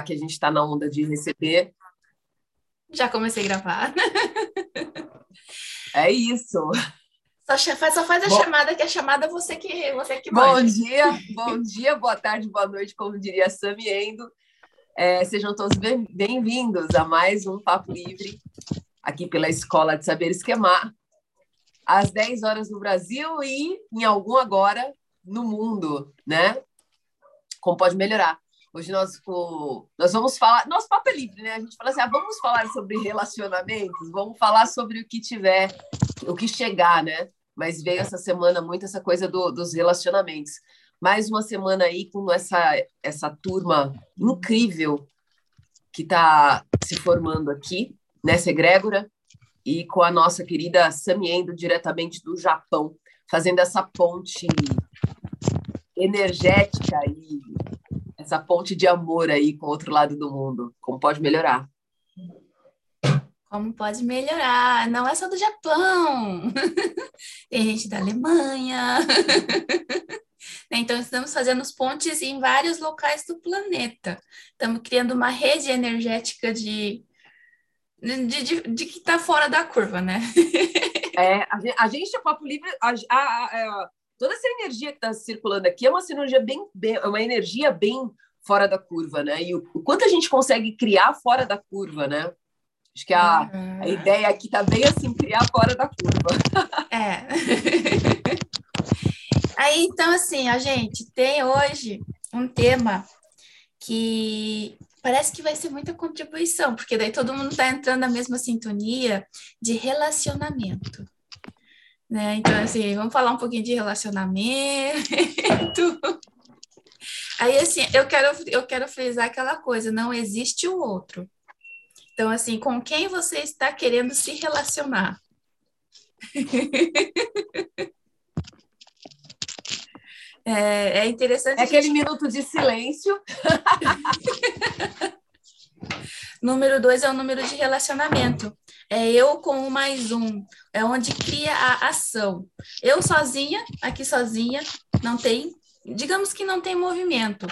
que a gente está na onda de receber. Já comecei a gravar. É isso. Só faz, só faz a bom, chamada, que a chamada você que você que Bom dia, bom dia, boa tarde, boa noite, como diria Sami Endo. É, sejam todos bem-vindos a mais um Papo Livre, aqui pela Escola de Saberes Queimar, às 10 horas no Brasil e em algum agora no mundo, né? Como pode melhorar. Hoje nós, nós vamos falar. Nosso papo é livre, né? A gente fala assim: ah, vamos falar sobre relacionamentos, vamos falar sobre o que tiver, o que chegar, né? Mas veio essa semana muito essa coisa do, dos relacionamentos. Mais uma semana aí com essa, essa turma incrível que está se formando aqui, nessa egrégora, e com a nossa querida Samiendo, diretamente do Japão, fazendo essa ponte energética e essa ponte de amor aí com o outro lado do mundo? Como pode melhorar? Como pode melhorar? Não é só do Japão, tem gente da Alemanha. Então, estamos fazendo pontes em vários locais do planeta. Estamos criando uma rede energética de, de, de, de que está fora da curva, né? É, a gente, a Papo Livre, a, a, a, toda essa energia que está circulando aqui é uma energia bem, bem, uma energia bem fora da curva, né? E o, o, quanto a gente consegue criar fora da curva, né? Acho que a, a ideia aqui está bem assim, criar fora da curva. É. Aí, então, assim, a gente tem hoje um tema que parece que vai ser muita contribuição, porque daí todo mundo está entrando na mesma sintonia de relacionamento. Né? Então, assim, vamos falar um pouquinho de relacionamento. Aí, assim, eu quero, eu quero frisar aquela coisa, não existe o outro. Então, assim, com quem você está querendo se relacionar? É, é interessante. É aquele gente... minuto de silêncio. número dois é o número de relacionamento. É eu com o mais um, é onde cria a ação. Eu sozinha, aqui sozinha, não tem, digamos que não tem movimento.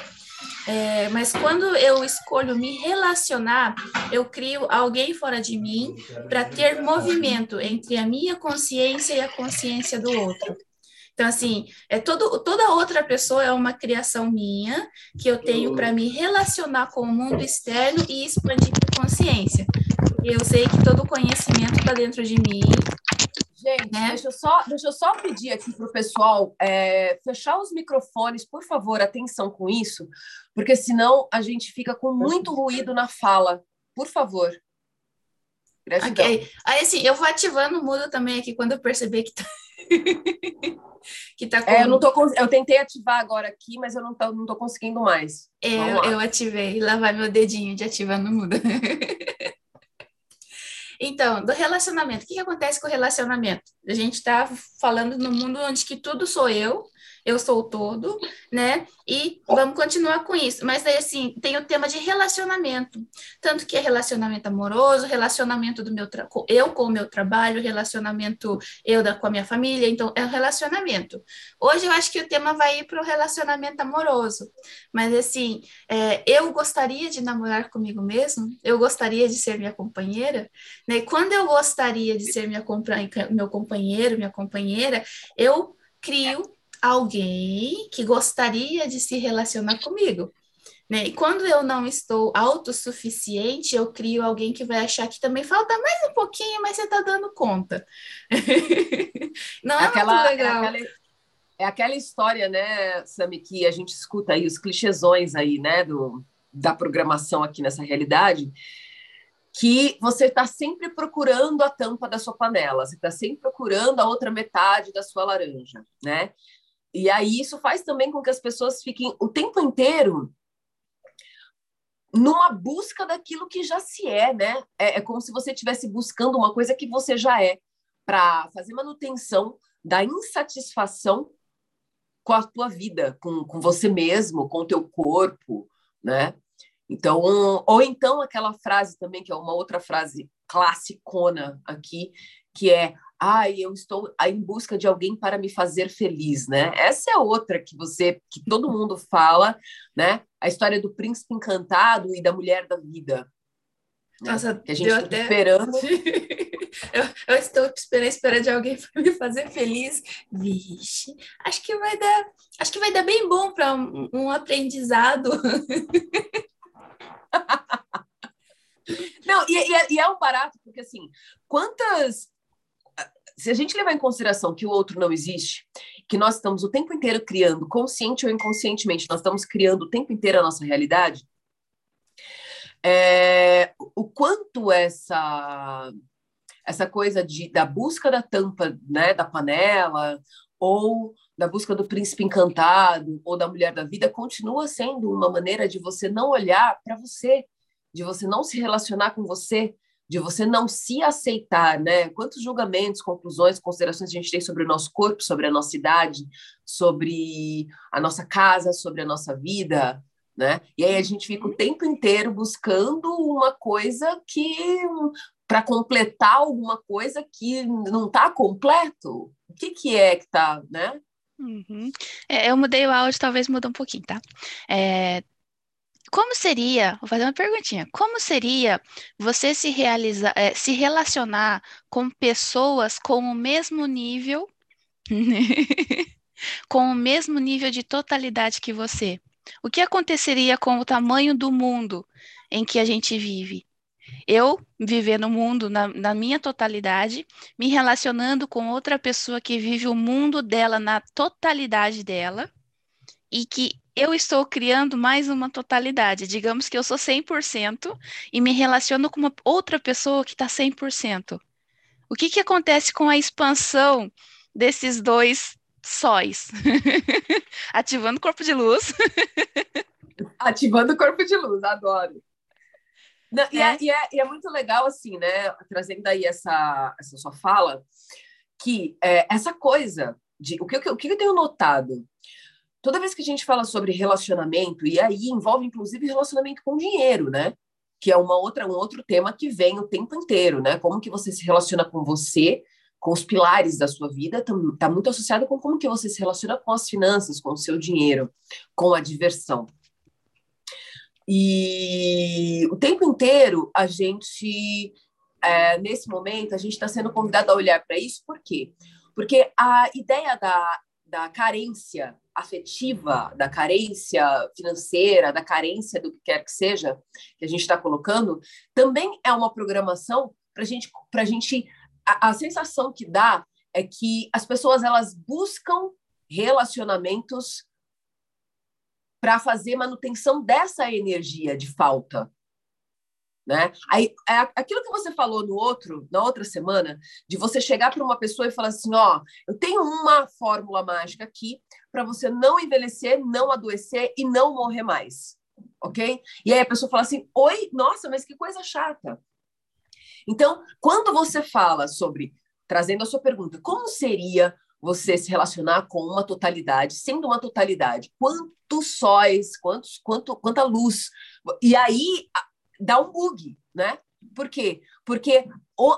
É, mas quando eu escolho me relacionar, eu crio alguém fora de mim para ter movimento entre a minha consciência e a consciência do outro. Então, assim, é todo, toda outra pessoa é uma criação minha que eu tenho para me relacionar com o mundo externo e expandir consciência. Eu sei que todo conhecimento está dentro de mim. Gente, né? deixa, eu só, deixa eu só pedir aqui para o pessoal é, fechar os microfones, por favor, atenção com isso, porque senão a gente fica com muito ruído na fala. Por favor. Gratidão. Ok. Aí, assim, eu vou ativando o mudo também aqui quando eu perceber que tá. que tá com... é, eu, não tô, eu tentei ativar agora aqui, mas eu não tô, não tô conseguindo mais. É, eu, eu ativei. Lá vai meu dedinho de ativar no mudo. Então, do relacionamento, o que, que acontece com o relacionamento? A gente está falando no mundo onde que tudo sou eu, eu sou o todo, né? E vamos continuar com isso. Mas daí, assim, tem o tema de relacionamento. Tanto que é relacionamento amoroso, relacionamento do meu eu com o meu trabalho, relacionamento eu da, com a minha família. Então, é o relacionamento. Hoje eu acho que o tema vai ir para o relacionamento amoroso. Mas, assim, é, eu gostaria de namorar comigo mesmo, eu gostaria de ser minha companheira, né? Quando eu gostaria de ser minha, meu companheiro, minha companheira, eu crio alguém que gostaria de se relacionar comigo. Né? E quando eu não estou autossuficiente, eu crio alguém que vai achar que também falta mais um pouquinho, mas você está dando conta. não é, é aquela, muito legal. É aquela, é aquela, história, né, Sami, que a gente escuta aí, os clichêsões aí, né, do, da programação aqui nessa realidade, que você está sempre procurando a tampa da sua panela, você está sempre procurando a outra metade da sua laranja, né? E aí isso faz também com que as pessoas fiquem o tempo inteiro numa busca daquilo que já se é, né? É, é como se você estivesse buscando uma coisa que você já é, para fazer manutenção da insatisfação com a tua vida, com, com você mesmo, com o teu corpo, né? Então, ou então aquela frase também, que é uma outra frase classicona aqui, que é ai, eu estou em busca de alguém para me fazer feliz, né? Essa é outra que você, que todo mundo fala, né? A história do príncipe encantado e da mulher da vida. Né? Nossa, que a gente está até... esperando. eu, eu, estou esperando, esperando de alguém para me fazer feliz. Vixe, acho que vai dar, acho que vai dar bem bom para um, um aprendizado. Não, e, e, é, e, é um barato, porque assim, quantas. Se a gente levar em consideração que o outro não existe, que nós estamos o tempo inteiro criando, consciente ou inconscientemente, nós estamos criando o tempo inteiro a nossa realidade, é, o quanto essa essa coisa de, da busca da tampa né, da panela ou da busca do príncipe encantado ou da mulher da vida continua sendo uma maneira de você não olhar para você, de você não se relacionar com você, de você não se aceitar, né? Quantos julgamentos, conclusões, considerações a gente tem sobre o nosso corpo, sobre a nossa idade, sobre a nossa casa, sobre a nossa vida, né? E aí a gente fica o tempo inteiro buscando uma coisa que para completar alguma coisa que não está completo. O que, que é que está, né? Uhum. É, eu mudei o áudio, talvez mude um pouquinho, tá? É, como seria, vou fazer uma perguntinha, como seria você se realizar, é, se relacionar com pessoas com o mesmo nível, com o mesmo nível de totalidade que você? O que aconteceria com o tamanho do mundo em que a gente vive? Eu viver no mundo na, na, minha totalidade, me relacionando com outra pessoa que vive o mundo dela na totalidade dela, e que eu estou criando mais uma totalidade. Digamos que eu sou 100% e me relaciono com uma outra pessoa que está 100%. O que, que acontece com a expansão desses dois sóis? Ativando o corpo de luz. Ativando o corpo de luz, adoro. Não, e, é. É, e, é, e, é, muito legal, assim, né? Trazendo aí essa, essa sua fala, que é, essa coisa de. O que, o que eu tenho notado? Toda vez que a gente fala sobre relacionamento, e aí envolve inclusive relacionamento com dinheiro, né? Que é uma outra, um outro tema que vem o tempo inteiro, né? Como que você se relaciona com você, com os pilares da sua vida, está tá muito associado com como que você se relaciona com as finanças, com o seu dinheiro, com a diversão. E o tempo inteiro a gente, é, nesse momento, a gente está sendo convidado a olhar para isso, por quê? Porque a ideia da, da carência afetiva, da carência financeira, da carência do que quer que seja que a gente está colocando, também é uma programação para gente, a gente. A, sensação que dá é que as pessoas elas buscam relacionamentos para fazer manutenção dessa energia de falta. Né? Aí, é aquilo que você falou no outro, na outra semana, de você chegar para uma pessoa e falar assim: ó, eu tenho uma fórmula mágica aqui para você não envelhecer, não adoecer e não morrer mais, ok? E aí a pessoa fala assim: oi, nossa, mas que coisa chata. Então, quando você fala sobre, trazendo a sua pergunta, como seria você se relacionar com uma totalidade, sendo uma totalidade, quantos sóis, quantos, quanto, quanta luz, e aí dá um bug, né? Por quê? Porque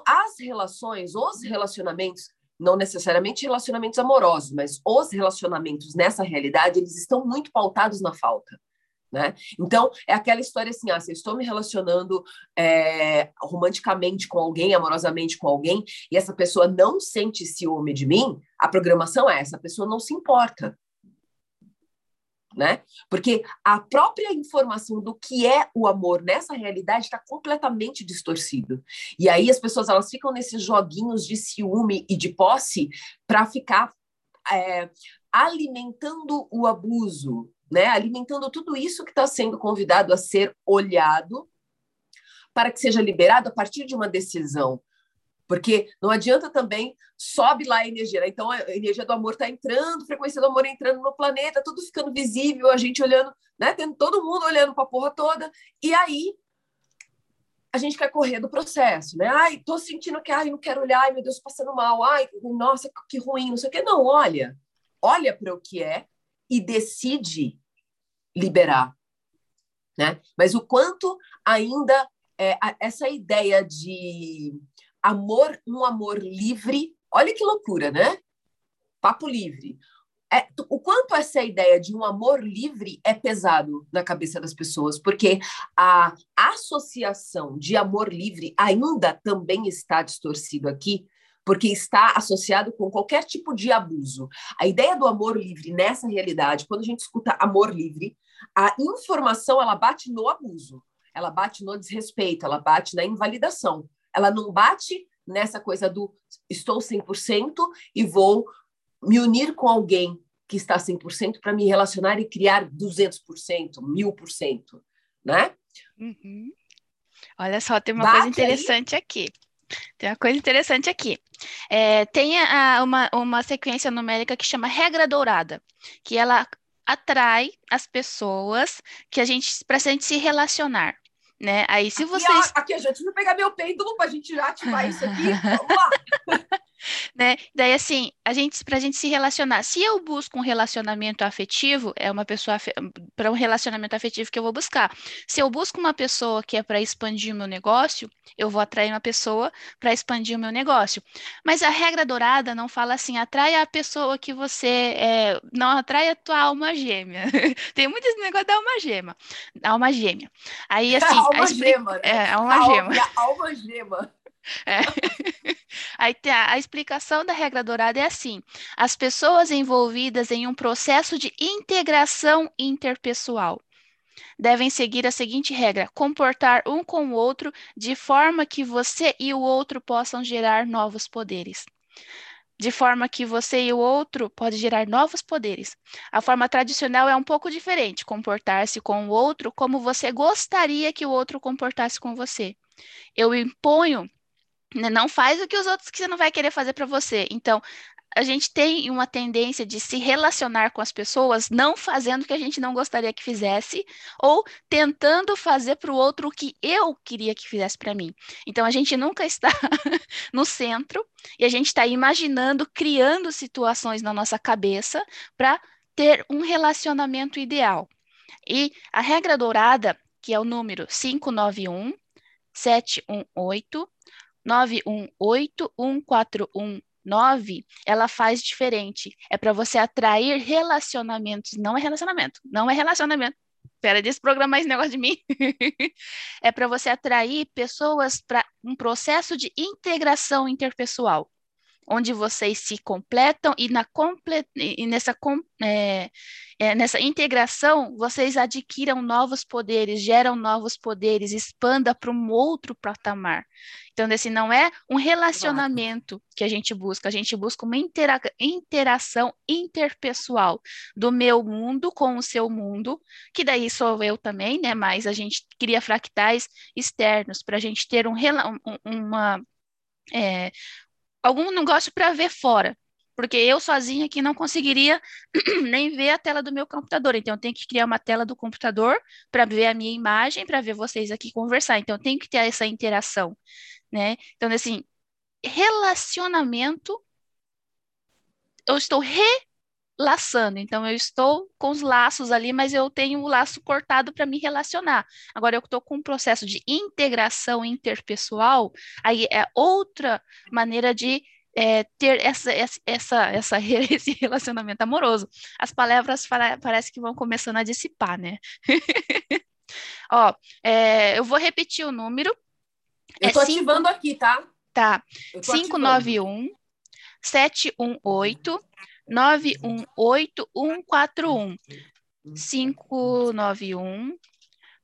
as relações, os relacionamentos, não necessariamente relacionamentos amorosos, mas os relacionamentos nessa realidade, eles estão muito pautados na falta. Né? Então, é aquela história assim: ah, se eu estou me relacionando é, romanticamente com alguém, amorosamente com alguém, e essa pessoa não sente ciúme de mim, a programação é essa: a pessoa não se importa né? Porque a própria informação do que é o amor nessa realidade está completamente distorcido. E aí as pessoas elas ficam nesses joguinhos de ciúme e de posse para ficar é, alimentando o abuso, né? Alimentando tudo isso que está sendo convidado a ser olhado para que seja liberado a partir de uma decisão porque não adianta também, sobe lá a energia. Né? Então, a energia do amor está entrando, a frequência do amor entrando no planeta, tudo ficando visível, a gente olhando, né? Tendo todo mundo olhando para a porra toda. E aí, a gente quer correr do processo, né? Ai, tô sentindo que, ai, não quero olhar, ai, meu Deus, passando mal, ai, nossa, que ruim, não sei o quê. Não, olha, olha para o que é e decide liberar, né? Mas o quanto ainda é, essa ideia de amor, um amor livre, olha que loucura, né? Papo livre. É, o quanto essa ideia de um amor livre é pesado na cabeça das pessoas, porque a associação de amor livre ainda também está distorcido aqui, porque está associado com qualquer tipo de abuso. A ideia do amor livre nessa realidade, quando a gente escuta amor livre, a informação ela bate no abuso, ela bate no desrespeito, ela bate na invalidação. Ela não bate nessa coisa do estou 100% e vou me unir com alguém que está 100% para me relacionar e criar 200%, 1000%, né? Uhum. Olha só, tem uma Bate coisa interessante aí. aqui. Tem uma coisa interessante aqui. É, tem a, uma, uma sequência numérica que chama regra dourada, que ela atrai as pessoas que a gente para a gente se relacionar. Né? Aí se aqui, vocês. Ó, aqui, gente, vou pegar meu pêndulo para a gente já ativar isso aqui. Vamos lá! Né? Daí, assim, a gente, para a gente se relacionar, se eu busco um relacionamento afetivo, é uma pessoa para um relacionamento afetivo que eu vou buscar. Se eu busco uma pessoa que é para expandir o meu negócio, eu vou atrair uma pessoa para expandir o meu negócio. Mas a regra dourada não fala assim, atraia a pessoa que você é, não atrai a tua alma gêmea. Tem muito esse negócio da alma gêmea. Alma gêmea. Aí, assim. alma gêmea, né? É, alma gêmea. Alma gêmea. É. Aí a, a explicação da regra dourada é assim: as pessoas envolvidas em um processo de integração interpessoal devem seguir a seguinte regra: comportar um com o outro de forma que você e o outro possam gerar novos poderes. De forma que você e o outro pode gerar novos poderes. A forma tradicional é um pouco diferente, comportar-se com o outro como você gostaria que o outro comportasse com você. Eu imponho não faz o que os outros que você não vai querer fazer para você. Então, a gente tem uma tendência de se relacionar com as pessoas não fazendo o que a gente não gostaria que fizesse ou tentando fazer para o outro o que eu queria que fizesse para mim. Então a gente nunca está no centro e a gente está imaginando, criando situações na nossa cabeça para ter um relacionamento ideal. E a regra dourada, que é o número 591 718 9181419, ela faz diferente. É para você atrair relacionamentos, não é relacionamento, não é relacionamento. Pera, desprograma esse negócio de mim. é para você atrair pessoas para um processo de integração interpessoal onde vocês se completam e, na comple e nessa, é, é, nessa integração vocês adquiram novos poderes, geram novos poderes, expanda para um outro patamar. Então, esse não é um relacionamento que a gente busca, a gente busca uma intera interação interpessoal do meu mundo com o seu mundo, que daí sou eu também, né? Mas a gente cria fractais externos para a gente ter um, uma, é, algum negócio para ver fora, porque eu sozinha aqui não conseguiria nem ver a tela do meu computador. Então, eu tenho que criar uma tela do computador para ver a minha imagem, para ver vocês aqui conversar. Então, tenho que ter essa interação, né? Então, assim, relacionamento, eu estou re laçando. Então, eu estou com os laços ali, mas eu tenho o laço cortado para me relacionar. Agora, eu estou com um processo de integração interpessoal, aí é outra maneira de é, ter essa, essa, essa, esse relacionamento amoroso. As palavras parece que vão começando a dissipar, né? Ó, é, eu vou repetir o número. Eu estou é ativando aqui, tá? Tá. 591 718 918141 591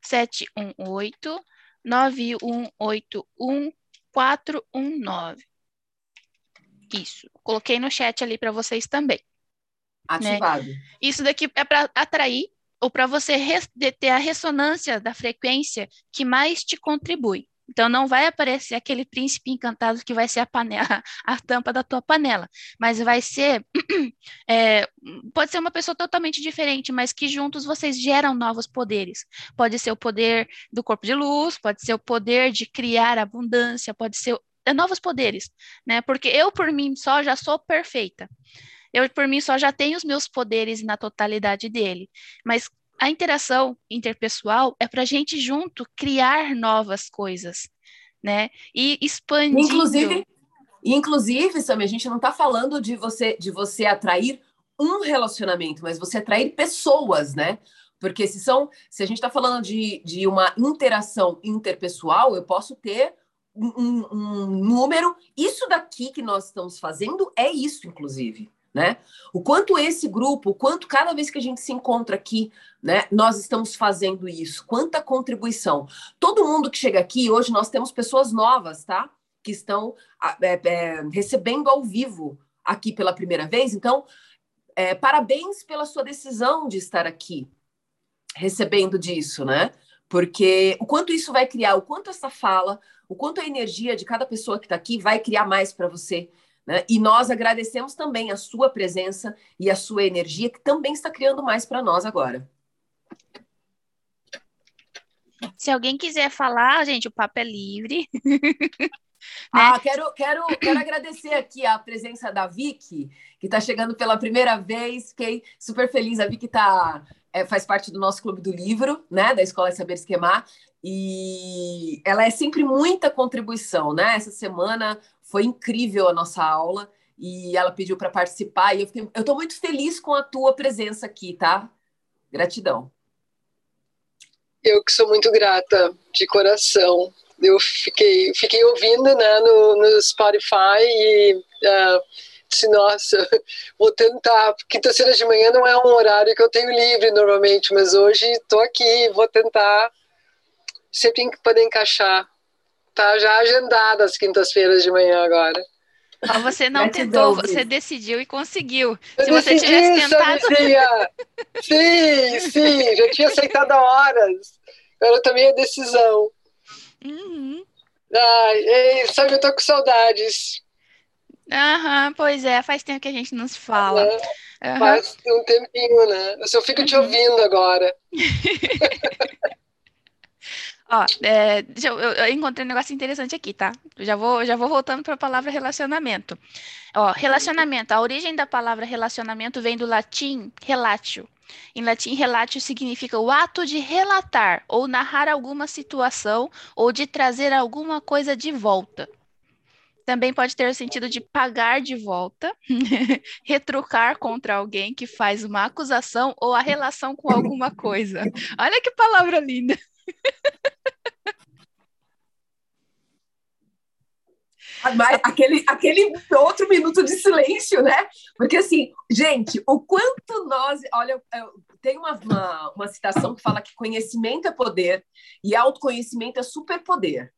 718 9181419. Isso. Coloquei no chat ali para vocês também. Né? Ativado. Né? Isso daqui é para atrair ou para você ter a ressonância da frequência que mais te contribui. Então não vai aparecer aquele príncipe encantado que vai ser a panela, a tampa da tua panela, mas vai ser, é, pode ser uma pessoa totalmente diferente, mas que juntos vocês geram novos poderes. Pode ser o poder do corpo de luz, pode ser o poder de criar abundância, pode ser é, novos poderes, né? Porque eu por mim só já sou perfeita. Eu por mim só já tenho os meus poderes na totalidade dele, mas a interação interpessoal é para a gente junto criar novas coisas, né? E expandir. Inclusive, Inclusive, a gente não está falando de você de você atrair um relacionamento, mas você atrair pessoas, né? Porque se são, se a gente está falando de, de uma interação interpessoal, eu posso ter um, um, número. Isso daqui que nós estamos fazendo é isso, inclusive. Né? O quanto esse grupo, o quanto cada vez que a gente se encontra aqui, né, nós estamos fazendo isso, quanta contribuição. Todo mundo que chega aqui, hoje nós temos pessoas novas, tá? Que estão é, é, recebendo ao vivo aqui pela primeira vez. Então, é, parabéns pela sua decisão de estar aqui, recebendo disso, né? Porque o quanto isso vai criar, o quanto essa fala, o quanto a energia de cada pessoa que está aqui vai criar mais para você. Né? E nós agradecemos também a sua presença e a sua energia, que também está criando mais para nós agora. Se alguém quiser falar, gente, o papo é livre. Né? Ah, quero, quero, quero agradecer aqui a presença da Vicky, que está chegando pela primeira vez. Fiquei super feliz. A Vicky tá, é, faz parte do nosso clube do livro, né? Da Escola de Saber Esquemar. E ela é sempre muita contribuição, né? Essa semana foi incrível a nossa aula e ela pediu para participar. E eu fiquei, eu estou muito feliz com a tua presença aqui, tá? Gratidão. Eu que sou muito grata de coração eu fiquei, fiquei ouvindo né, no, no Spotify e uh, disse, nossa, vou tentar. Quinta-feira de manhã não é um horário que eu tenho livre normalmente, mas hoje estou aqui, vou tentar sempre poder encaixar. Tá já agendada as quintas-feiras de manhã agora. Mas você não tentou, você decidiu e conseguiu. Eu Se você tivesse tentado. Sim, sim, já tinha aceitado há horas. Era também a decisão. Uhum. Ai, ei, sabe, eu tô com saudades. Aham, pois é, faz tempo que a gente não se fala. É, uhum. Faz um tempinho, né? Eu só fico te uhum. ouvindo agora. Ó, é, eu, eu, encontrei um negócio interessante aqui, tá? já vou, já vou voltando para a palavra relacionamento. Ó, relacionamento. A origem da palavra relacionamento vem do latim relatio, em latim, relatio significa o ato de relatar ou narrar alguma situação ou de trazer alguma coisa de volta. Também pode ter o sentido de pagar de volta, retrucar contra alguém que faz uma acusação ou a relação com alguma coisa. Olha que palavra linda! aquele, aquele outro minuto de silêncio, né? Porque assim, gente, o quanto nós. Olha, tem uma, uma, uma citação que fala que conhecimento é poder e autoconhecimento é superpoder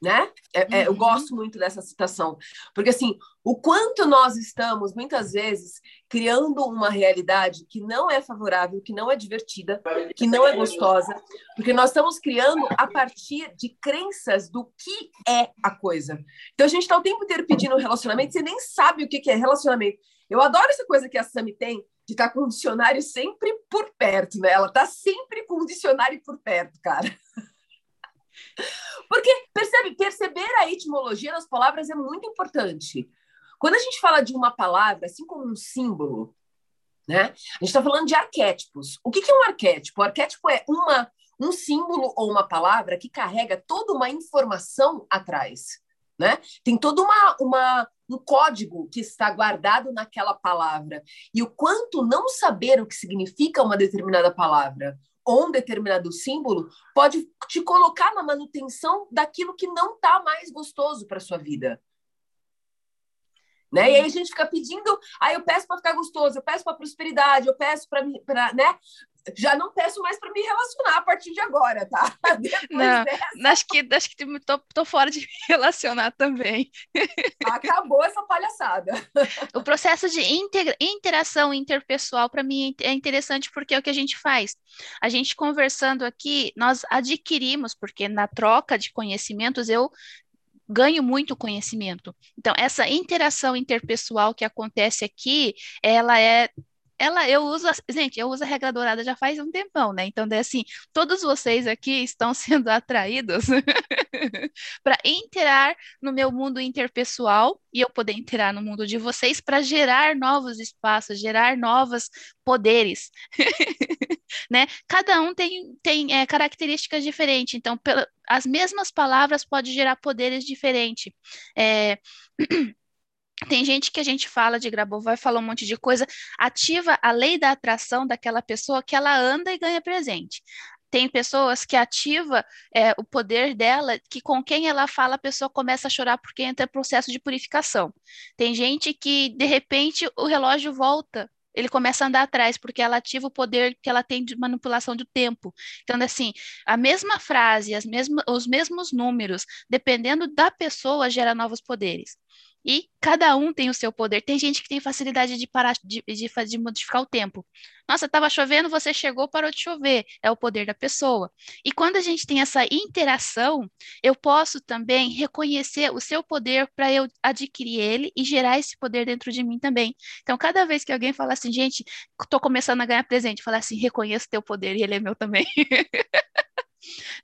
né? É, é, eu uhum. gosto muito dessa citação, porque assim, o quanto nós estamos muitas vezes criando uma realidade que não é favorável, que não é divertida, que não é gostosa, porque nós estamos criando a partir de crenças do que é a coisa. Então a gente está o tempo inteiro pedindo um relacionamento, você nem sabe o que, que é relacionamento. Eu adoro essa coisa que a Sami tem de estar tá com o dicionário sempre por perto, né? Ela tá sempre com o dicionário por perto, cara. Porque, percebe, perceber a etimologia das palavras é muito importante. Quando a gente fala de uma palavra, assim como um símbolo, né? A gente está falando de arquétipos. O que, que é um arquétipo? O arquétipo é uma, um símbolo ou uma palavra que carrega toda uma informação atrás. Né? Tem todo uma, uma, um código que está guardado naquela palavra. E o quanto não saber o que significa uma determinada palavra ou um determinado símbolo pode te colocar na manutenção daquilo que não está mais gostoso para sua vida. Né? E aí a gente fica pedindo, aí eu peço para ficar gostoso, eu peço para prosperidade, eu peço para né? Já não peço mais para me relacionar a partir de agora, tá? não, dessa... acho que acho que tô, tô fora de me relacionar também. Acabou essa palhaçada. O processo de integra... interação interpessoal para mim é interessante porque é o que a gente faz. A gente conversando aqui, nós adquirimos, porque na troca de conhecimentos eu ganho muito conhecimento. Então, essa interação interpessoal que acontece aqui, ela é ela, eu uso, gente, eu uso a regra dourada já faz um tempão, né? Então, daí, assim, todos vocês aqui estão sendo atraídos para interar no meu mundo interpessoal e eu poder interar no mundo de vocês para gerar novos espaços, gerar novos poderes, né? Cada um tem, tem é, características diferentes, então, pela, as mesmas palavras podem gerar poderes diferentes. É... Tem gente que a gente fala de Grabovoi, fala um monte de coisa, ativa a lei da atração daquela pessoa que ela anda e ganha presente. Tem pessoas que ativa é, o poder dela, que com quem ela fala, a pessoa começa a chorar porque entra em processo de purificação. Tem gente que, de repente, o relógio volta ele começa a andar atrás, porque ela ativa o poder que ela tem de manipulação do tempo. Então, assim, a mesma frase, as mesmas, os mesmos números, dependendo da pessoa, gera novos poderes. E cada um tem o seu poder. Tem gente que tem facilidade de parar de, de, de modificar o tempo. Nossa, estava chovendo, você chegou, parou de chover. É o poder da pessoa. E quando a gente tem essa interação, eu posso também reconhecer o seu poder para eu adquirir ele e gerar esse poder dentro de mim também. Então, cada vez que alguém fala assim, gente, estou começando a ganhar presente, fala assim, reconheço teu poder e ele é meu também.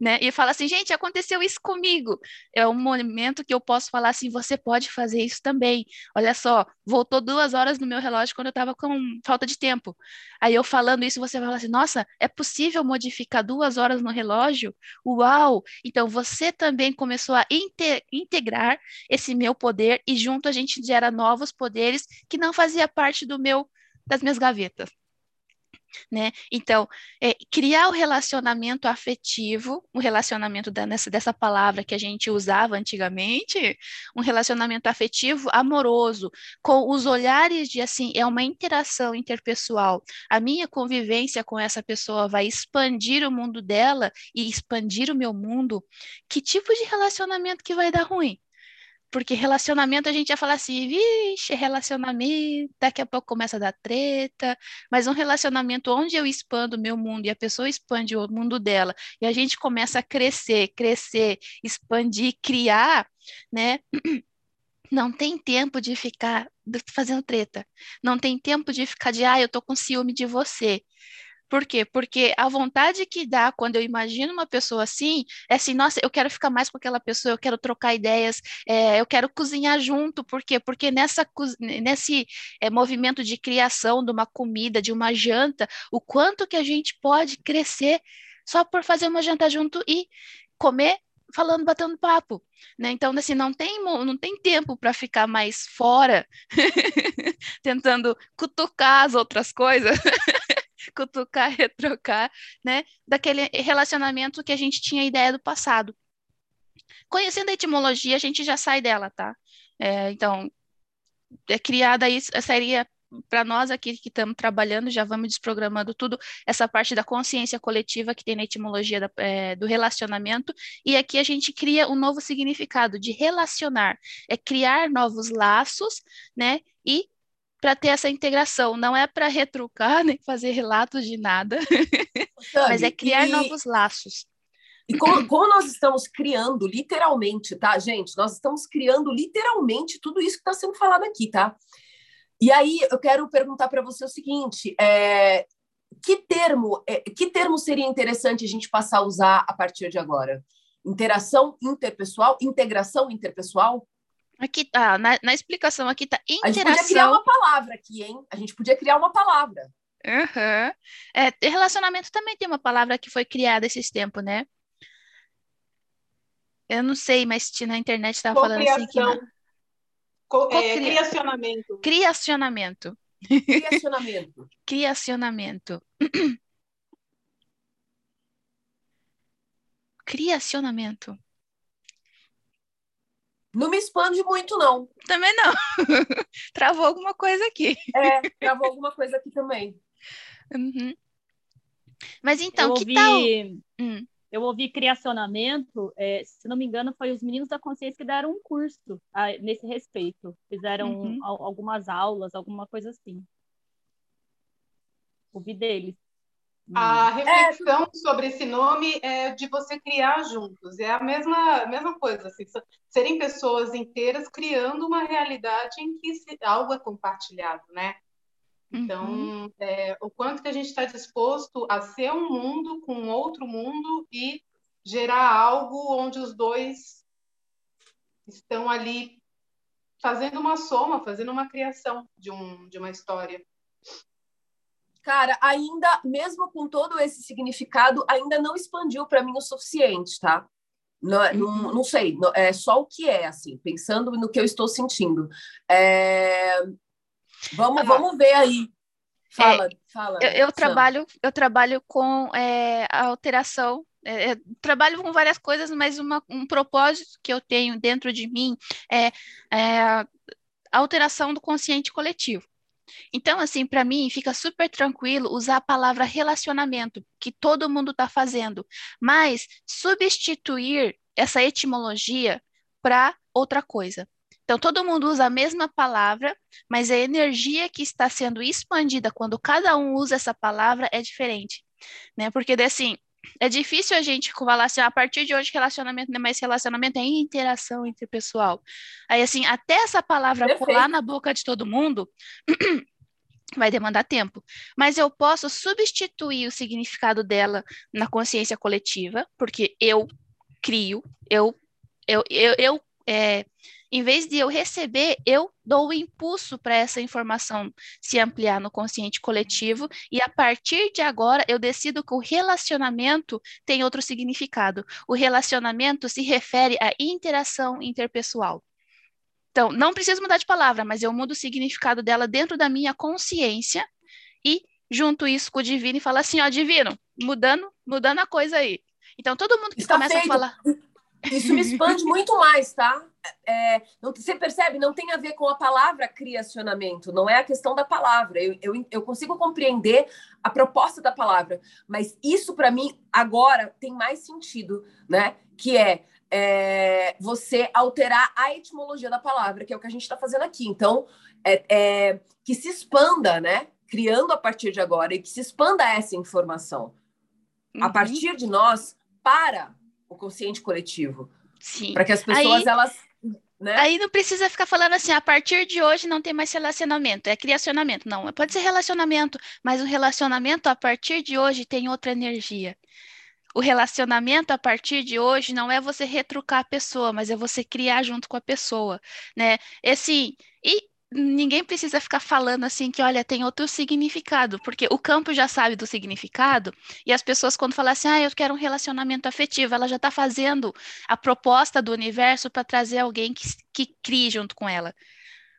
né? E fala assim, gente, aconteceu isso comigo. É um momento que eu posso falar assim, você pode fazer isso também. Olha só, voltou duas horas no meu relógio quando eu estava com falta de tempo. Aí eu falando isso, você vai falar assim, nossa, é possível modificar duas horas no relógio? Uau! Então você também começou a inte integrar esse meu poder e junto a gente gera novos poderes que não fazia parte do meu das minhas gavetas né? Então, é, criar o relacionamento afetivo, o relacionamento da, nessa, dessa palavra que a gente usava antigamente, um relacionamento afetivo amoroso, com os olhares de assim, é uma interação interpessoal. A minha convivência com essa pessoa vai expandir o mundo dela e expandir o meu mundo. Que tipo de relacionamento que vai dar ruim? Porque relacionamento a gente ia falar assim, vixe, relacionamento, daqui a pouco começa a dar treta, mas um relacionamento onde eu expando o meu mundo e a pessoa expande o mundo dela, e a gente começa a crescer, crescer, expandir, criar, né? Não tem tempo de ficar fazendo treta. Não tem tempo de ficar de, ah, eu tô com ciúme de você. Por quê? Porque a vontade que dá quando eu imagino uma pessoa assim é assim, nossa, eu quero ficar mais com aquela pessoa, eu quero trocar ideias, é, eu quero cozinhar junto. Por quê? Porque nessa, nesse é, movimento de criação de uma comida, de uma janta, o quanto que a gente pode crescer só por fazer uma janta junto e comer falando, batendo papo, né? Então, assim, não tem, não tem tempo para ficar mais fora, tentando cutucar as outras coisas. cutucar, retrocar, né? Daquele relacionamento que a gente tinha ideia do passado. Conhecendo a etimologia, a gente já sai dela, tá? É, então, é criada isso, seria para nós aqui que estamos trabalhando, já vamos desprogramando tudo, essa parte da consciência coletiva que tem na etimologia da, é, do relacionamento, e aqui a gente cria um novo significado de relacionar, é criar novos laços, né, e para ter essa integração. Não é para retrucar nem fazer relatos de nada, Sabe, mas é criar e... novos laços. E como, como, nós estamos criando, literalmente, tá, gente? Nós estamos criando literalmente tudo isso que está sendo falado aqui, tá? E aí eu quero perguntar para você o seguinte: é, que termo, é, que termo seria interessante a gente passar a usar a partir de agora? Interação interpessoal, integração interpessoal? Aqui, ah, na, na explicação aqui tá interação. A gente podia criar uma palavra aqui, hein? A gente podia criar uma palavra. Uhum. É, relacionamento também tem uma palavra que foi criada esses tempos, né? Eu não sei, mas na internet estava falando assim que. Não. Co é, criacionamento. Criacionamento. Criacionamento. Criacionamento. Criacionamento. Não me expande muito, não. Também não. travou alguma coisa aqui. É, travou alguma coisa aqui também. Uhum. Mas então, eu que ouvi, tal? Hum. Eu ouvi criacionamento, é, se não me engano, foi os meninos da consciência que deram um curso a, nesse respeito. Fizeram uhum. algumas aulas, alguma coisa assim. Ouvi deles. A reflexão é. sobre esse nome é de você criar juntos. É a mesma, mesma coisa, assim, serem pessoas inteiras criando uma realidade em que algo é compartilhado, né? Então, uhum. é, o quanto que a gente está disposto a ser um mundo com outro mundo e gerar algo onde os dois estão ali fazendo uma soma, fazendo uma criação de, um, de uma história. Cara, ainda, mesmo com todo esse significado, ainda não expandiu para mim o suficiente, tá? Não, é, não, uhum. não sei, é só o que é, assim, pensando no que eu estou sentindo. É... Vamos, vamos ver aí. Fala, é, fala. Eu, eu trabalho, eu trabalho com é, a alteração. É, é, trabalho com várias coisas, mas uma, um propósito que eu tenho dentro de mim é, é a alteração do consciente coletivo. Então, assim, para mim fica super tranquilo usar a palavra relacionamento, que todo mundo está fazendo, mas substituir essa etimologia para outra coisa. Então, todo mundo usa a mesma palavra, mas a energia que está sendo expandida quando cada um usa essa palavra é diferente, né? Porque, assim, é difícil a gente falar assim, a partir de hoje relacionamento não é mais relacionamento, é interação interpessoal. Aí, assim, até essa palavra Perfeito. colar na boca de todo mundo, vai demandar tempo. Mas eu posso substituir o significado dela na consciência coletiva, porque eu crio, eu, eu, eu, eu é, em vez de eu receber, eu dou o impulso para essa informação se ampliar no consciente coletivo, e a partir de agora eu decido que o relacionamento tem outro significado. O relacionamento se refere à interação interpessoal. Então, não preciso mudar de palavra, mas eu mudo o significado dela dentro da minha consciência e junto isso com o divino e falo assim, ó, divino, mudando, mudando a coisa aí. Então, todo mundo que Está começa feito. a falar isso me expande muito mais, tá? É, não, você percebe? Não tem a ver com a palavra criacionamento, não é a questão da palavra. Eu, eu, eu consigo compreender a proposta da palavra, mas isso para mim agora tem mais sentido, né? Que é, é, você alterar a etimologia da palavra, que é o que a gente está fazendo aqui. Então, é, é, que se expanda, né? Criando a partir de agora e que se expanda essa informação uhum. a partir de nós para o consciente coletivo. Sim. Para que as pessoas, aí, elas. Né? Aí não precisa ficar falando assim, a partir de hoje não tem mais relacionamento, é criacionamento. Não, pode ser relacionamento, mas o relacionamento a partir de hoje tem outra energia. O relacionamento a partir de hoje não é você retrucar a pessoa, mas é você criar junto com a pessoa, né? Esse, e ninguém precisa ficar falando assim que, olha, tem outro significado, porque o campo já sabe do significado, e as pessoas, quando falam assim, ah, eu quero um relacionamento afetivo, ela já está fazendo a proposta do universo para trazer alguém que, que crie junto com ela.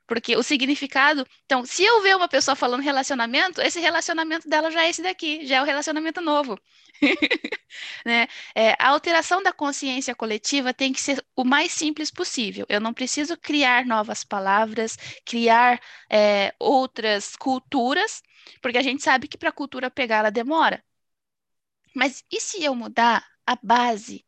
Porque o significado. Então, se eu ver uma pessoa falando relacionamento, esse relacionamento dela já é esse daqui, já é o relacionamento novo. né? É, a alteração da consciência coletiva tem que ser o mais simples possível. Eu não preciso criar novas palavras, criar é, outras culturas, porque a gente sabe que para a cultura pegar ela demora. Mas e se eu mudar a base?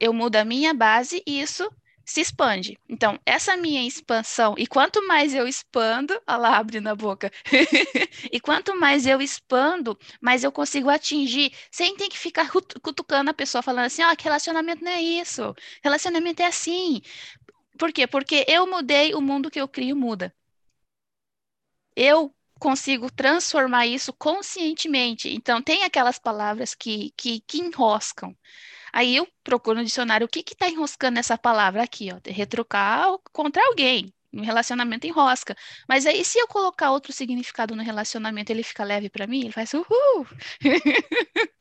Eu mudo a minha base e isso se expande. Então, essa minha expansão, e quanto mais eu expando, ela abre na boca, e quanto mais eu expando, mais eu consigo atingir, sem ter que ficar cutucando a pessoa, falando assim, ó, oh, que relacionamento não é isso, relacionamento é assim. Por quê? Porque eu mudei, o mundo que eu crio muda. Eu consigo transformar isso conscientemente. Então, tem aquelas palavras que, que, que enroscam. Aí eu procuro no dicionário o que está enroscando nessa palavra aqui, ó, retrucar contra alguém. Um relacionamento enrosca. Mas aí, se eu colocar outro significado no relacionamento, ele fica leve para mim, ele faz uhul.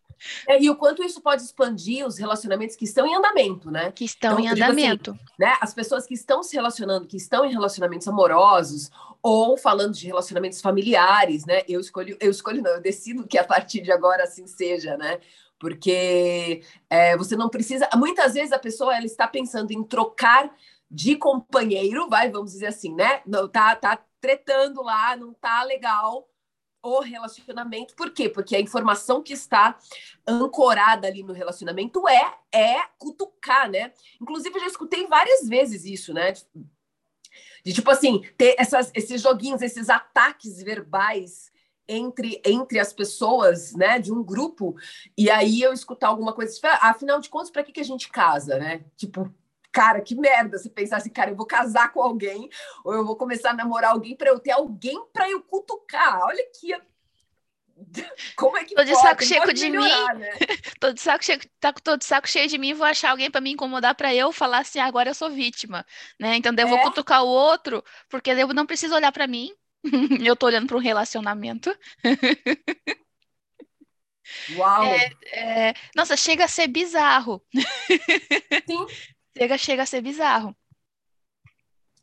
É, e o quanto isso pode expandir os relacionamentos que estão em andamento, né? Que estão então, em assim, andamento. Assim, né? As pessoas que estão se relacionando, que estão em relacionamentos amorosos, ou falando de relacionamentos familiares, né? Eu escolho, eu escolho não, eu decido que a partir de agora assim seja, né? Porque é, você não precisa. Muitas vezes a pessoa ela está pensando em trocar de companheiro, vai, vamos dizer assim, né? Não tá, tá tretando lá, não tá legal o relacionamento. Por quê? Porque a informação que está ancorada ali no relacionamento é é cutucar, né? Inclusive eu já escutei várias vezes isso, né? De tipo assim, ter essas, esses joguinhos, esses ataques verbais entre, entre as pessoas, né, de um grupo, e aí eu escutar alguma coisa, tipo, ah, afinal de contas, para que, que a gente casa, né? Tipo, cara, que merda você pensar assim, cara, eu vou casar com alguém ou eu vou começar a namorar alguém para eu ter alguém para eu cutucar. Olha aqui, como é que tô de saco cheio de melhorar, mim. Né? tô de saco cheio, tá tô de saco cheio de mim, vou achar alguém para me incomodar para eu falar assim, agora eu sou vítima, né? Então eu vou é. cutucar o outro, porque eu não preciso olhar para mim. eu tô olhando para um relacionamento. Uau! É, é, nossa, chega a ser bizarro. Sim. chega, chega a ser bizarro.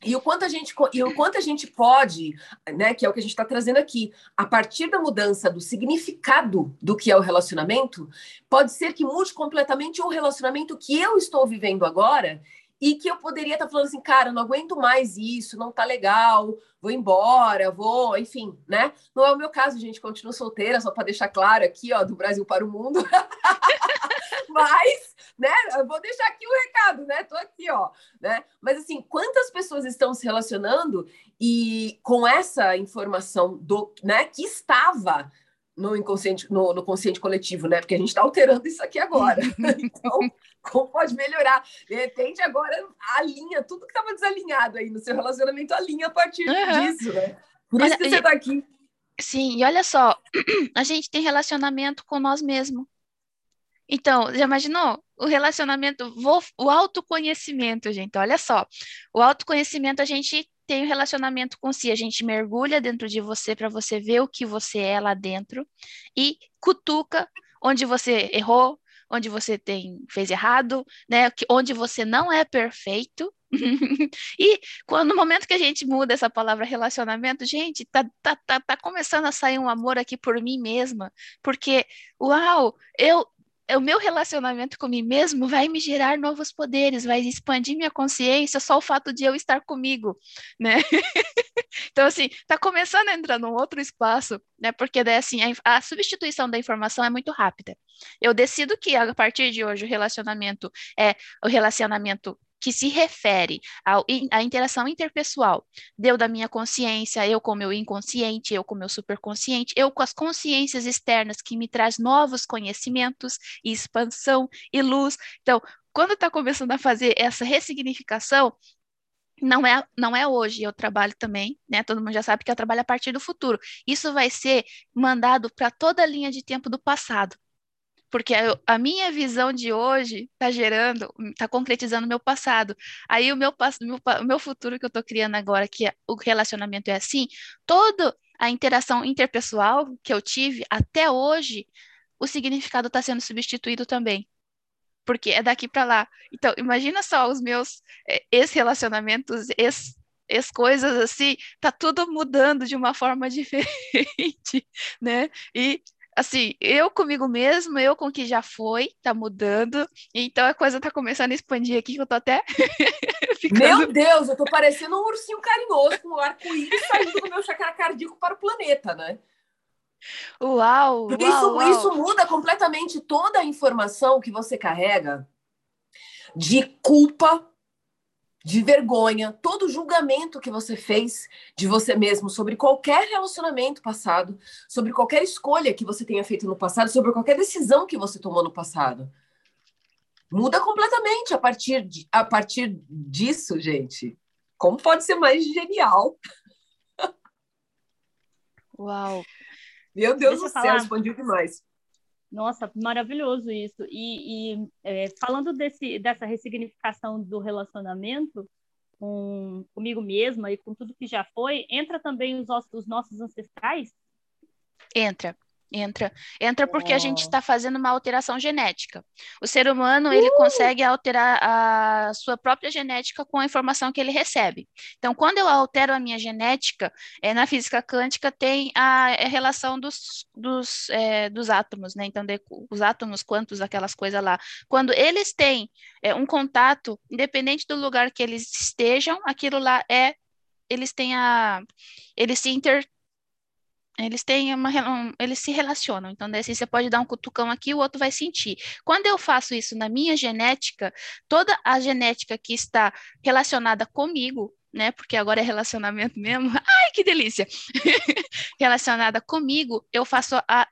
E o quanto a gente e o quanto a gente pode, né, que é o que a gente está trazendo aqui, a partir da mudança do significado do que é o relacionamento, pode ser que mude completamente o relacionamento que eu estou vivendo agora e que eu poderia estar tá falando assim, cara, não aguento mais isso, não tá legal, vou embora, vou, enfim, né? Não é o meu caso, gente, continuo solteira, só para deixar claro aqui, ó, do Brasil para o mundo. Mas, né, eu vou deixar aqui o recado, né? Tô aqui, ó, né? Mas assim, quantas pessoas estão se relacionando e com essa informação do, né, que estava no inconsciente, no, no consciente coletivo, né? Porque a gente está alterando isso aqui agora. então, como pode melhorar? De repente, agora alinha tudo que estava desalinhado aí no seu relacionamento, alinha a partir uhum. disso, né? Por isso olha, que você está aqui. Sim, e olha só, a gente tem relacionamento com nós mesmos. Então, já imaginou? O relacionamento, o autoconhecimento, gente, olha só. O autoconhecimento a gente tem o um relacionamento com si, a gente mergulha dentro de você para você ver o que você é lá dentro e cutuca onde você errou, onde você tem fez errado, né? Onde você não é perfeito. e quando no momento que a gente muda essa palavra relacionamento, gente, tá, tá, tá, tá começando a sair um amor aqui por mim mesma, porque uau, eu o meu relacionamento com mim mesmo vai me gerar novos poderes, vai expandir minha consciência só o fato de eu estar comigo, né? então, assim, tá começando a entrar num outro espaço, né? Porque daí, assim, a, a, substituição da informação é muito rápida. Eu decido que, a partir de hoje, o relacionamento é o relacionamento que se refere ao, à interação interpessoal. Deu da minha consciência, eu com meu inconsciente, eu com meu superconsciente, eu com as consciências externas que me traz novos conhecimentos e expansão e luz. Então, quando está começando a fazer essa ressignificação, não é, não é hoje, eu trabalho também, né? Todo mundo já sabe que eu trabalho a partir do futuro. Isso vai ser mandado para toda a linha de tempo do passado porque a, minha visão de hoje está gerando, está concretizando o meu passado. Aí o meu, meu, meu futuro que eu estou criando agora, que é, o relacionamento é assim, toda a interação interpessoal que eu tive até hoje, o significado está sendo substituído também. Porque é daqui para lá. Então, imagina só os meus é, ex-relacionamentos, ex as coisas assim, tá tudo mudando de uma forma diferente, né? E assim, eu comigo mesmo, eu com o que já foi, tá mudando. Então a coisa tá começando a expandir aqui, que eu tô até. ficando... Meu Deus, eu tô parecendo um ursinho carinhoso com um arco-íris saindo do meu chakra cardíaco para o planeta, né? Uau! Porque uau, isso, uau. isso muda completamente toda a informação que você carrega de culpa de vergonha, todo julgamento que você fez de você mesmo sobre qualquer relacionamento passado, sobre qualquer escolha que você tenha feito no passado, sobre qualquer decisão que você tomou no passado. Muda completamente a partir, de, a partir disso, gente. Como pode ser mais genial? Uau! Meu Deus Deixa do céu, expandiu demais. Nossa, maravilhoso isso. E, e é, falando desse, dessa ressignificação do relacionamento com, comigo mesma e com tudo que já foi, entra também os, os nossos ancestrais? Entra. Entra, entra porque a gente está fazendo uma alteração genética. O ser humano ele uh! consegue alterar a sua própria genética com a informação que ele recebe. Então, quando eu altero a minha genética, é, na física quântica tem a, a relação dos, dos, é, dos átomos, né? Então, de, os átomos, quantos, aquelas coisas lá. Quando eles têm é, um contato, independente do lugar que eles estejam, aquilo lá é eles têm a eles se inter, eles têm uma um, eles se relacionam. Então, daí, assim, você pode dar um cutucão aqui, o outro vai sentir. Quando eu faço isso na minha genética, toda a genética que está relacionada comigo, né? Porque agora é relacionamento mesmo. Ai, que delícia! relacionada comigo, eu faço a,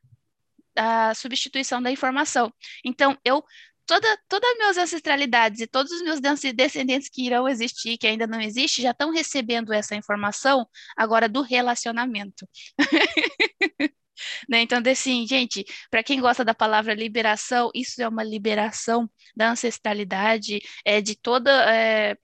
a substituição da informação. Então, eu toda, todas as minhas ancestralidades e todos os meus descendentes que irão existir, que ainda não existe, já estão recebendo essa informação agora do relacionamento. né? Então, assim, gente, para quem gosta da palavra liberação, isso é uma liberação da ancestralidade, é de toda, é,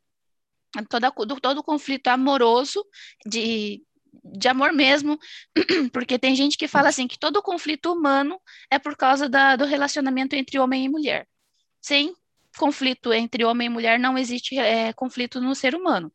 toda do, todo o conflito amoroso de de amor mesmo, porque tem gente que fala assim que todo conflito humano é por causa da, do relacionamento entre homem e mulher. Sem conflito entre homem e mulher não existe é, conflito no ser humano.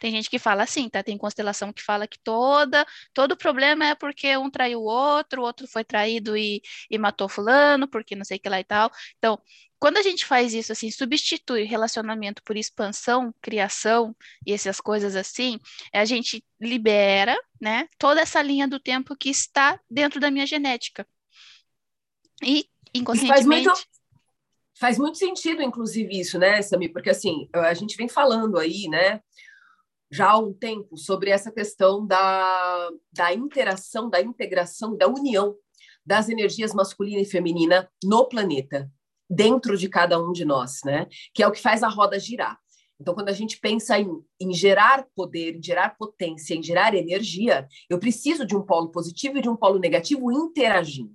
Tem gente que fala assim, tá? Tem constelação que fala que toda, todo problema é porque um traiu o outro, o outro foi traído e, e matou fulano, porque não sei o que lá e tal. Então, quando a gente faz isso assim, substitui relacionamento por expansão, criação e essas coisas assim, a gente libera, né, toda essa linha do tempo que está dentro da minha genética. E inconscientemente faz muito, faz muito sentido, inclusive, isso, né, Sami? Porque assim, a gente vem falando aí, né? já há um tempo sobre essa questão da, da interação, da integração, da união das energias masculina e feminina no planeta, dentro de cada um de nós, né? Que é o que faz a roda girar. Então, quando a gente pensa em, em gerar poder, em gerar potência, em gerar energia, eu preciso de um polo positivo e de um polo negativo interagindo.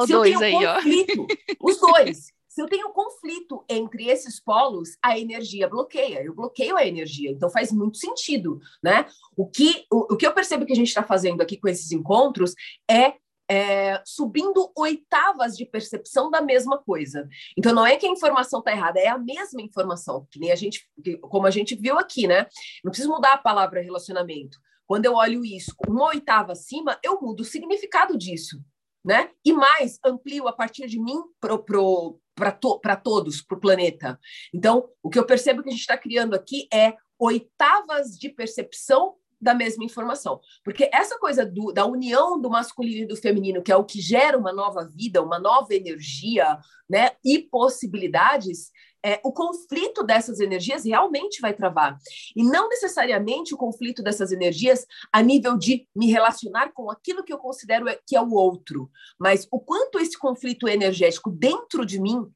Os dois aí, conflito, ó. Os dois. Se eu tenho conflito entre esses polos, a energia bloqueia, eu bloqueio a energia, então faz muito sentido, né? O que, o, o que eu percebo que a gente está fazendo aqui com esses encontros é é, subindo oitavas de percepção da mesma coisa. Então não é que a informação está errada, é a mesma informação, que nem a gente, como a gente viu aqui, né? Não preciso mudar a palavra relacionamento. Quando eu olho isso uma oitava acima, eu mudo o significado disso, né? E mais, amplio a partir de mim pro, pro, para to todos, para o planeta. Então, o que eu percebo que a gente está criando aqui é oitavas de percepção da mesma informação. Porque essa coisa do, da união do masculino e do feminino, que é o que gera uma nova vida, uma nova energia, né, e possibilidades, é, o conflito dessas energias realmente vai travar. E não necessariamente o conflito dessas energias a nível de me relacionar com aquilo que eu considero é, que é o outro, mas o quanto esse conflito energético dentro de mim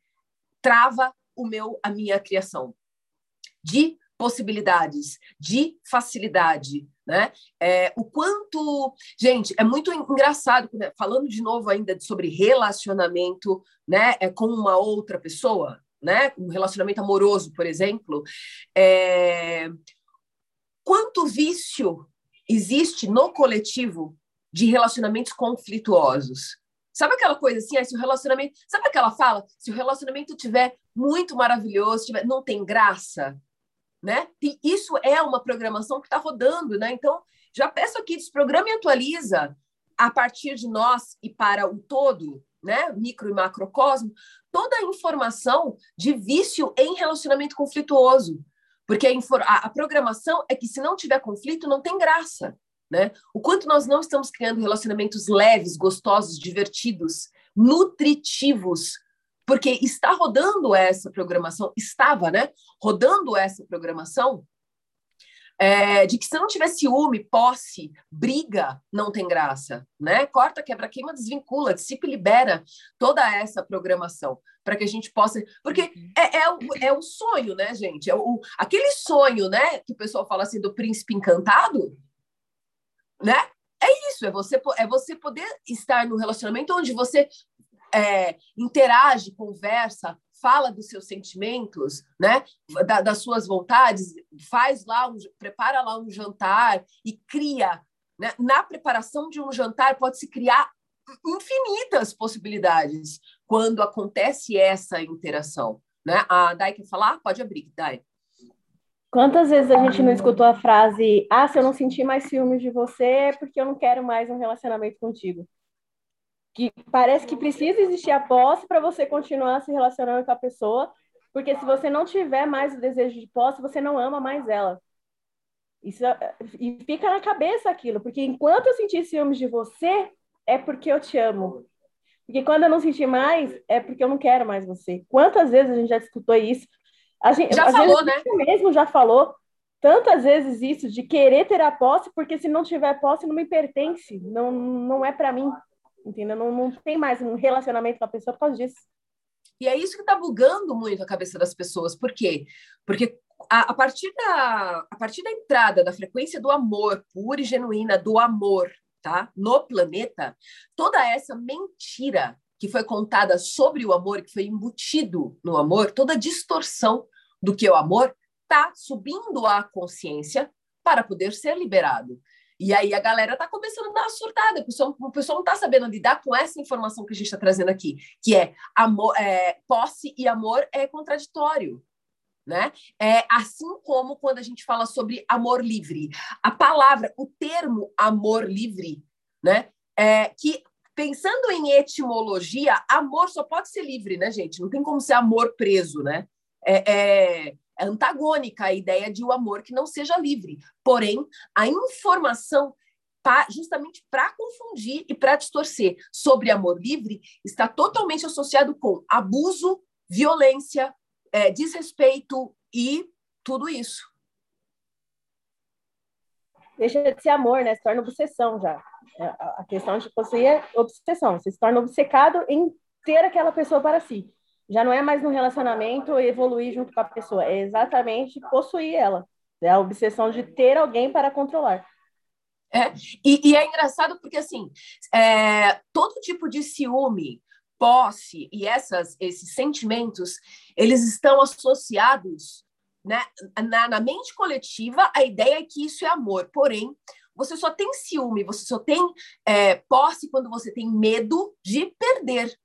trava o meu a minha criação de possibilidades, de facilidade, né? É, o quanto, gente, é muito engraçado né? falando de novo ainda sobre relacionamento, né, é com uma outra pessoa, né? Um relacionamento amoroso, por exemplo, é... quanto vício existe no coletivo de relacionamentos conflituosos? Sabe aquela coisa assim, se o relacionamento, sabe aquela fala, se o relacionamento tiver muito maravilhoso, tiver, não tem graça, né? E isso é uma programação que está rodando, né? Então, já peço aqui, desprograma e atualiza a partir de nós e para o todo, né? Micro e macrocosmo, toda a informação de vício em relacionamento conflituoso. Porque a, a, programação é que se não tiver conflito, não tem graça. Né? O quanto nós não estamos criando relacionamentos leves, gostosos, divertidos, nutritivos, porque está rodando essa programação, estava, né? Rodando essa programação é, de que se não tiver ciúme, posse, briga, não tem graça, né? Corta, quebra, queima, desvincula, dissipa e libera toda essa programação para que a gente possa. Porque uhum. é, é, o, é o sonho, né, gente? É o, aquele sonho, né, que o pessoal fala assim do príncipe encantado, né? É isso, é você, é você poder estar no relacionamento onde você é, interage, conversa, fala dos seus sentimentos, né? Da, das suas vontades, faz lá, um, prepara lá um jantar e cria. Né? Na preparação de um jantar pode-se criar infinitas possibilidades quando acontece essa interação. Né? A Dai quer falar? Pode abrir, Dai. Quantas vezes a gente não escutou a frase: Ah, se eu não sentir mais ciúmes de você, é porque eu não quero mais um relacionamento contigo? Que parece que precisa existir a posse para você continuar se relacionando com a pessoa, porque se você não tiver mais o desejo de posse, você não ama mais ela. Isso, e fica na cabeça aquilo, porque enquanto eu sentir ciúmes de você, é porque eu te amo. Porque quando eu não sentir mais, é porque eu não quero mais você. Quantas vezes a gente já escutou isso? A gente, já falou, né? mesmo já falou tantas vezes isso de querer ter a posse, porque se não tiver posse, não me pertence, não, não é para mim entendeu? Não, não tem mais um relacionamento com a pessoa por causa disso. E é isso que está bugando muito a cabeça das pessoas. Por quê? Porque a, a, partir da, a partir da entrada da frequência do amor, pura e genuína do amor, tá? No planeta, toda essa mentira que foi contada sobre o amor, que foi embutido no amor, toda distorção do que é o amor, está subindo a consciência para poder ser liberado. E aí a galera está começando a dar uma surtada, o pessoal, não está sabendo lidar com essa informação que a gente está trazendo aqui, que é, amor, é posse e amor é contraditório. Né? É assim como quando a gente fala sobre amor livre. A palavra, o termo amor livre, né? É que pensando em etimologia, amor só pode ser livre, né, gente? Não tem como ser amor preso, né? É, é antagônica a ideia de o um amor que não seja livre. Porém, a informação justamente para confundir e para distorcer sobre amor livre está totalmente associado com abuso, violência, é, desrespeito e tudo isso. Deixa de ser amor, né? Se torna obsessão já. É, a questão de possuir é obsessão. Você se torna obcecado em ter aquela pessoa para si. Já não é mais no relacionamento evoluir junto com a pessoa, é exatamente possuir ela. É a obsessão de ter alguém para controlar. É, e, e é engraçado porque, assim, é, todo tipo de ciúme, posse e essas, esses sentimentos, eles estão associados né, na, na mente coletiva, a ideia é que isso é amor. Porém, você só tem ciúme, você só tem é, posse quando você tem medo de perder.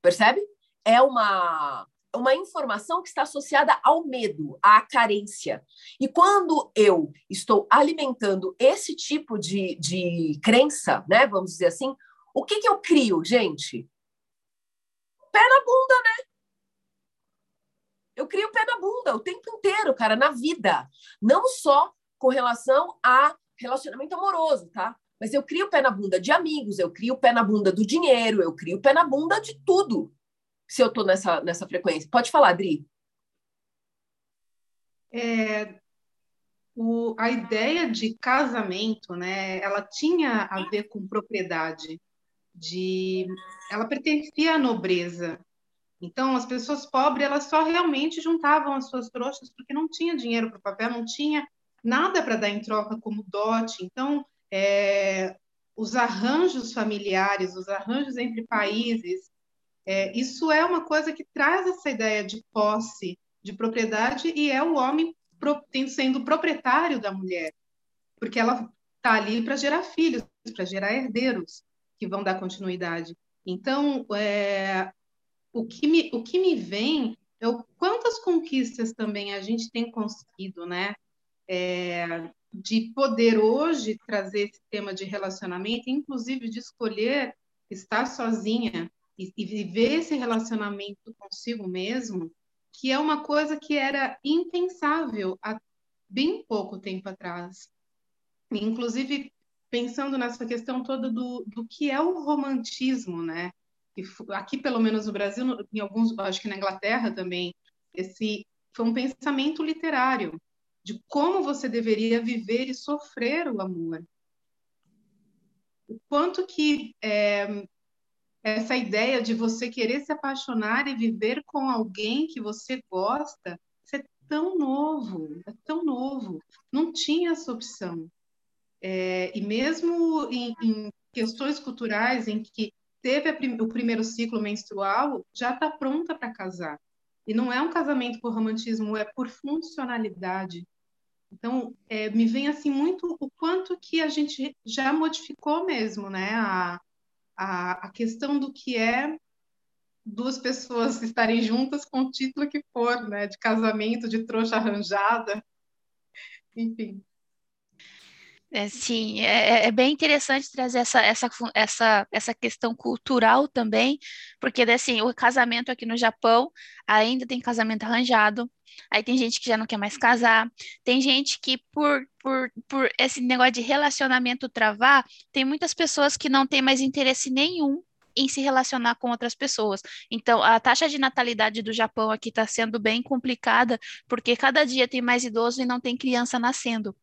Percebe? É uma, uma informação que está associada ao medo, à carência. E quando eu estou alimentando esse tipo de, de crença, né, vamos dizer assim, o que, que eu crio, gente? Pé na bunda, né? Eu crio pé na bunda o tempo inteiro, cara, na vida. Não só com relação a relacionamento amoroso, tá? Mas eu crio pé na bunda de amigos, eu crio pé na bunda do dinheiro, eu crio pé na bunda de tudo. Se eu tô nessa, nessa frequência. Pode falar, Adri. É, o, a ideia de casamento, né, ela tinha a ver com propriedade, de, ela pertencia à nobreza. Então, as pessoas pobres, elas só realmente juntavam as suas trouxas porque não tinha dinheiro para o papel, não tinha nada para dar em troca como dote. Então, é, os arranjos familiares, os arranjos entre países, é, isso é uma coisa que traz essa ideia de posse, de propriedade, e é o homem pro, sendo proprietário da mulher, porque ela está ali para gerar filhos, para gerar herdeiros que vão dar continuidade. Então, é, o que me, o que me vem é o quantas conquistas também a gente tem conseguido, né? É, de poder hoje trazer esse tema de relacionamento, inclusive de escolher estar sozinha e, e viver esse relacionamento consigo mesmo, que é uma coisa que era impensável há bem pouco tempo atrás. Inclusive, pensando nessa questão toda do, do que é o romantismo, né? aqui pelo menos no Brasil, em alguns, acho que na Inglaterra também, esse foi um pensamento literário de como você deveria viver e sofrer o amor. O quanto que é, essa ideia de você querer se apaixonar e viver com alguém que você gosta, isso é tão novo, é tão novo. Não tinha essa opção. É, e mesmo em, em questões culturais em que teve prim o primeiro ciclo menstrual, já está pronta para casar. E não é um casamento por romantismo, é por funcionalidade. Então, é, me vem assim muito o quanto que a gente já modificou mesmo, né? A, a, a questão do que é duas pessoas estarem juntas com o título que for, né? De casamento, de trouxa arranjada, enfim. É, sim, é, é, é bem interessante trazer essa, essa, essa, essa questão cultural também, porque assim, o casamento aqui no Japão ainda tem casamento arranjado, aí tem gente que já não quer mais casar, tem gente que por, por, por esse negócio de relacionamento travar, tem muitas pessoas que não têm mais interesse nenhum em se relacionar com outras pessoas. Então, a taxa de natalidade do Japão aqui está sendo bem complicada, porque cada dia tem mais idoso e não tem criança nascendo.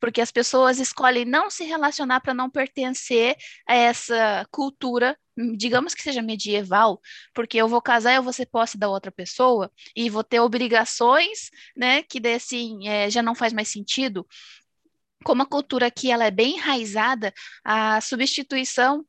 Porque as pessoas escolhem não se relacionar para não pertencer a essa cultura digamos que seja medieval, porque eu vou casar eu vou ser posse da outra pessoa e vou ter obrigações, né, que daí, assim, é, já não faz mais sentido. Como a cultura aqui ela é bem enraizada, a substituição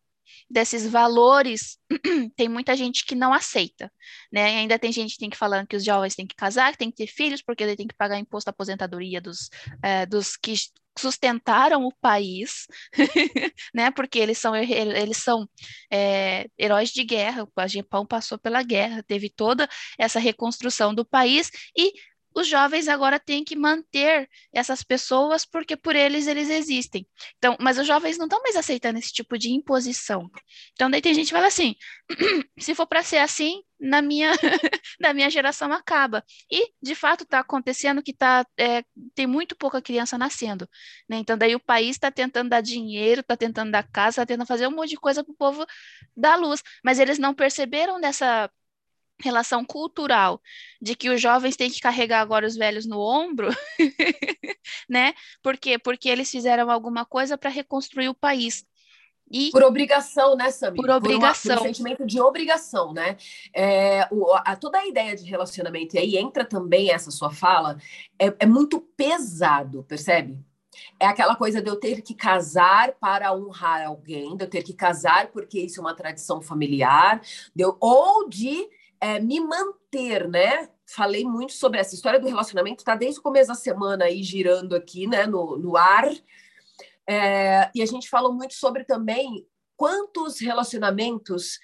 desses valores, tem muita gente que não aceita, né? Ainda tem gente que tem que falar que os jovens têm que casar, que têm que ter filhos, porque ele tem que pagar imposto à aposentadoria dos, é, dos que sustentaram o país, né? Porque eles são eles são é, heróis de guerra. O Japão passou pela guerra, teve toda essa reconstrução do país e os jovens agora têm que manter essas pessoas porque por eles eles existem. Então, mas os jovens não estão mais aceitando esse tipo de imposição. Então, daí tem gente que fala assim: se for para ser assim, na minha na minha geração acaba. E de fato está acontecendo que tá, é, tem muito pouca criança nascendo. Né? Então, daí o país está tentando dar dinheiro, está tentando dar casa, está tentando fazer um monte de coisa para o povo dar luz. Mas eles não perceberam nessa relação cultural de que os jovens têm que carregar agora os velhos no ombro, né? Por quê? Porque eles fizeram alguma coisa para reconstruir o país. E... Por obrigação, né, Samir? Por obrigação. Por, uma, por um sentimento de obrigação, né? É, o, a, toda a ideia de relacionamento, e aí entra também essa sua fala, é, é muito pesado, percebe? É aquela coisa de eu ter que casar para honrar alguém, de eu ter que casar porque isso é uma tradição familiar, de eu, ou de é, me manter, né? Falei muito sobre essa história do relacionamento, tá desde o começo da semana aí girando aqui, né, no, no ar. É, e a gente falou muito sobre também quantos relacionamentos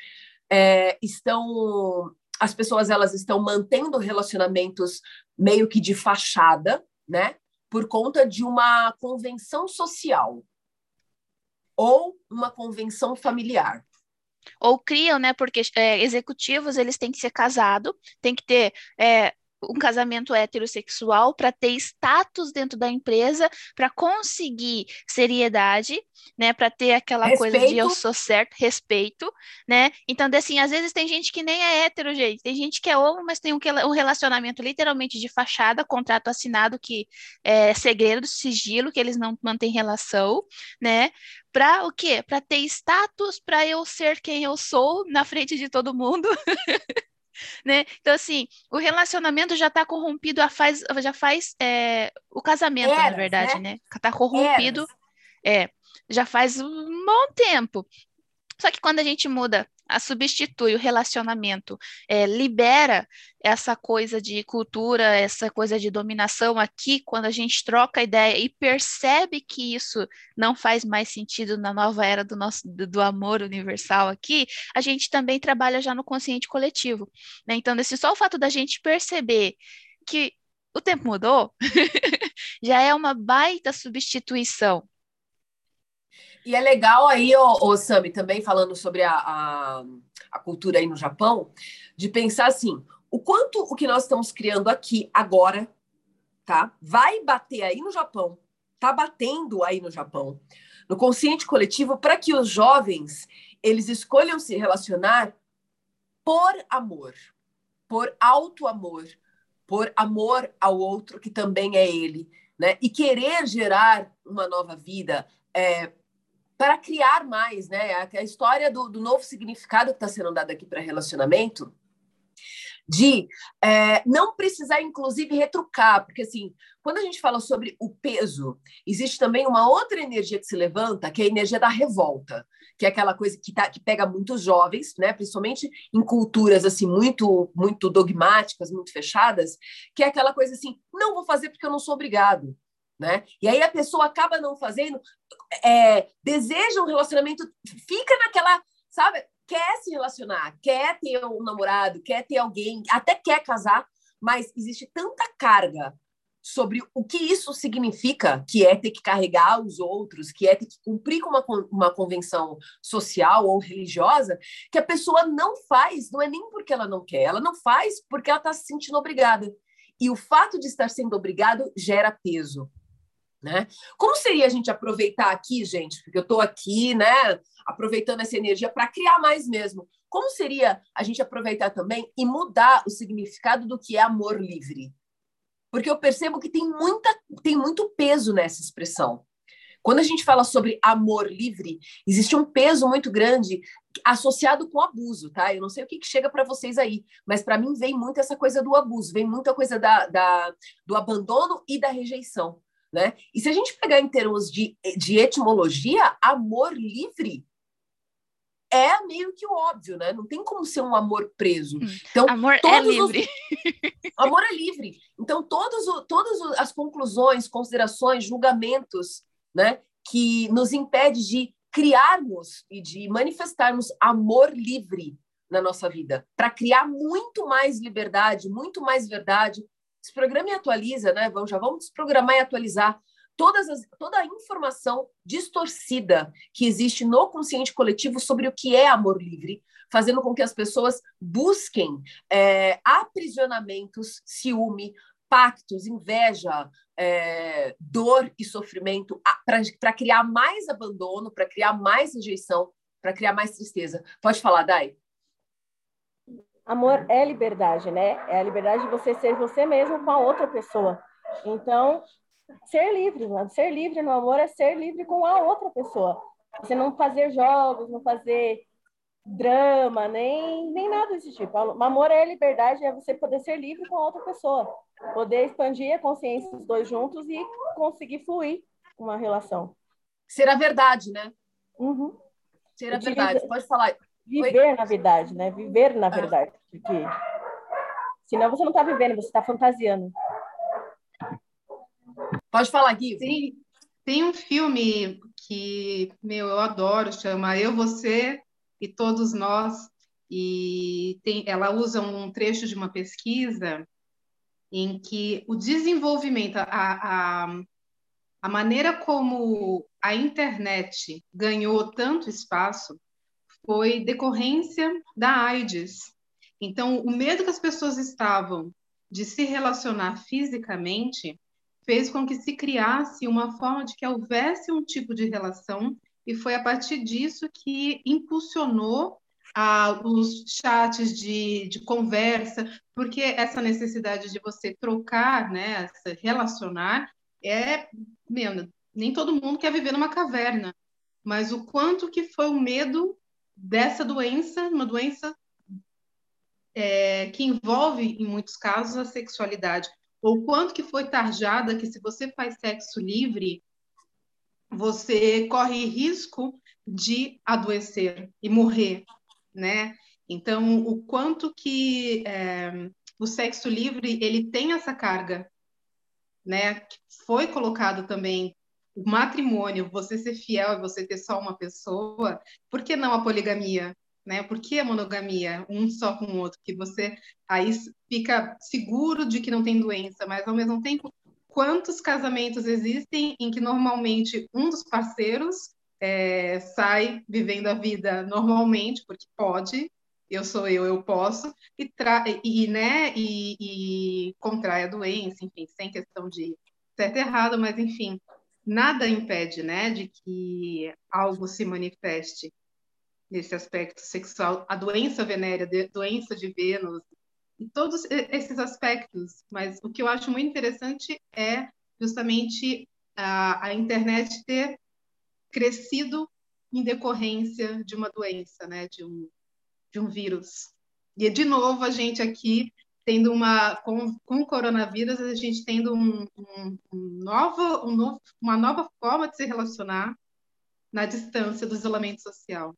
é, estão as pessoas elas estão mantendo relacionamentos meio que de fachada, né? Por conta de uma convenção social ou uma convenção familiar ou criam, né? Porque é, executivos eles têm que ser casados, tem que ter é, um casamento heterossexual para ter status dentro da empresa, para conseguir seriedade, né, para ter aquela respeito. coisa de eu sou certo, respeito, né? Então, assim, às vezes tem gente que nem é hétero, gente, tem gente que é homem, mas tem um, um relacionamento literalmente de fachada, contrato assinado que é segredo, sigilo, que eles não mantêm relação, né? Para o quê? Para ter status, para eu ser quem eu sou na frente de todo mundo. né? Então, assim, o relacionamento já está corrompido, já faz, já faz é, o casamento, Eras, na verdade, né? Está né? corrompido, é, já faz um bom tempo. Só que quando a gente muda a substitui o relacionamento, é, libera essa coisa de cultura, essa coisa de dominação aqui, quando a gente troca ideia e percebe que isso não faz mais sentido na nova era do nosso do, amor universal aqui, a gente também trabalha já no consciente coletivo. Né? Então, esse só o fato da gente perceber que o tempo mudou, já é uma baita substituição. E é legal aí, o, o Sami, também falando sobre a, a, a, cultura aí no Japão, de pensar assim, o quanto o que nós estamos criando aqui agora, tá? Vai bater aí no Japão, tá batendo aí no Japão, no consciente coletivo, para que os jovens eles escolham se relacionar por amor, por alto amor, por amor ao outro que também é ele, né? E querer gerar uma nova vida, é, para criar mais, né? A, história do, do novo significado que está sendo dado aqui para relacionamento, de é, não precisar, inclusive, retrucar, porque assim, quando a gente fala sobre o peso, existe também uma outra energia que se levanta, que é a energia da revolta, que é aquela coisa que, tá, que pega muitos jovens, né, principalmente em culturas assim muito muito dogmáticas, muito fechadas, que é aquela coisa assim, não vou fazer porque eu não sou obrigado. Né? E aí a pessoa acaba não fazendo, é, deseja um relacionamento, fica naquela, sabe, quer se relacionar, quer ter um namorado, quer ter alguém, até quer casar, mas existe tanta carga sobre o que isso significa, que é ter que carregar os outros, que é ter que cumprir com uma, uma convenção social ou religiosa, que a pessoa não faz, não é nem porque ela não quer, ela não faz porque ela está se sentindo obrigada. E o fato de estar sendo obrigado gera peso. Né? Como seria a gente aproveitar aqui, gente? Porque eu estou aqui, né, aproveitando essa energia para criar mais mesmo. Como seria a gente aproveitar também e mudar o significado do que é amor livre? Porque eu percebo que tem muita, tem muito peso nessa expressão. Quando a gente fala sobre amor livre, existe um peso muito grande associado com abuso, tá? Eu não sei o que, que chega para vocês aí, mas para mim vem muito essa coisa do abuso, vem muita coisa da, da, do abandono e da rejeição, né? E se a gente pegar em termos de, de etimologia, amor livre é meio que o óbvio, né? Não tem como ser um amor preso. Hum. Então, amor é livre. Os... amor é livre. Então, todos o, todas as conclusões, considerações, julgamentos, né, que nos impede de criarmos e de manifestarmos amor livre na nossa vida, para criar muito mais liberdade, muito mais verdade. Desprograma e atualiza, né? Vamos, já vamos desprogramar e atualizar todas as, toda a informação distorcida que existe no consciente coletivo sobre o que é amor livre, fazendo com que as pessoas busquem é, aprisionamentos, ciúme, pactos, inveja, é, dor e sofrimento para criar mais abandono, para criar mais rejeição, para criar mais tristeza. Pode falar, Dai? Amor é liberdade, né? É a liberdade de você ser você mesmo com a outra pessoa. Então, ser livre, mano. ser livre no amor é ser livre com a outra pessoa. Você não fazer jogos, não fazer drama, nem, nem nada desse tipo. O amor é liberdade, é você poder ser livre com a outra pessoa. Poder expandir a consciência dos dois juntos e conseguir fluir uma relação. Ser a verdade, né? Uhum. Ser a verdade. Pode falar. Viver Oi? na verdade, né? Viver na ah. verdade. Porque senão você não está vivendo, você está fantasiando. Pode falar, Gui. Tem, tem um filme que, meu, eu adoro, chama Eu, Você e Todos Nós. E tem, ela usa um trecho de uma pesquisa em que o desenvolvimento, a, a, a maneira como a internet ganhou tanto espaço foi decorrência da AIDS. Então, o medo que as pessoas estavam de se relacionar fisicamente fez com que se criasse uma forma de que houvesse um tipo de relação, e foi a partir disso que impulsionou os chats de, de conversa, porque essa necessidade de você trocar, né, se relacionar, é, meu, nem todo mundo quer viver numa caverna, mas o quanto que foi o medo dessa doença, uma doença é, que envolve, em muitos casos, a sexualidade, ou quanto que foi tarjada que se você faz sexo livre, você corre risco de adoecer e morrer, né? Então, o quanto que é, o sexo livre ele tem essa carga, né? Foi colocado também o matrimônio, você ser fiel e você ter só uma pessoa, por que não a poligamia? Né? Por que a monogamia, um só com o outro? Que você aí fica seguro de que não tem doença, mas ao mesmo tempo, quantos casamentos existem em que normalmente um dos parceiros é, sai vivendo a vida normalmente, porque pode, eu sou eu, eu posso, e, tra e, né, e, e contrai a doença, enfim, sem questão de certo e errado, mas enfim, nada impede, né, de que algo se manifeste nesse aspecto sexual, a doença venérea, a doença de Vênus, todos esses aspectos. Mas o que eu acho muito interessante é justamente a, a internet ter crescido em decorrência de uma doença, né, de um, de um vírus. E, de novo, a gente aqui tendo uma, com, com o coronavírus, a gente tendo um, um, um novo, um novo, uma nova forma de se relacionar na distância do isolamento social.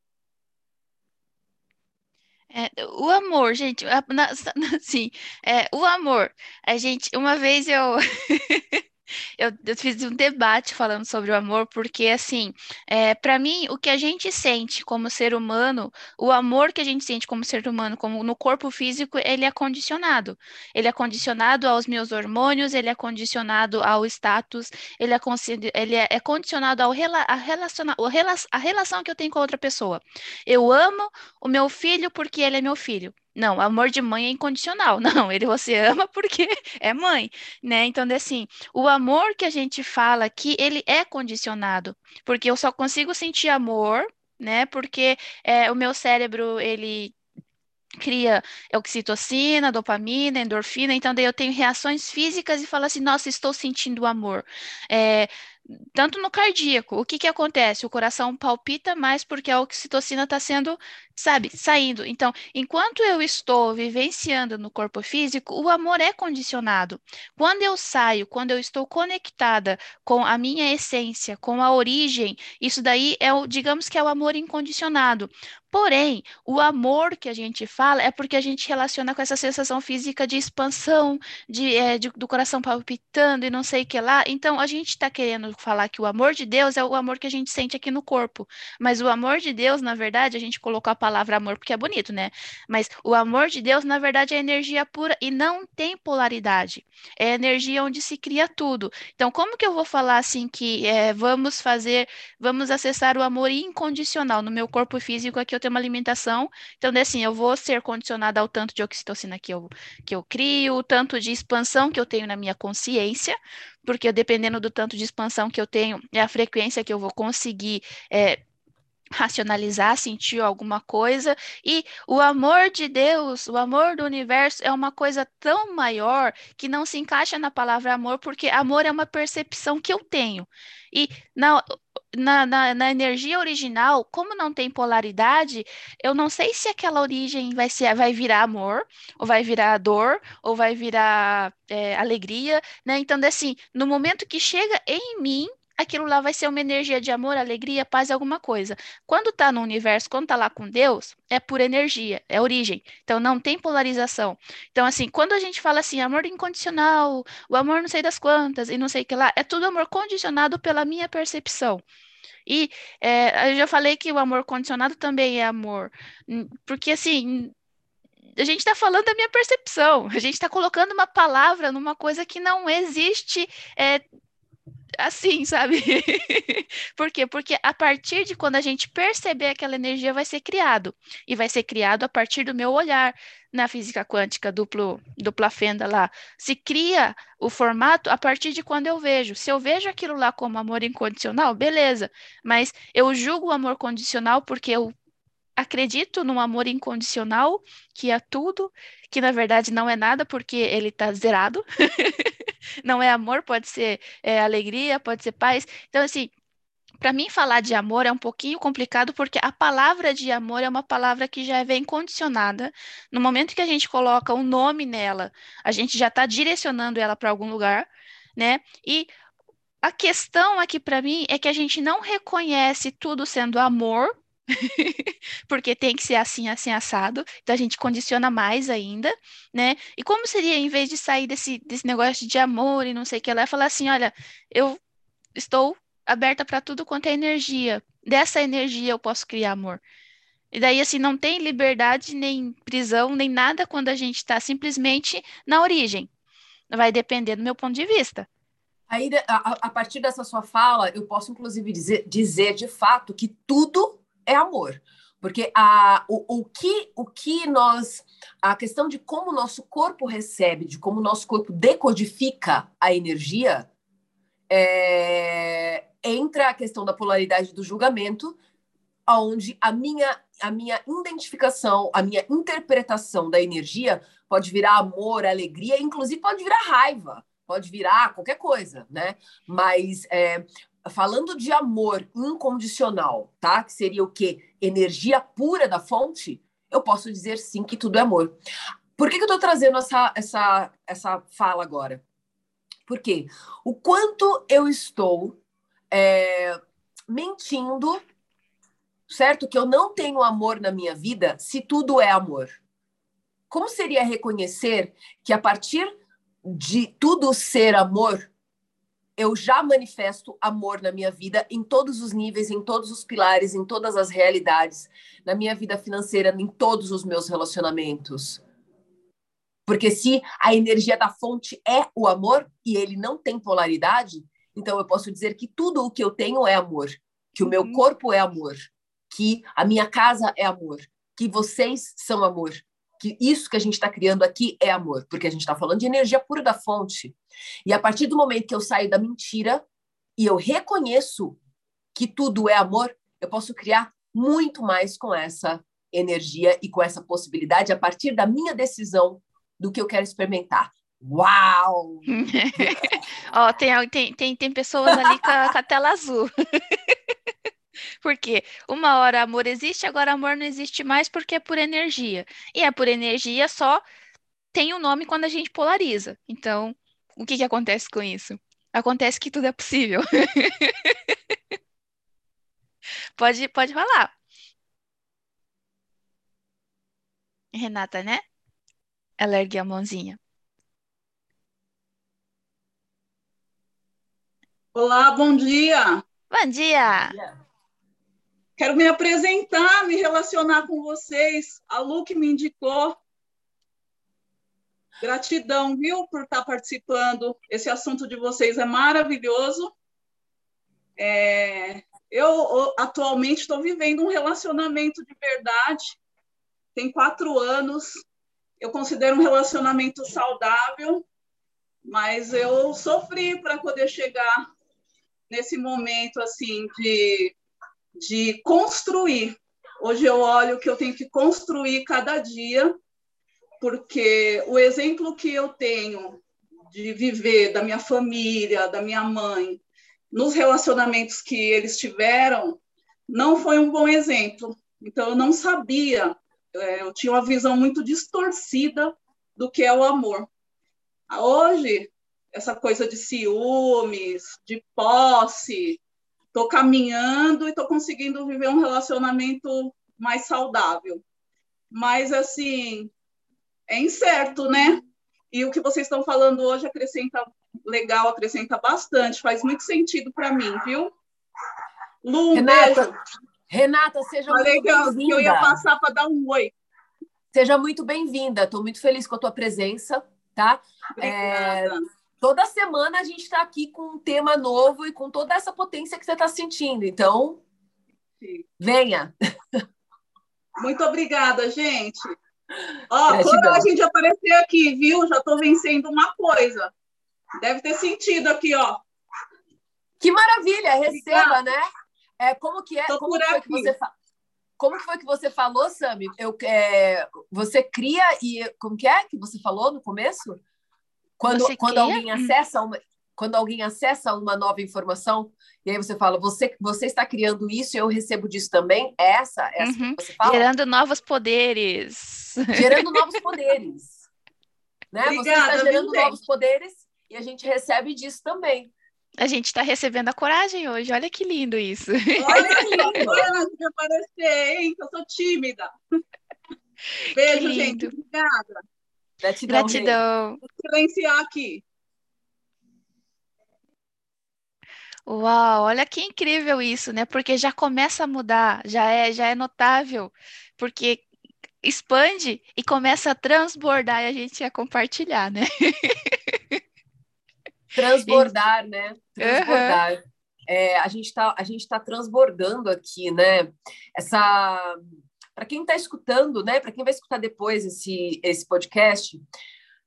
É, o amor, gente, sim, é, o amor. A gente, uma vez eu eu, eu, fiz um debate falando sobre o amor, porque, assim, é, para mim, o que a gente sente como ser humano, o amor que a gente sente como ser humano, como no corpo físico, ele é condicionado. Ele é condicionado aos meus hormônios, ele é condicionado ao status, ele é, ele é, é condicionado ao rela a, relaciona a relação que eu tenho com outra pessoa. Eu amo o meu filho porque ele é meu filho. Não, amor de mãe é incondicional. Não, ele você ama porque é mãe, né? Então, assim, o amor que a gente fala aqui, ele é condicionado, porque eu só consigo sentir amor, né? Porque é, o meu cérebro, ele cria oxitocina, dopamina, endorfina, então daí eu tenho reações físicas e falo assim, nossa, estou sentindo amor. É, tanto no cardíaco. O que que acontece? O coração palpita mais porque a oxitocina está sendo, sabe, saindo. Então, enquanto eu estou vivenciando no corpo físico, o amor é condicionado. Quando eu saio, quando eu estou conectada com a minha essência, com a origem, isso daí é o, digamos que é o amor incondicionado. Porém, o amor que a gente fala é porque a gente relaciona com essa sensação física de expansão, de, é, de do coração palpitando e não sei o que lá. Então, a gente está querendo falar que o amor de Deus é o amor que a gente sente aqui no corpo. Mas o amor de Deus, na verdade, a gente colocou a palavra amor porque é bonito, né? Mas o amor de Deus, na verdade, é energia pura e não tem polaridade. É energia onde se cria tudo. Então, como que eu vou falar assim que é, vamos fazer, vamos acessar o amor incondicional no meu corpo físico aqui? Eu ter uma alimentação. Então, assim, eu vou ser condicionada ao tanto de oxitocina que eu, que eu crio, o tanto de expansão que eu tenho na minha consciência, porque dependendo do tanto de expansão que eu tenho, é a frequência que eu vou conseguir. É, racionalizar, sentir alguma coisa, e o amor de Deus, o amor do universo é uma coisa tão maior que não se encaixa na palavra amor, porque amor é uma percepção que eu tenho. E na, na, na, na, energia original, como não tem polaridade, eu não sei se aquela origem vai, ser, vai virar amor, ou vai virar dor, ou vai virar é, alegria, né? Então, assim, no momento que chega em mim, aquilo lá vai ser uma energia de amor, alegria, paz, alguma coisa. Quando está no universo, quando está lá com Deus, é pura energia, é origem. Então não tem polarização. Então, assim, quando a gente fala assim, amor incondicional, o amor não sei das quantas e não sei o que lá, é tudo amor condicionado pela minha percepção. E é, eu já falei que o amor condicionado também é amor, hum, porque assim. A gente está falando da minha percepção, a gente está colocando uma palavra numa coisa que não existe é, assim, sabe? Por quê? Porque a partir de quando a gente perceber aquela energia vai ser criado. E vai ser criado a partir do meu olhar na física quântica duplo, dupla fenda lá. Se cria o formato a partir de quando eu vejo. Se eu vejo aquilo lá como amor incondicional, beleza. Mas eu julgo o amor condicional porque eu acredito num amor incondicional, que é tudo, que na verdade não é nada porque ele está zerado. não é amor, pode ser é, alegria, pode ser paz. Então, assim, para mim falar de amor é um pouquinho complicado porque a palavra de amor é uma palavra que já vem condicionada. No momento que a gente coloca um nome nela, a gente já está direcionando ela para algum lugar, né? E a questão aqui para mim é que a gente não reconhece tudo sendo amor porque tem que ser assim, assim, assado. Então a gente condiciona mais ainda, né? E como seria, em vez de sair desse, desse negócio de amor e não sei o que lá, falar assim: olha, eu estou aberta para tudo quanto é energia. Dessa energia eu posso criar amor. E daí, assim, não tem liberdade, nem prisão, nem nada quando a gente está simplesmente na origem. Vai depender do meu ponto de vista. Aí, a, a partir dessa sua fala, eu posso, inclusive, dizer, dizer de fato que tudo é amor. Porque a, o, o, que, o que nós. A questão de como o nosso corpo recebe, de como o nosso corpo decodifica a energia, é, entra a questão da polaridade do julgamento, onde a minha, a minha identificação, a minha interpretação da energia pode virar amor, alegria, inclusive pode virar raiva, pode virar qualquer coisa, né? Mas é, falando de amor incondicional, tá? Que seria o quê? Energia pura da fonte, eu posso dizer sim que tudo é amor. Por que, que eu estou trazendo essa, essa, essa fala agora? Porque o quanto eu estou é, mentindo, certo? Que eu não tenho amor na minha vida se tudo é amor. Como seria reconhecer que a partir de tudo ser amor, eu já manifesto amor na minha vida em todos os níveis, em todos os pilares, em todas as realidades, na minha vida financeira, em todos os meus relacionamentos. Porque se a energia da fonte é o amor e ele não tem polaridade, então eu posso dizer que tudo o que eu tenho é amor, que o meu uhum. corpo é amor, que a minha casa é amor, que vocês são amor, que isso que a gente está criando aqui é amor, porque a gente está falando de energia pura da fonte. E a partir do momento que eu saio da mentira e eu reconheço que tudo é amor, eu posso criar muito mais com essa energia e com essa possibilidade a partir da minha decisão do que eu quero experimentar. Uau! Ó, tem, tem, tem, tem pessoas ali com a, com a tela azul. Porque uma hora amor existe, agora amor não existe mais porque é por energia. E é por energia só tem o um nome quando a gente polariza. Então, o que que acontece com isso? Acontece que tudo é possível. pode, pode falar. Renata, né? Ela ergue a mãozinha. Olá, bom dia. Bom dia. Quero me apresentar, me relacionar com vocês. A Lu que me indicou. Gratidão, viu, por estar participando. Esse assunto de vocês é maravilhoso. É, eu atualmente estou vivendo um relacionamento de verdade. Tem quatro anos. Eu considero um relacionamento saudável, mas eu sofri para poder chegar nesse momento assim de, de construir. Hoje eu olho que eu tenho que construir cada dia, porque o exemplo que eu tenho de viver da minha família, da minha mãe, nos relacionamentos que eles tiveram, não foi um bom exemplo. Então eu não sabia, é, eu tinha uma visão muito distorcida do que é o amor. Hoje essa coisa de ciúmes, de posse. Estou caminhando e estou conseguindo viver um relacionamento mais saudável. Mas, assim, é incerto, né? E o que vocês estão falando hoje acrescenta legal, acrescenta bastante, faz muito sentido para mim, viu? Lu, Renata, beijo. Renata, seja Falei muito bem-vinda. que eu ia passar para dar um oi. Seja muito bem-vinda. Estou muito feliz com a tua presença, tá? Obrigada. É toda semana a gente está aqui com um tema novo e com toda essa potência que você está sentindo. Então, Sim. venha. Muito obrigada, gente. Ó, coragem de aparecer aqui, viu? Já estou vencendo uma coisa. Deve ter sentido aqui, ó. Que maravilha, receba, né? É, como que é? Tô como, que que você fa... como que foi que você falou, Sami? Eu, é, você cria e como que é que você falou no começo? Quando, quando alguém acessa uma, quando alguém acessa uma nova informação, e aí você fala, você, você está criando isso e eu recebo disso também? É essa, é essa uhum. que você fala? Gerando novos poderes. Gerando novos poderes. né? Obrigada, você está gerando novos poderes e a gente recebe disso também. A gente está recebendo a coragem hoje. Olha que lindo isso. Olha que lindo. Aparecer, hein? Eu sou tímida. Beijo, gente. Obrigada. Gratidão. Gratidão. Vou silenciar aqui. Uau, olha que incrível isso, né? Porque já começa a mudar, já é, já é notável, porque expande e começa a transbordar e a gente ia compartilhar, né? Transbordar, né? Transbordar. Uhum. É, a gente está a tá transbordando aqui, né? Essa para quem está escutando, né, para quem vai escutar depois esse, esse podcast,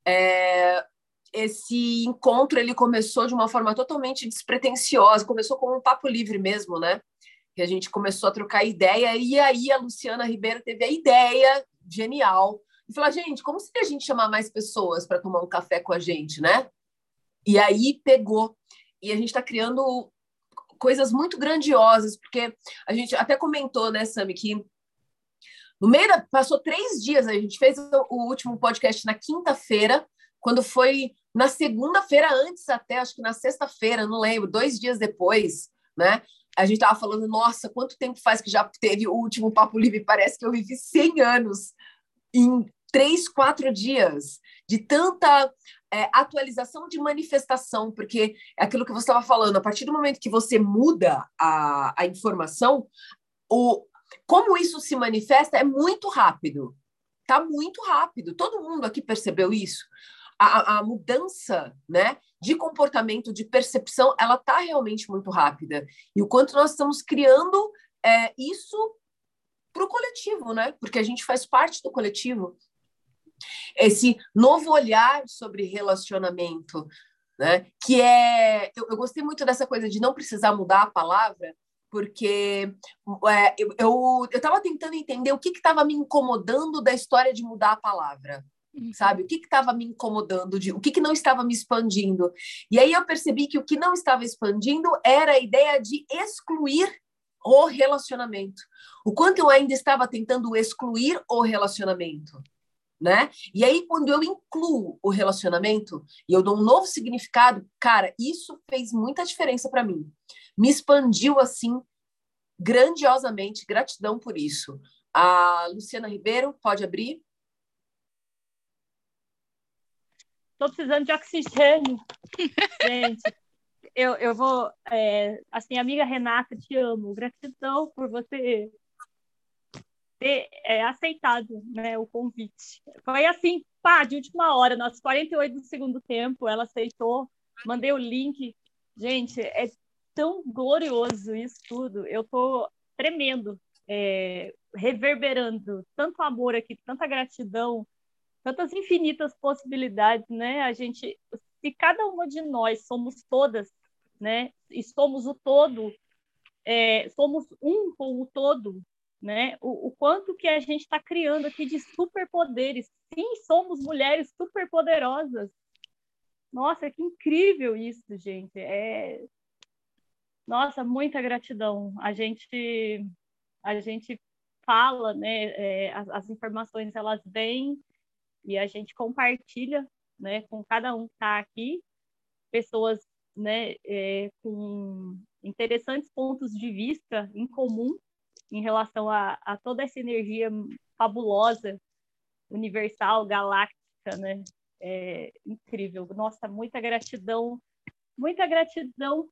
é, esse encontro ele começou de uma forma totalmente despretensiosa, começou como um papo livre mesmo, né? Que a gente começou a trocar ideia e aí a Luciana Ribeiro teve a ideia genial e falou: gente, como se a gente chamar mais pessoas para tomar um café com a gente, né? E aí pegou e a gente está criando coisas muito grandiosas, porque a gente até comentou, né, Sami, que no meio da, passou três dias, a gente fez o último podcast na quinta-feira, quando foi na segunda-feira antes até, acho que na sexta-feira, não lembro, dois dias depois, né? A gente estava falando, nossa, quanto tempo faz que já teve o último Papo Livre? Parece que eu vivi 100 anos em três, quatro dias de tanta é, atualização de manifestação, porque é aquilo que você estava falando, a partir do momento que você muda a, a informação, o, como isso se manifesta é muito rápido. Tá muito rápido. Todo mundo aqui percebeu isso. A, a mudança, né, de comportamento, de percepção, ela tá realmente muito rápida. E o quanto nós estamos criando é, isso para o coletivo, né? Porque a gente faz parte do coletivo. Esse novo olhar sobre relacionamento, né? Que é, eu, eu gostei muito dessa coisa de não precisar mudar a palavra, porque é, eu estava tentando entender o que estava me incomodando da história de mudar a palavra. sabe? O que estava me incomodando, de, o que, que não estava me expandindo. E aí eu percebi que o que não estava expandindo era a ideia de excluir o relacionamento. O quanto eu ainda estava tentando excluir o relacionamento. Né? E aí, quando eu incluo o relacionamento e eu dou um novo significado, cara, isso fez muita diferença para mim. Me expandiu assim grandiosamente. Gratidão por isso. A Luciana Ribeiro, pode abrir? Estou precisando de oxigênio. Gente, eu, eu vou. É, assim, amiga Renata, te amo. Gratidão por você ter é, aceitado né, o convite. Foi assim, pá, de última hora, nós 48 do segundo tempo, ela aceitou, mandei o link. Gente, é tão glorioso isso tudo. Eu tô tremendo, é, reverberando tanto amor aqui, tanta gratidão tantas infinitas possibilidades, né? A gente, se cada uma de nós somos todas, né? E somos o todo, é, somos um com o todo, né? O, o quanto que a gente está criando aqui de superpoderes. Sim, somos mulheres superpoderosas. Nossa, que incrível isso, gente. É nossa, muita gratidão. A gente a gente fala, né? É, as, as, informações elas vêm e a gente compartilha né, com cada um que está aqui, pessoas né, é, com interessantes pontos de vista em comum em relação a, a toda essa energia fabulosa, universal, galáctica, né? É incrível. Nossa, muita gratidão, muita gratidão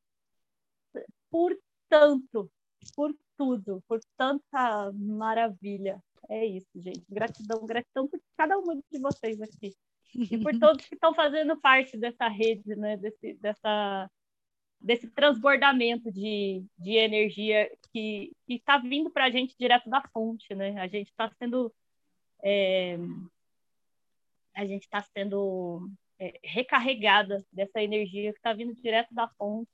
por tanto, por tudo, por tanta maravilha. É isso, gente. Gratidão, gratidão por cada um de vocês aqui. E por todos que estão fazendo parte dessa rede, né? Desse, dessa, desse transbordamento de, de energia que está vindo para a gente direto da fonte, né? A gente está sendo. É, a gente está sendo é, recarregada dessa energia que está vindo direto da fonte.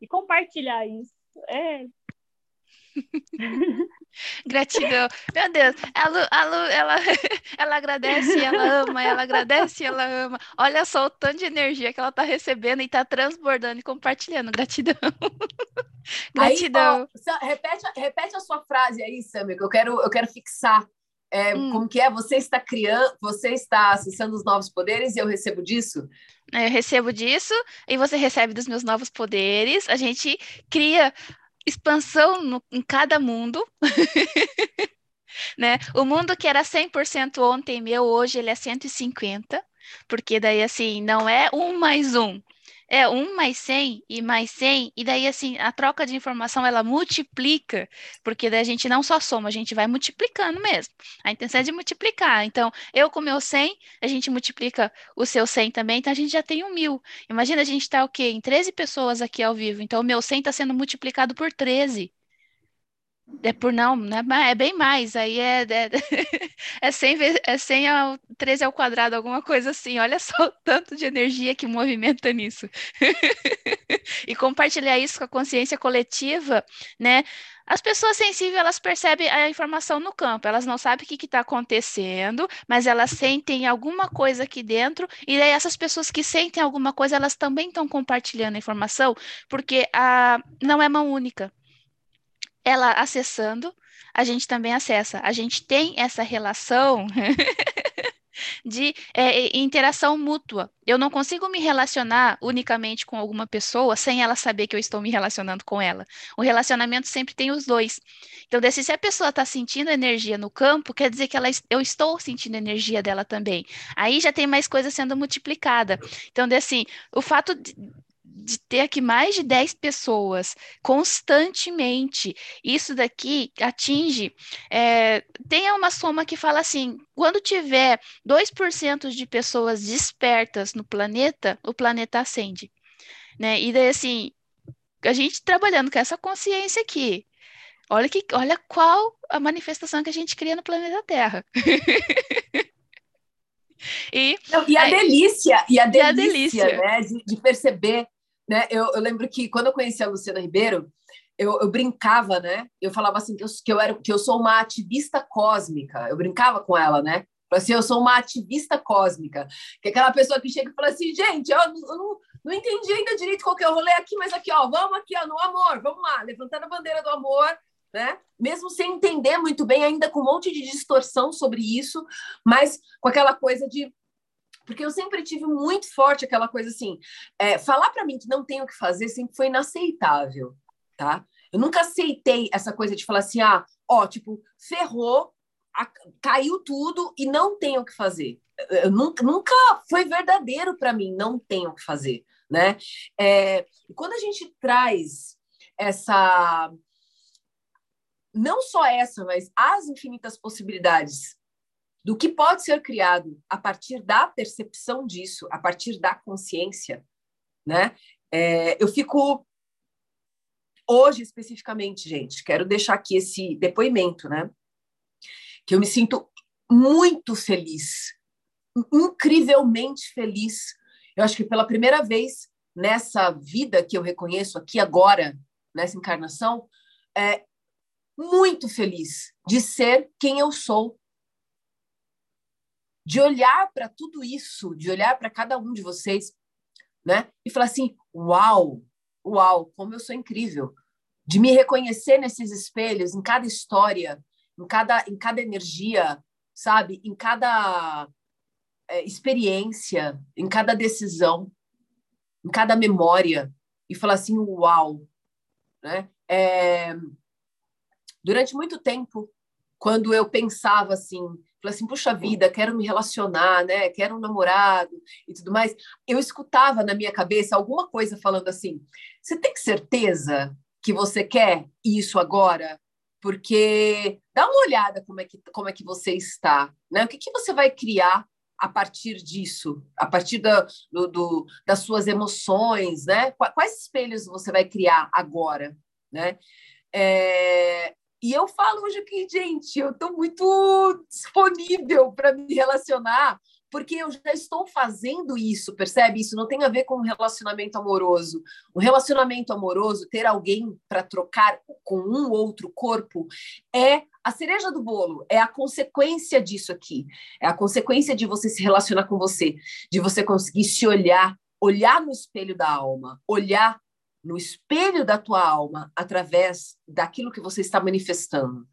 E compartilhar isso é Gratidão. Meu Deus, a Lu, a Lu, ela, ela agradece, ela ama, ela agradece, ela ama. Olha só o tanto de energia que ela está recebendo e está transbordando e compartilhando. Gratidão. Gratidão. Aí, ó, repete, repete a sua frase aí, Samir, que eu quero, eu quero fixar. É, hum. Como que é? Você está criando, você está acessando os novos poderes e eu recebo disso? Eu recebo disso e você recebe dos meus novos poderes. A gente cria expansão no, em cada mundo. né? O mundo que era 100% ontem meu, hoje ele é 150, porque daí assim, não é um mais um, é um mais 100 e mais 100, e daí assim, a troca de informação ela multiplica, porque daí a gente não só soma, a gente vai multiplicando mesmo. A intenção é de multiplicar. Então, eu com meu 100, a gente multiplica o seu 100 também, então a gente já tem um mil. Imagina, a gente está o quê? Em 13 pessoas aqui ao vivo, então o meu 100 está sendo multiplicado por 13. É por não, né? É bem mais. Aí é, é, é 100, vezes, é 100 ao 13 ao quadrado, alguma coisa assim. Olha só o tanto de energia que movimenta nisso. e compartilhar isso com a consciência coletiva, né? As pessoas sensíveis, elas percebem a informação no campo, elas não sabem o que está acontecendo, mas elas sentem alguma coisa aqui dentro, e daí essas pessoas que sentem alguma coisa, elas também estão compartilhando a informação, porque a, não é mão única ela acessando, a gente também acessa. A gente tem essa relação de é, interação mútua. Eu não consigo me relacionar unicamente com alguma pessoa sem ela saber que eu estou me relacionando com ela. O relacionamento sempre tem os dois. Então, desse, se a pessoa está sentindo energia no campo, quer dizer que ela, eu estou sentindo energia dela também. Aí já tem mais coisa sendo multiplicada. Então, assim, o fato de, de ter aqui mais de 10 pessoas constantemente, isso daqui atinge. É, tem uma soma que fala assim: quando tiver 2% de pessoas despertas no planeta, o planeta acende. Né? E daí, assim, a gente trabalhando com essa consciência aqui. Olha, que, olha qual a manifestação que a gente cria no planeta Terra. e, Não, e, a aí, delícia, e a delícia, e a delícia. Né, de, de perceber né? Eu, eu, lembro que quando eu conheci a Luciana Ribeiro, eu, eu brincava, né? Eu falava assim que eu, que eu, era, que eu sou uma ativista cósmica. Eu brincava com ela, né? Assim, eu sou uma ativista cósmica, que é aquela pessoa que chega e fala assim, gente, eu, eu não, não entendi ainda direito qual que é o rolê aqui, mas aqui, ó, vamos aqui, ó, no amor, vamos lá, levantando a bandeira do amor, né? Mesmo sem entender muito bem, ainda com um monte de distorção sobre isso, mas com aquela coisa de porque eu sempre tive muito forte aquela coisa assim, é, falar para mim que não tenho o que fazer sempre foi inaceitável, tá? Eu nunca aceitei essa coisa de falar assim, ah, ó, tipo, ferrou, a, caiu tudo e não tenho o que fazer. Eu nunca, nunca foi verdadeiro para mim, não tenho o que fazer, né? É, quando a gente traz essa não só essa, mas as infinitas possibilidades do que pode ser criado a partir da percepção disso, a partir da consciência, né? É, eu fico hoje especificamente, gente, quero deixar aqui esse depoimento, né? Que eu me sinto muito feliz, incrivelmente feliz. Eu acho que pela primeira vez nessa vida que eu reconheço aqui agora, nessa encarnação, é, muito feliz de ser quem eu sou. De olhar para tudo isso, de olhar para cada um de vocês, né? E falar assim: uau, uau, como eu sou incrível. De me reconhecer nesses espelhos, em cada história, em cada, em cada energia, sabe? Em cada é, experiência, em cada decisão, em cada memória. E falar assim: uau, né? É, Durante muito tempo, quando eu pensava assim, falei assim, puxa vida, quero me relacionar, né? Quero um namorado e tudo mais, eu escutava na minha cabeça alguma coisa falando assim: você tem certeza que você quer isso agora? Porque dá uma olhada como é que, como é que você está, né? O que, que você vai criar a partir disso, a partir da, do, do, das suas emoções, né? Quais espelhos você vai criar agora, né? É, e eu falo hoje aqui, gente, eu estou muito disponível para me relacionar, porque eu já estou fazendo isso, percebe? Isso não tem a ver com um relacionamento amoroso. Um relacionamento amoroso, ter alguém para trocar com um outro corpo, é a cereja do bolo, é a consequência disso aqui. É a consequência de você se relacionar com você, de você conseguir se olhar, olhar no espelho da alma, olhar no espelho da tua alma através daquilo que você está manifestando,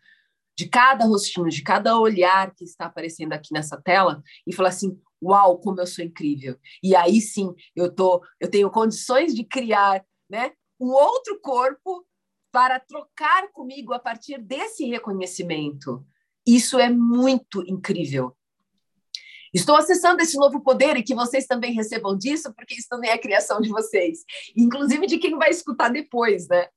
de cada rostinho, de cada olhar que está aparecendo aqui nessa tela e falar assim: "Uau, como eu sou incrível". E aí sim, eu tô, eu tenho condições de criar, né, um outro corpo para trocar comigo a partir desse reconhecimento. Isso é muito incrível. Estou acessando esse novo poder e que vocês também recebam disso, porque isso também é criação de vocês, inclusive de quem vai escutar depois, né?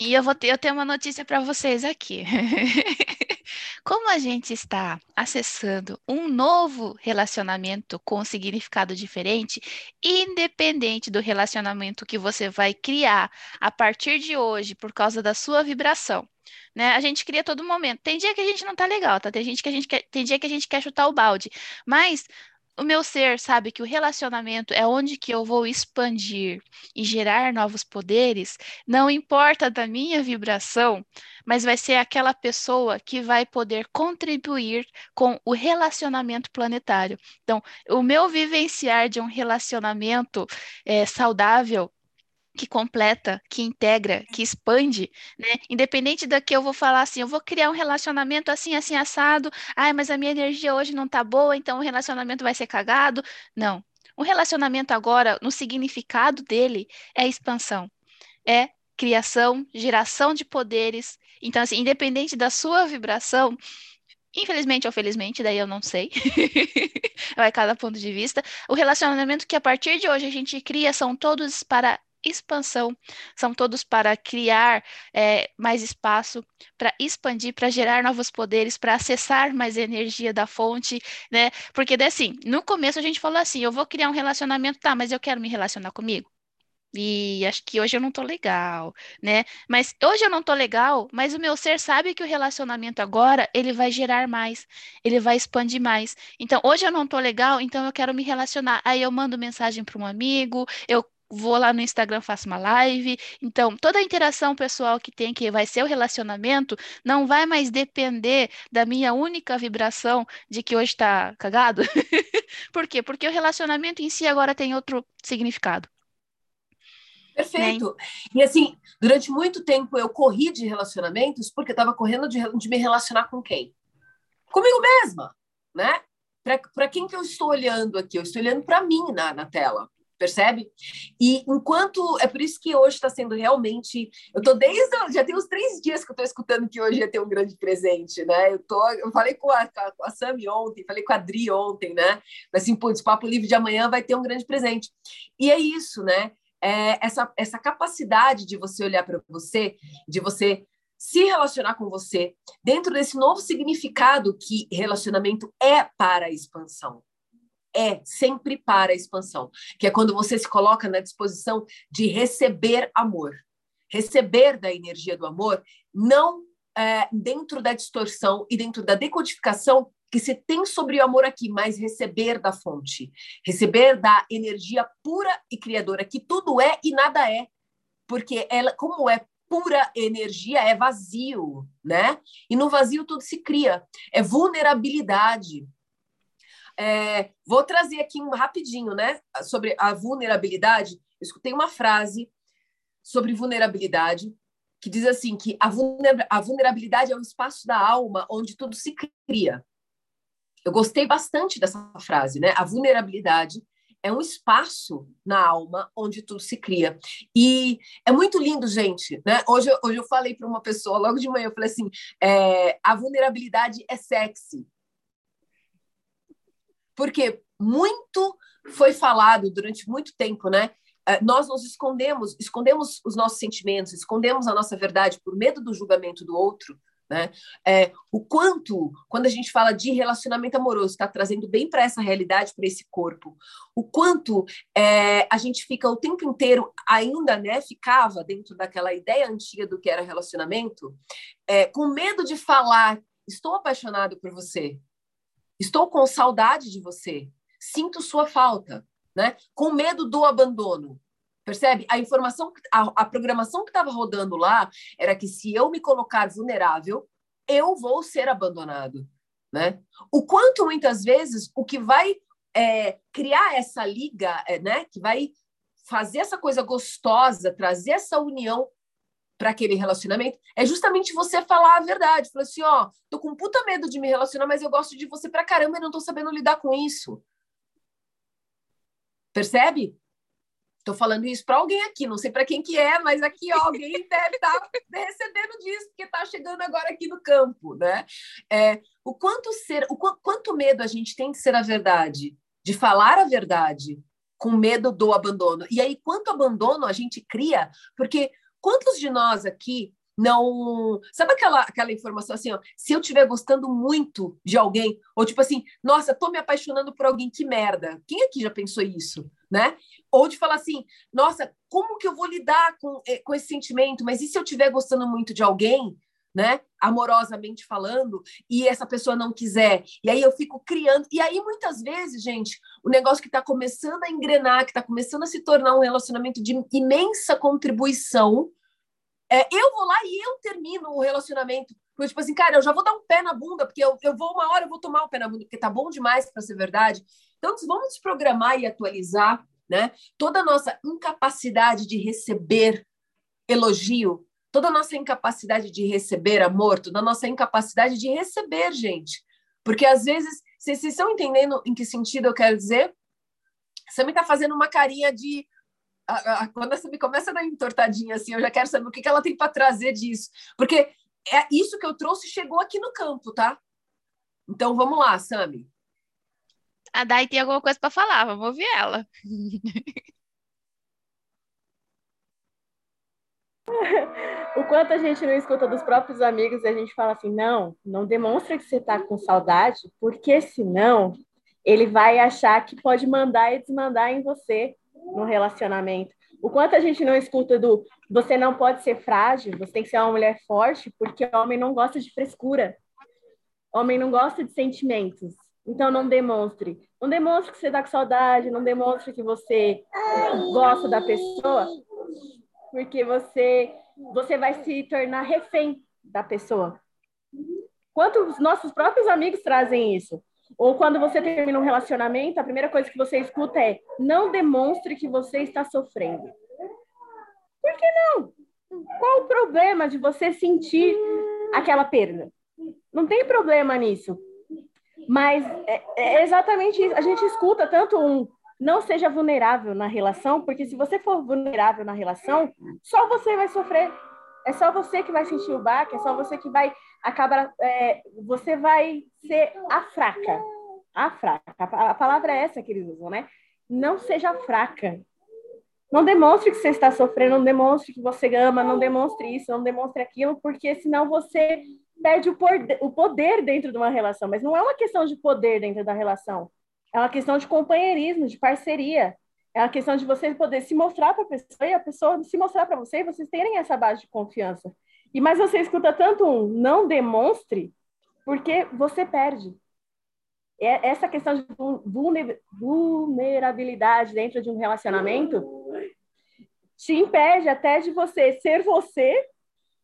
E eu vou ter, eu tenho uma notícia para vocês aqui. Como a gente está acessando um novo relacionamento com significado diferente, independente do relacionamento que você vai criar a partir de hoje por causa da sua vibração, né? A gente cria todo momento. Tem dia que a gente não tá legal, tá? Tem gente que a gente quer, tem dia que a gente quer chutar o balde, mas o meu ser sabe que o relacionamento é onde que eu vou expandir e gerar novos poderes, não importa da minha vibração, mas vai ser aquela pessoa que vai poder contribuir com o relacionamento planetário. Então, o meu vivenciar de um relacionamento é, saudável que completa, que integra, que expande, né? Independente da que eu vou falar assim, eu vou criar um relacionamento assim, assim, assado, ai, mas a minha energia hoje não tá boa, então o relacionamento vai ser cagado. Não. Um relacionamento agora, no significado dele, é expansão, é criação, geração de poderes. Então, assim, independente da sua vibração, Infelizmente ou felizmente, daí eu não sei. Vai cada ponto de vista. O relacionamento que a partir de hoje a gente cria são todos para expansão, são todos para criar é, mais espaço, para expandir, para gerar novos poderes, para acessar mais energia da fonte, né? Porque, assim, no começo a gente falou assim: eu vou criar um relacionamento, tá, mas eu quero me relacionar comigo. E acho que hoje eu não tô legal, né? Mas hoje eu não tô legal, mas o meu ser sabe que o relacionamento agora, ele vai gerar mais, ele vai expandir mais. Então, hoje eu não tô legal, então eu quero me relacionar. Aí eu mando mensagem para um amigo, eu vou lá no Instagram, faço uma live. Então, toda a interação pessoal que tem, que vai ser o relacionamento, não vai mais depender da minha única vibração de que hoje está cagado. Por quê? Porque o relacionamento em si agora tem outro significado. Perfeito. Né? E assim, durante muito tempo eu corri de relacionamentos porque estava correndo de, de me relacionar com quem? Comigo mesma, né? Para quem que eu estou olhando aqui? Eu estou olhando para mim na, na tela, percebe? E enquanto. É por isso que hoje está sendo realmente. Eu estou desde. Já tem uns três dias que eu estou escutando que hoje ia ter um grande presente, né? Eu, tô, eu falei com a, com a Sami ontem, falei com a Adri ontem, né? Assim, putz, Papo Livre de amanhã vai ter um grande presente. E é isso, né? É essa, essa capacidade de você olhar para você, de você se relacionar com você dentro desse novo significado que relacionamento é para a expansão. É sempre para a expansão, que é quando você se coloca na disposição de receber amor. Receber da energia do amor, não é, dentro da distorção e dentro da decodificação que se tem sobre o amor aqui, mas receber da fonte, receber da energia pura e criadora, que tudo é e nada é. Porque ela, como é pura energia é vazio, né? E no vazio tudo se cria. É vulnerabilidade. É, vou trazer aqui um rapidinho, né? Sobre a vulnerabilidade. Eu escutei uma frase sobre vulnerabilidade que diz assim que a vulnerabilidade é o espaço da alma onde tudo se cria. Eu gostei bastante dessa frase, né? A vulnerabilidade é um espaço na alma onde tudo se cria. E é muito lindo, gente. Né? Hoje, hoje eu falei para uma pessoa, logo de manhã, eu falei assim: é, a vulnerabilidade é sexy. Porque muito foi falado durante muito tempo, né? É, nós nos escondemos, escondemos os nossos sentimentos, escondemos a nossa verdade por medo do julgamento do outro, né? É, o quanto, quando a gente fala de relacionamento amoroso, está trazendo bem para essa realidade, para esse corpo, o quanto é, a gente fica o tempo inteiro ainda, né, ficava dentro daquela ideia antiga do que era relacionamento, é, com medo de falar: estou apaixonado por você, estou com saudade de você, sinto sua falta, né? Com medo do abandono. Percebe? A informação, a, a programação que estava rodando lá era que se eu me colocar vulnerável, eu vou ser abandonado. Né? O quanto muitas vezes o que vai é, criar essa liga, é, né? que vai fazer essa coisa gostosa, trazer essa união para aquele relacionamento, é justamente você falar a verdade. Falar assim, ó, tô com puta medo de me relacionar, mas eu gosto de você pra caramba e não tô sabendo lidar com isso. Percebe? Estou falando isso para alguém aqui, não sei para quem que é, mas aqui ó, alguém deve estar tá recebendo disso, porque está chegando agora aqui no campo, né? É, o quanto ser, o qu quanto medo a gente tem de ser a verdade, de falar a verdade, com medo do abandono. E aí, quanto abandono a gente cria? Porque quantos de nós aqui não. Sabe aquela, aquela informação assim, ó, se eu estiver gostando muito de alguém, ou tipo assim, nossa, tô me apaixonando por alguém, que merda. Quem aqui já pensou isso? Né? Ou de falar assim, nossa, como que eu vou lidar com, eh, com esse sentimento? Mas e se eu estiver gostando muito de alguém, né? Amorosamente falando, e essa pessoa não quiser. E aí eu fico criando. E aí, muitas vezes, gente, o negócio que está começando a engrenar, que está começando a se tornar um relacionamento de imensa contribuição é, eu vou lá e eu termino o relacionamento. Porque, tipo assim, cara, eu já vou dar um pé na bunda, porque eu, eu vou uma hora, eu vou tomar o um pé na bunda, porque tá bom demais para ser verdade. Então, vamos desprogramar e atualizar né? toda a nossa incapacidade de receber elogio, toda a nossa incapacidade de receber amor, toda a nossa incapacidade de receber, gente. Porque, às vezes, vocês estão entendendo em que sentido eu quero dizer? Você me está fazendo uma carinha de a, a, quando a Sami começa a dar entortadinha assim, eu já quero saber o que, que ela tem para trazer disso. Porque é isso que eu trouxe chegou aqui no campo, tá? Então vamos lá, Sami. A Dai tem alguma coisa para falar, vamos ouvir ela. o quanto a gente não escuta dos próprios amigos e a gente fala assim, não, não demonstra que você está com saudade, porque senão ele vai achar que pode mandar e desmandar em você no relacionamento. O quanto a gente não escuta do você não pode ser frágil, você tem que ser uma mulher forte, porque homem não gosta de frescura. Homem não gosta de sentimentos. Então não demonstre. Não demonstre que você está com saudade, não demonstre que você gosta da pessoa, porque você você vai se tornar refém da pessoa. Quantos nossos próprios amigos trazem isso? Ou quando você termina um relacionamento, a primeira coisa que você escuta é: não demonstre que você está sofrendo. Por que não? Qual o problema de você sentir aquela perda? Não tem problema nisso. Mas é, é exatamente isso. A gente escuta tanto um não seja vulnerável na relação, porque se você for vulnerável na relação, só você vai sofrer. É só você que vai sentir o baque, é só você que vai acabar. É, você vai ser a fraca. A fraca. A palavra é essa que eles usam, né? Não seja fraca. Não demonstre que você está sofrendo, não demonstre que você ama, não demonstre isso, não demonstre aquilo, porque senão você perde o poder, dentro de uma relação. Mas não é uma questão de poder dentro da relação. É uma questão de companheirismo, de parceria. É uma questão de você poder se mostrar para a pessoa e a pessoa se mostrar para você e vocês terem essa base de confiança. E mas você escuta tanto um não demonstre, porque você perde. É essa questão de vulnerabilidade dentro de um relacionamento te impede até de você ser você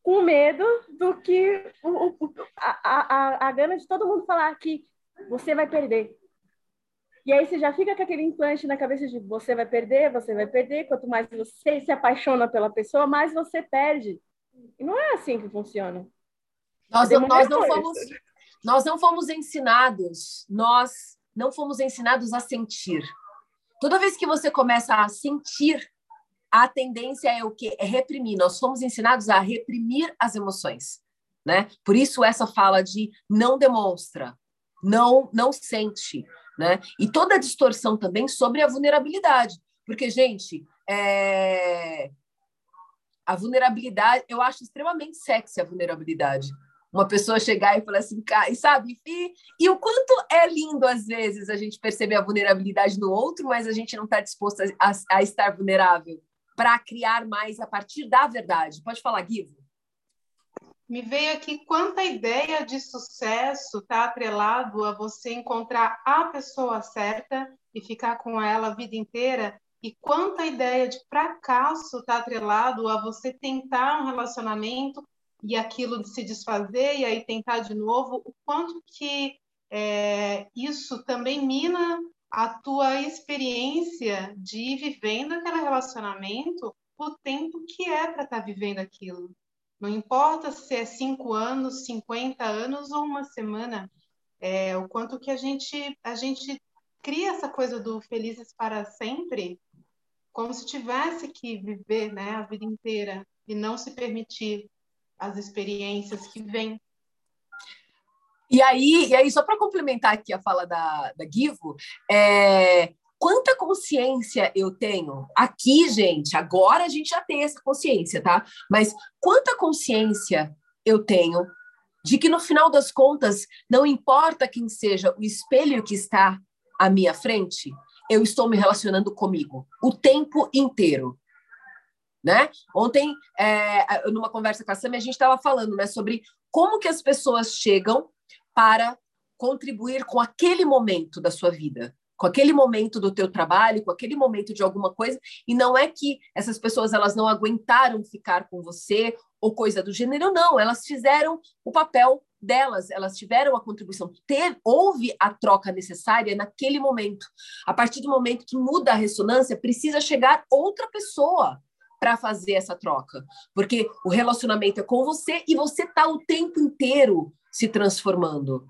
com medo do que o, o, a, a, a gana de todo mundo falar que você vai perder. E aí você já fica com aquele implante na cabeça de você vai perder, você vai perder. Quanto mais você se apaixona pela pessoa, mais você perde. E não é assim que funciona. Nós, não, nós, não fomos, nós não fomos ensinados, nós não fomos ensinados a sentir. Toda vez que você começa a sentir, a tendência é o quê? É reprimir. Nós fomos ensinados a reprimir as emoções, né? Por isso essa fala de não demonstra, não não sente, né? E toda a distorção também sobre a vulnerabilidade, porque gente, é... a vulnerabilidade, eu acho extremamente sexy a vulnerabilidade. Uma pessoa chegar e falar assim, e sabe? E, e o quanto é lindo, às vezes, a gente perceber a vulnerabilidade no outro, mas a gente não está disposto a, a, a estar vulnerável para criar mais a partir da verdade. Pode falar, Guivo. Me veio aqui quanta ideia de sucesso está atrelado a você encontrar a pessoa certa e ficar com ela a vida inteira, e quanta ideia de fracasso está atrelado a você tentar um relacionamento e aquilo de se desfazer e aí tentar de novo, o quanto que é, isso também mina a tua experiência de ir vivendo aquele relacionamento o tempo que é para estar tá vivendo aquilo. Não importa se é cinco anos, 50 anos ou uma semana, é, o quanto que a gente, a gente cria essa coisa do felizes para sempre, como se tivesse que viver né, a vida inteira e não se permitir as experiências que vêm. E aí, e aí só para complementar aqui a fala da, da Givo, é, quanta consciência eu tenho aqui, gente, agora a gente já tem essa consciência, tá? Mas quanta consciência eu tenho de que no final das contas, não importa quem seja o espelho que está à minha frente, eu estou me relacionando comigo o tempo inteiro. Né? Ontem, é, numa conversa com a Samia, a gente estava falando né, sobre como que as pessoas chegam para contribuir com aquele momento da sua vida, com aquele momento do teu trabalho, com aquele momento de alguma coisa, e não é que essas pessoas elas não aguentaram ficar com você ou coisa do gênero, não, elas fizeram o papel delas, elas tiveram a contribuição, houve a troca necessária naquele momento. A partir do momento que muda a ressonância, precisa chegar outra pessoa para fazer essa troca, porque o relacionamento é com você e você tá o tempo inteiro se transformando.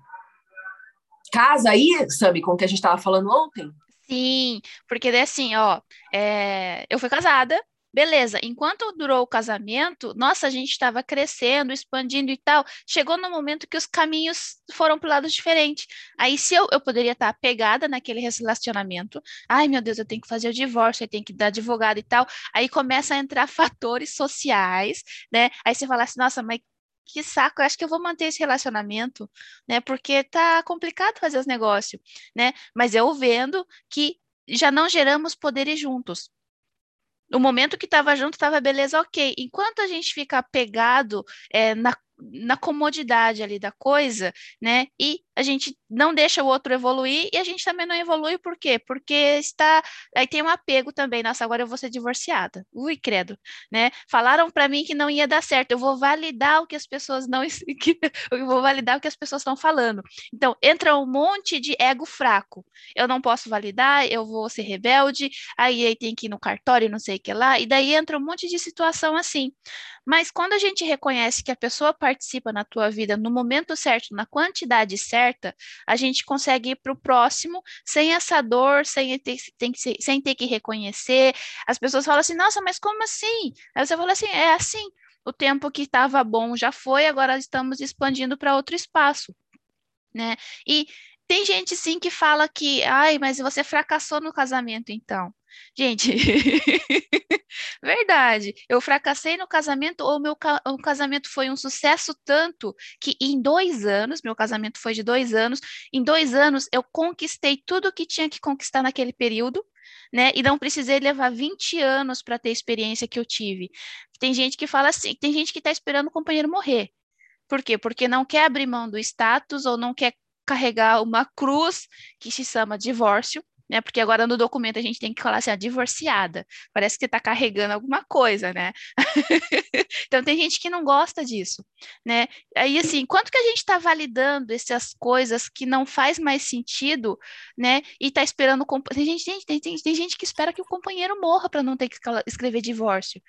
Casa aí, Sami, com o que a gente estava falando ontem? Sim, porque assim, ó, é, eu fui casada, beleza. Enquanto durou o casamento, nossa, a gente estava crescendo, expandindo e tal. Chegou no momento que os caminhos foram para lados diferentes. Aí, se eu, eu poderia estar pegada naquele relacionamento, ai meu Deus, eu tenho que fazer o divórcio, eu tenho que dar advogado e tal. Aí começa a entrar fatores sociais, né? Aí você fala assim, nossa, mas que saco, acho que eu vou manter esse relacionamento, né? Porque tá complicado fazer os negócios, né? Mas eu vendo que já não geramos poderes juntos. No momento que estava junto, estava beleza, ok. Enquanto a gente fica apegado é, na, na comodidade ali da coisa, né? E a gente não deixa o outro evoluir e a gente também não evolui por quê? Porque está aí tem um apego também, nossa, agora eu vou ser divorciada. Ui, credo, né? Falaram para mim que não ia dar certo. Eu vou validar o que as pessoas não que, eu vou validar o que as pessoas estão falando. Então, entra um monte de ego fraco. Eu não posso validar, eu vou ser rebelde, aí, aí tem que ir no cartório, não sei o que lá, e daí entra um monte de situação assim. Mas quando a gente reconhece que a pessoa participa na tua vida no momento certo, na quantidade certa, a gente consegue ir para o próximo sem essa dor, sem ter, tem que, sem ter que reconhecer. As pessoas falam assim, nossa, mas como assim? Aí você fala assim, é assim, o tempo que estava bom já foi, agora estamos expandindo para outro espaço. Né? E tem gente sim que fala que, ai, mas você fracassou no casamento, então. Gente, verdade. Eu fracassei no casamento, ou meu ca o casamento foi um sucesso tanto que em dois anos, meu casamento foi de dois anos, em dois anos eu conquistei tudo que tinha que conquistar naquele período, né? E não precisei levar 20 anos para ter a experiência que eu tive. Tem gente que fala assim, tem gente que está esperando o companheiro morrer. Por quê? Porque não quer abrir mão do status ou não quer carregar uma cruz que se chama divórcio, né? Porque agora no documento a gente tem que falar assim, a divorciada. Parece que está carregando alguma coisa, né? então tem gente que não gosta disso, né? Aí assim, quanto que a gente está validando essas coisas que não faz mais sentido, né? E está esperando tem gente, tem, tem, tem gente que espera que o companheiro morra para não ter que escrever divórcio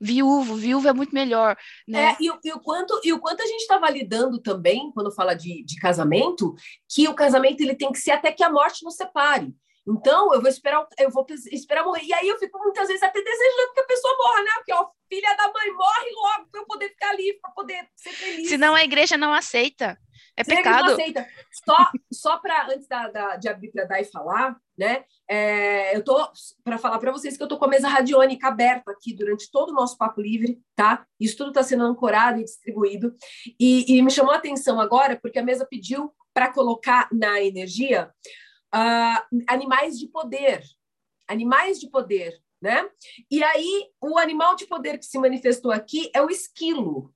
viúvo, viúvo é muito melhor, né? É, e, e, o quanto, e o quanto a gente está validando também, quando fala de, de casamento, que o casamento ele tem que ser até que a morte nos separe. Então, eu vou esperar, eu vou esperar morrer. E aí eu fico muitas vezes até desejando que a pessoa morra, né? Porque, ó, filha da mãe morre logo para eu poder ficar livre, para poder ser feliz. Senão a igreja não aceita. É pecado. Não aceita. Só, só para, antes da, da, de abrir para dar e falar, né? É, eu tô para falar para vocês que eu tô com a mesa radiônica aberta aqui durante todo o nosso papo livre, tá? Isso tudo está sendo ancorado e distribuído. E, e, me chamou a atenção agora porque a mesa pediu para colocar na energia uh, animais de poder, animais de poder, né? E aí o animal de poder que se manifestou aqui é o esquilo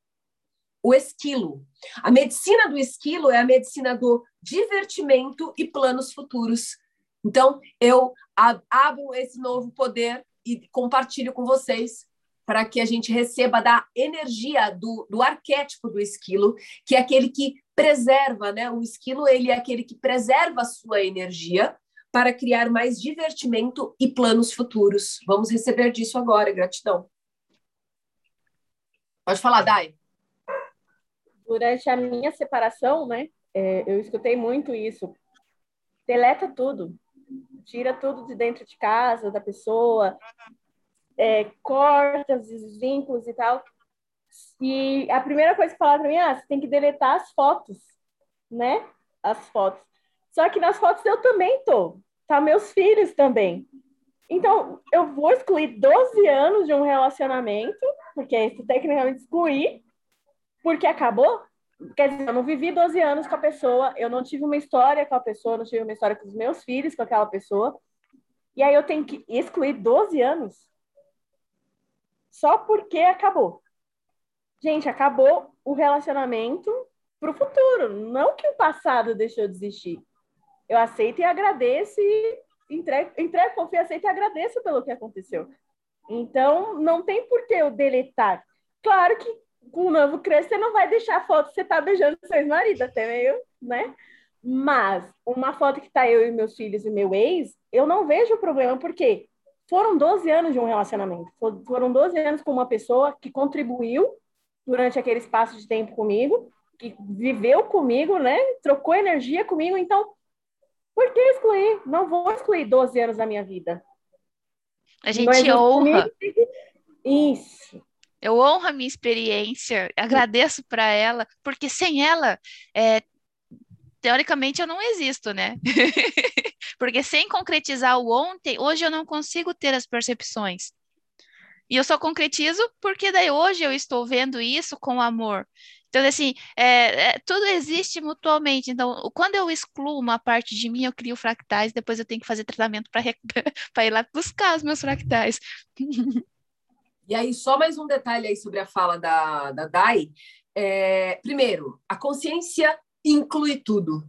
o esquilo. A medicina do esquilo é a medicina do divertimento e planos futuros. Então, eu abro esse novo poder e compartilho com vocês para que a gente receba da energia do, do arquétipo do esquilo, que é aquele que preserva, né? O esquilo ele é aquele que preserva a sua energia para criar mais divertimento e planos futuros. Vamos receber disso agora, gratidão. Pode falar, Dai durante a minha separação, né, é, eu escutei muito isso. Deleta tudo, tira tudo de dentro de casa da pessoa, é, corta os vínculos e tal. E a primeira coisa que falaram para mim, ah, você tem que deletar as fotos, né? As fotos. Só que nas fotos eu também tô, tá meus filhos também. Então, eu vou excluir 12 anos de um relacionamento, porque isso tecnicamente excluir, porque acabou. Quer dizer, eu não vivi 12 anos com a pessoa, eu não tive uma história com a pessoa, não tive uma história com os meus filhos com aquela pessoa. E aí eu tenho que excluir 12 anos só porque acabou. Gente, acabou o relacionamento para o futuro, não que o passado deixou de existir. Eu aceito e agradeço e entrego, entrego confio, aceito e agradeço pelo que aconteceu. Então, não tem por que eu deletar. Claro que com o novo crescer, você não vai deixar a foto que você tá beijando seu ex-marido, até meio, né? Mas uma foto que tá eu e meus filhos e meu ex, eu não vejo problema, porque foram 12 anos de um relacionamento. Foram 12 anos com uma pessoa que contribuiu durante aquele espaço de tempo comigo, que viveu comigo, né? Trocou energia comigo. Então, por que excluir? Não vou excluir 12 anos da minha vida. A gente honra. Comigo, isso. Eu honro a minha experiência, agradeço para ela, porque sem ela, é, teoricamente, eu não existo, né? porque sem concretizar o ontem, hoje eu não consigo ter as percepções. E eu só concretizo porque daí hoje eu estou vendo isso com amor. Então, assim, é, é, tudo existe mutuamente. Então, quando eu excluo uma parte de mim, eu crio fractais, depois eu tenho que fazer tratamento para ir lá buscar os meus fractais. E aí, só mais um detalhe aí sobre a fala da, da Dai. é, primeiro, a consciência inclui tudo.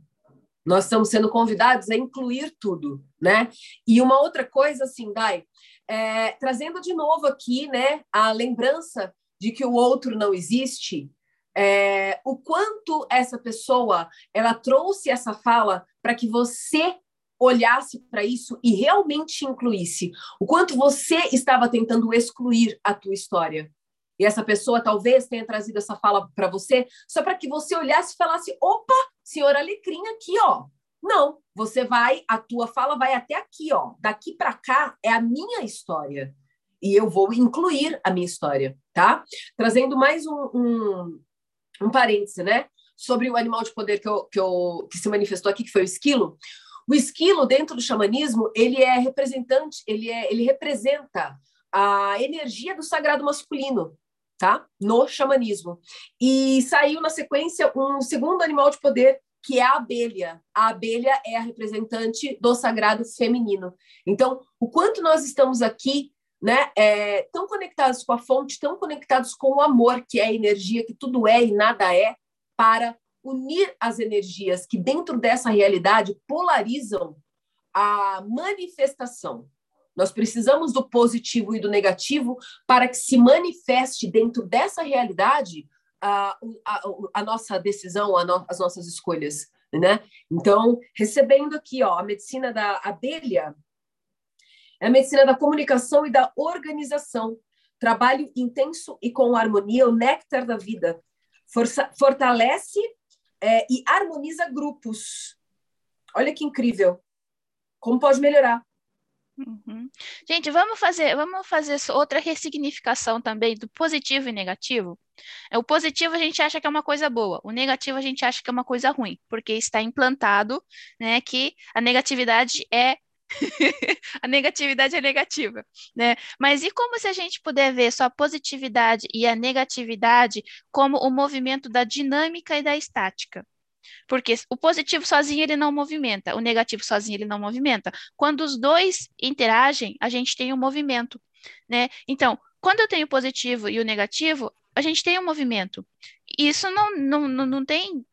Nós estamos sendo convidados a incluir tudo, né? E uma outra coisa, assim, Dai, é, trazendo de novo aqui, né, a lembrança de que o outro não existe, é, o quanto essa pessoa ela trouxe essa fala para que você olhasse para isso e realmente incluísse o quanto você estava tentando excluir a tua história. E essa pessoa talvez tenha trazido essa fala para você só para que você olhasse e falasse: opa, senhora Alecrim aqui, ó. Não, você vai, a tua fala vai até aqui, ó. Daqui para cá é a minha história. E eu vou incluir a minha história, tá? Trazendo mais um, um, um parêntese, né? Sobre o animal de poder que, eu, que, eu, que se manifestou aqui, que foi o esquilo. O esquilo, dentro do xamanismo, ele é representante, ele, é, ele representa a energia do sagrado masculino, tá? No xamanismo. E saiu na sequência um segundo animal de poder, que é a abelha. A abelha é a representante do sagrado feminino. Então, o quanto nós estamos aqui, né, é, tão conectados com a fonte, tão conectados com o amor, que é a energia que tudo é e nada é, para unir as energias que dentro dessa realidade polarizam a manifestação. Nós precisamos do positivo e do negativo para que se manifeste dentro dessa realidade a, a, a nossa decisão, a no, as nossas escolhas, né? Então, recebendo aqui, ó, a medicina da abelha, é a medicina da comunicação e da organização, trabalho intenso e com harmonia, o néctar da vida, Força, fortalece é, e harmoniza grupos. Olha que incrível. Como pode melhorar? Uhum. Gente, vamos fazer, vamos fazer outra ressignificação também do positivo e negativo. É, o positivo a gente acha que é uma coisa boa, o negativo a gente acha que é uma coisa ruim, porque está implantado, né, que a negatividade é a negatividade é negativa, né? Mas e como se a gente puder ver só a positividade e a negatividade como o movimento da dinâmica e da estática? Porque o positivo sozinho ele não movimenta, o negativo sozinho ele não movimenta. Quando os dois interagem, a gente tem um movimento, né? Então, quando eu tenho o positivo e o negativo, a gente tem um movimento. Isso não, não, não, não tem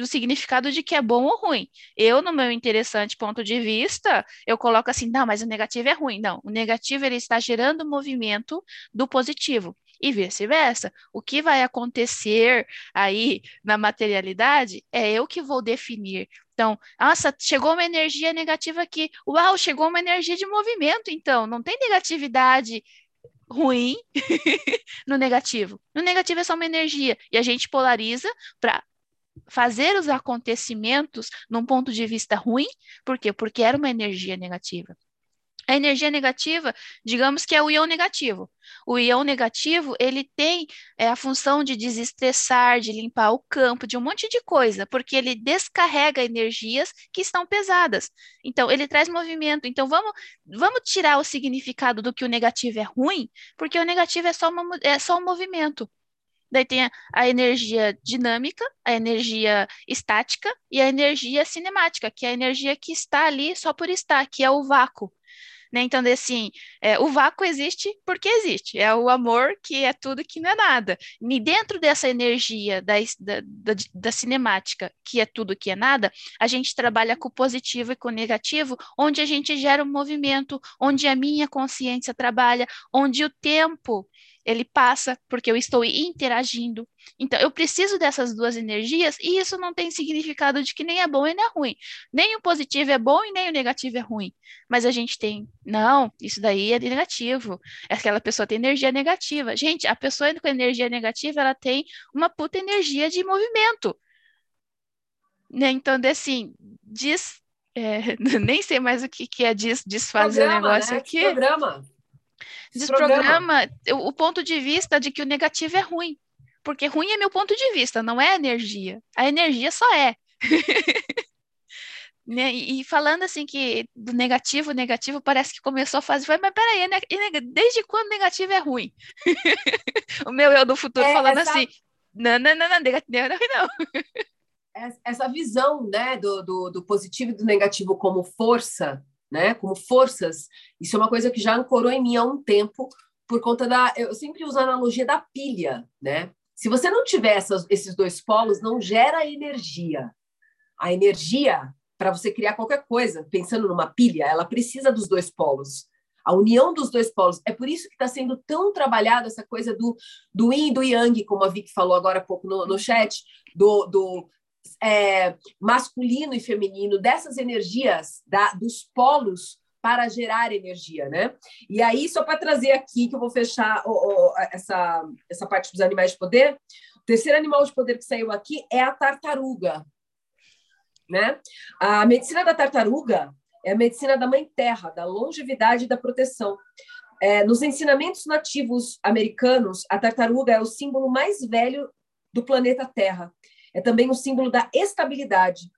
o significado de que é bom ou ruim. Eu, no meu interessante ponto de vista, eu coloco assim, não, mas o negativo é ruim. Não, o negativo ele está gerando movimento do positivo e vice-versa. O que vai acontecer aí na materialidade é eu que vou definir. Então, nossa, chegou uma energia negativa aqui. Uau, chegou uma energia de movimento, então, não tem negatividade ruim no negativo. No negativo é só uma energia e a gente polariza para fazer os acontecimentos num ponto de vista ruim, por quê? Porque era uma energia negativa. A energia negativa, digamos que é o íon negativo. O íon negativo, ele tem é, a função de desestressar, de limpar o campo, de um monte de coisa, porque ele descarrega energias que estão pesadas. Então, ele traz movimento. Então, vamos, vamos tirar o significado do que o negativo é ruim, porque o negativo é só, uma, é só um movimento. Daí tem a, a, energia dinâmica, a energia estática e a energia cinemática, que é a energia que está ali só por estar, que é o vácuo. Né? Então, assim, é, o vácuo existe porque existe. É o amor que é tudo que não é nada. E dentro dessa energia da, da, da, da cinemática, que é tudo que é nada, a gente trabalha com o positivo e com o negativo, onde a gente gera um movimento, onde a minha consciência trabalha, onde o tempo ele passa porque eu estou interagindo. Então, eu preciso dessas duas energias e isso não tem significado de que nem é bom e nem é ruim. Nem o positivo é bom e nem o negativo é ruim. Mas a gente tem, não, isso daí é negativo. Aquela pessoa tem energia negativa. Gente, a pessoa com energia negativa, ela tem uma puta energia de movimento. Né? Então, assim, diz, é, nem sei mais o que, que é diz, desfazer o negócio né? aqui. Programa. Desprograma o, o ponto de vista de que o negativo é ruim. Porque ruim é meu ponto de vista, não é energia. A energia só é. né? E, falando assim que do negativo, negativo parece que começou a fazer, mas peraí, desde quando negativo é ruim? o meu eu do futuro é, falando essa... assim, não, não, não, não, negativo não é ruim não. Essa visão né, do, do, do positivo e do negativo como força, né, como forças, isso é uma coisa que já ancorou em mim há um tempo, por conta da. Eu sempre uso a analogia da pilha, né? Se você não tiver essas, esses dois polos, não gera energia. A energia, para você criar qualquer coisa, pensando numa pilha, ela precisa dos dois polos. A união dos dois polos. É por isso que está sendo tão trabalhada essa coisa do, do yin e do yang, como a Vicky falou agora há pouco no, no chat, do, do é, masculino e feminino, dessas energias, da, dos polos para gerar energia, né? E aí, só para trazer aqui, que eu vou fechar essa, essa parte dos animais de poder, o terceiro animal de poder que saiu aqui é a tartaruga, né? A medicina da tartaruga é a medicina da mãe terra, da longevidade e da proteção. É, nos ensinamentos nativos americanos, a tartaruga é o símbolo mais velho do planeta Terra. É também o símbolo da estabilidade.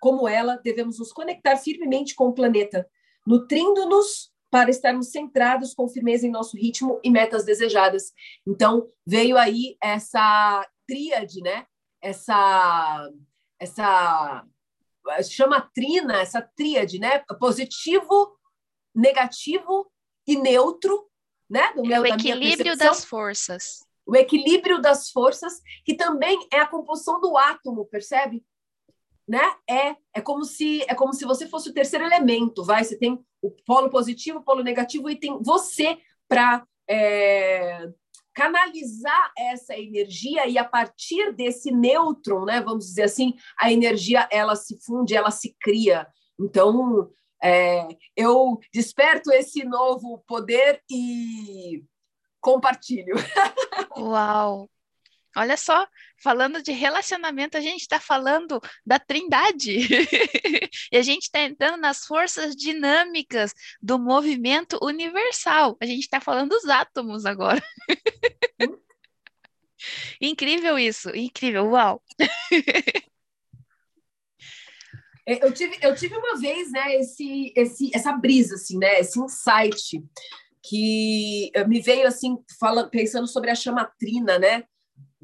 Como ela, devemos nos conectar firmemente com o planeta, nutrindo-nos para estarmos centrados com firmeza em nosso ritmo e metas desejadas. Então, veio aí essa tríade, né? Essa essa chama trina, essa tríade, né? Positivo, negativo e neutro, né? Do meu, o equilíbrio das forças. O equilíbrio das forças, que também é a composição do átomo, percebe? Né? É, é como se é como se você fosse o terceiro elemento, vai? Você tem o polo positivo, o polo negativo e tem você para é, canalizar essa energia e a partir desse nêutron, né, vamos dizer assim, a energia ela se funde, ela se cria. Então, é, eu desperto esse novo poder e compartilho. Uau! Olha só, falando de relacionamento, a gente está falando da trindade. e a gente está entrando nas forças dinâmicas do movimento universal. A gente está falando dos átomos agora. incrível isso, incrível, uau! eu tive, eu tive uma vez, né, esse, esse, essa brisa, assim, né, esse insight que me veio assim, fala, pensando sobre a chamatrina, né?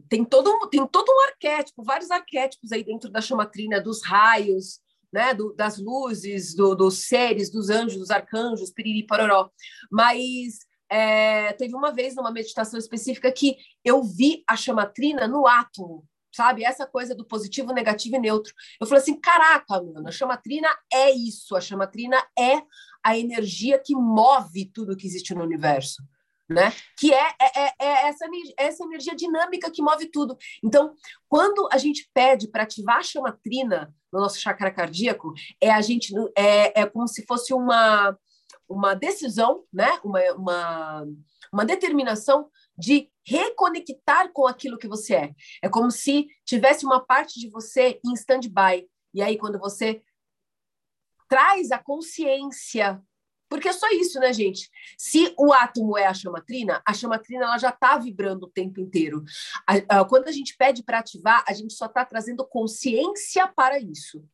tem todo, tem todo um arquétipo, vários arquétipos aí dentro da chamatrina, dos raios, né, do, das luzes, do, dos seres, dos anjos, dos arcanjos, piriri, pororó. Mas é, teve uma vez numa meditação específica que eu vi a chamatrina no átomo, sabe? Essa coisa do positivo, negativo e neutro. Eu falei assim, caraca, mano, a chamatrina é isso, a chamatrina é a energia que move tudo que existe no universo né? Que é, é, é, é essa, essa energia dinâmica que move tudo. Então, quando a gente pede para ativar a chamatrina no nosso chakra cardíaco, é a gente é, é como se fosse uma uma decisão, né? Uma, uma, uma determinação de reconectar com aquilo que você é. É como se tivesse uma parte de você em stand-by. E aí, quando você traz a consciência porque é só isso, né, gente? Se o átomo é a chamatrina, a chamatrina ela já está vibrando o tempo inteiro. A, a, quando a gente pede para ativar, a gente só está trazendo consciência para isso.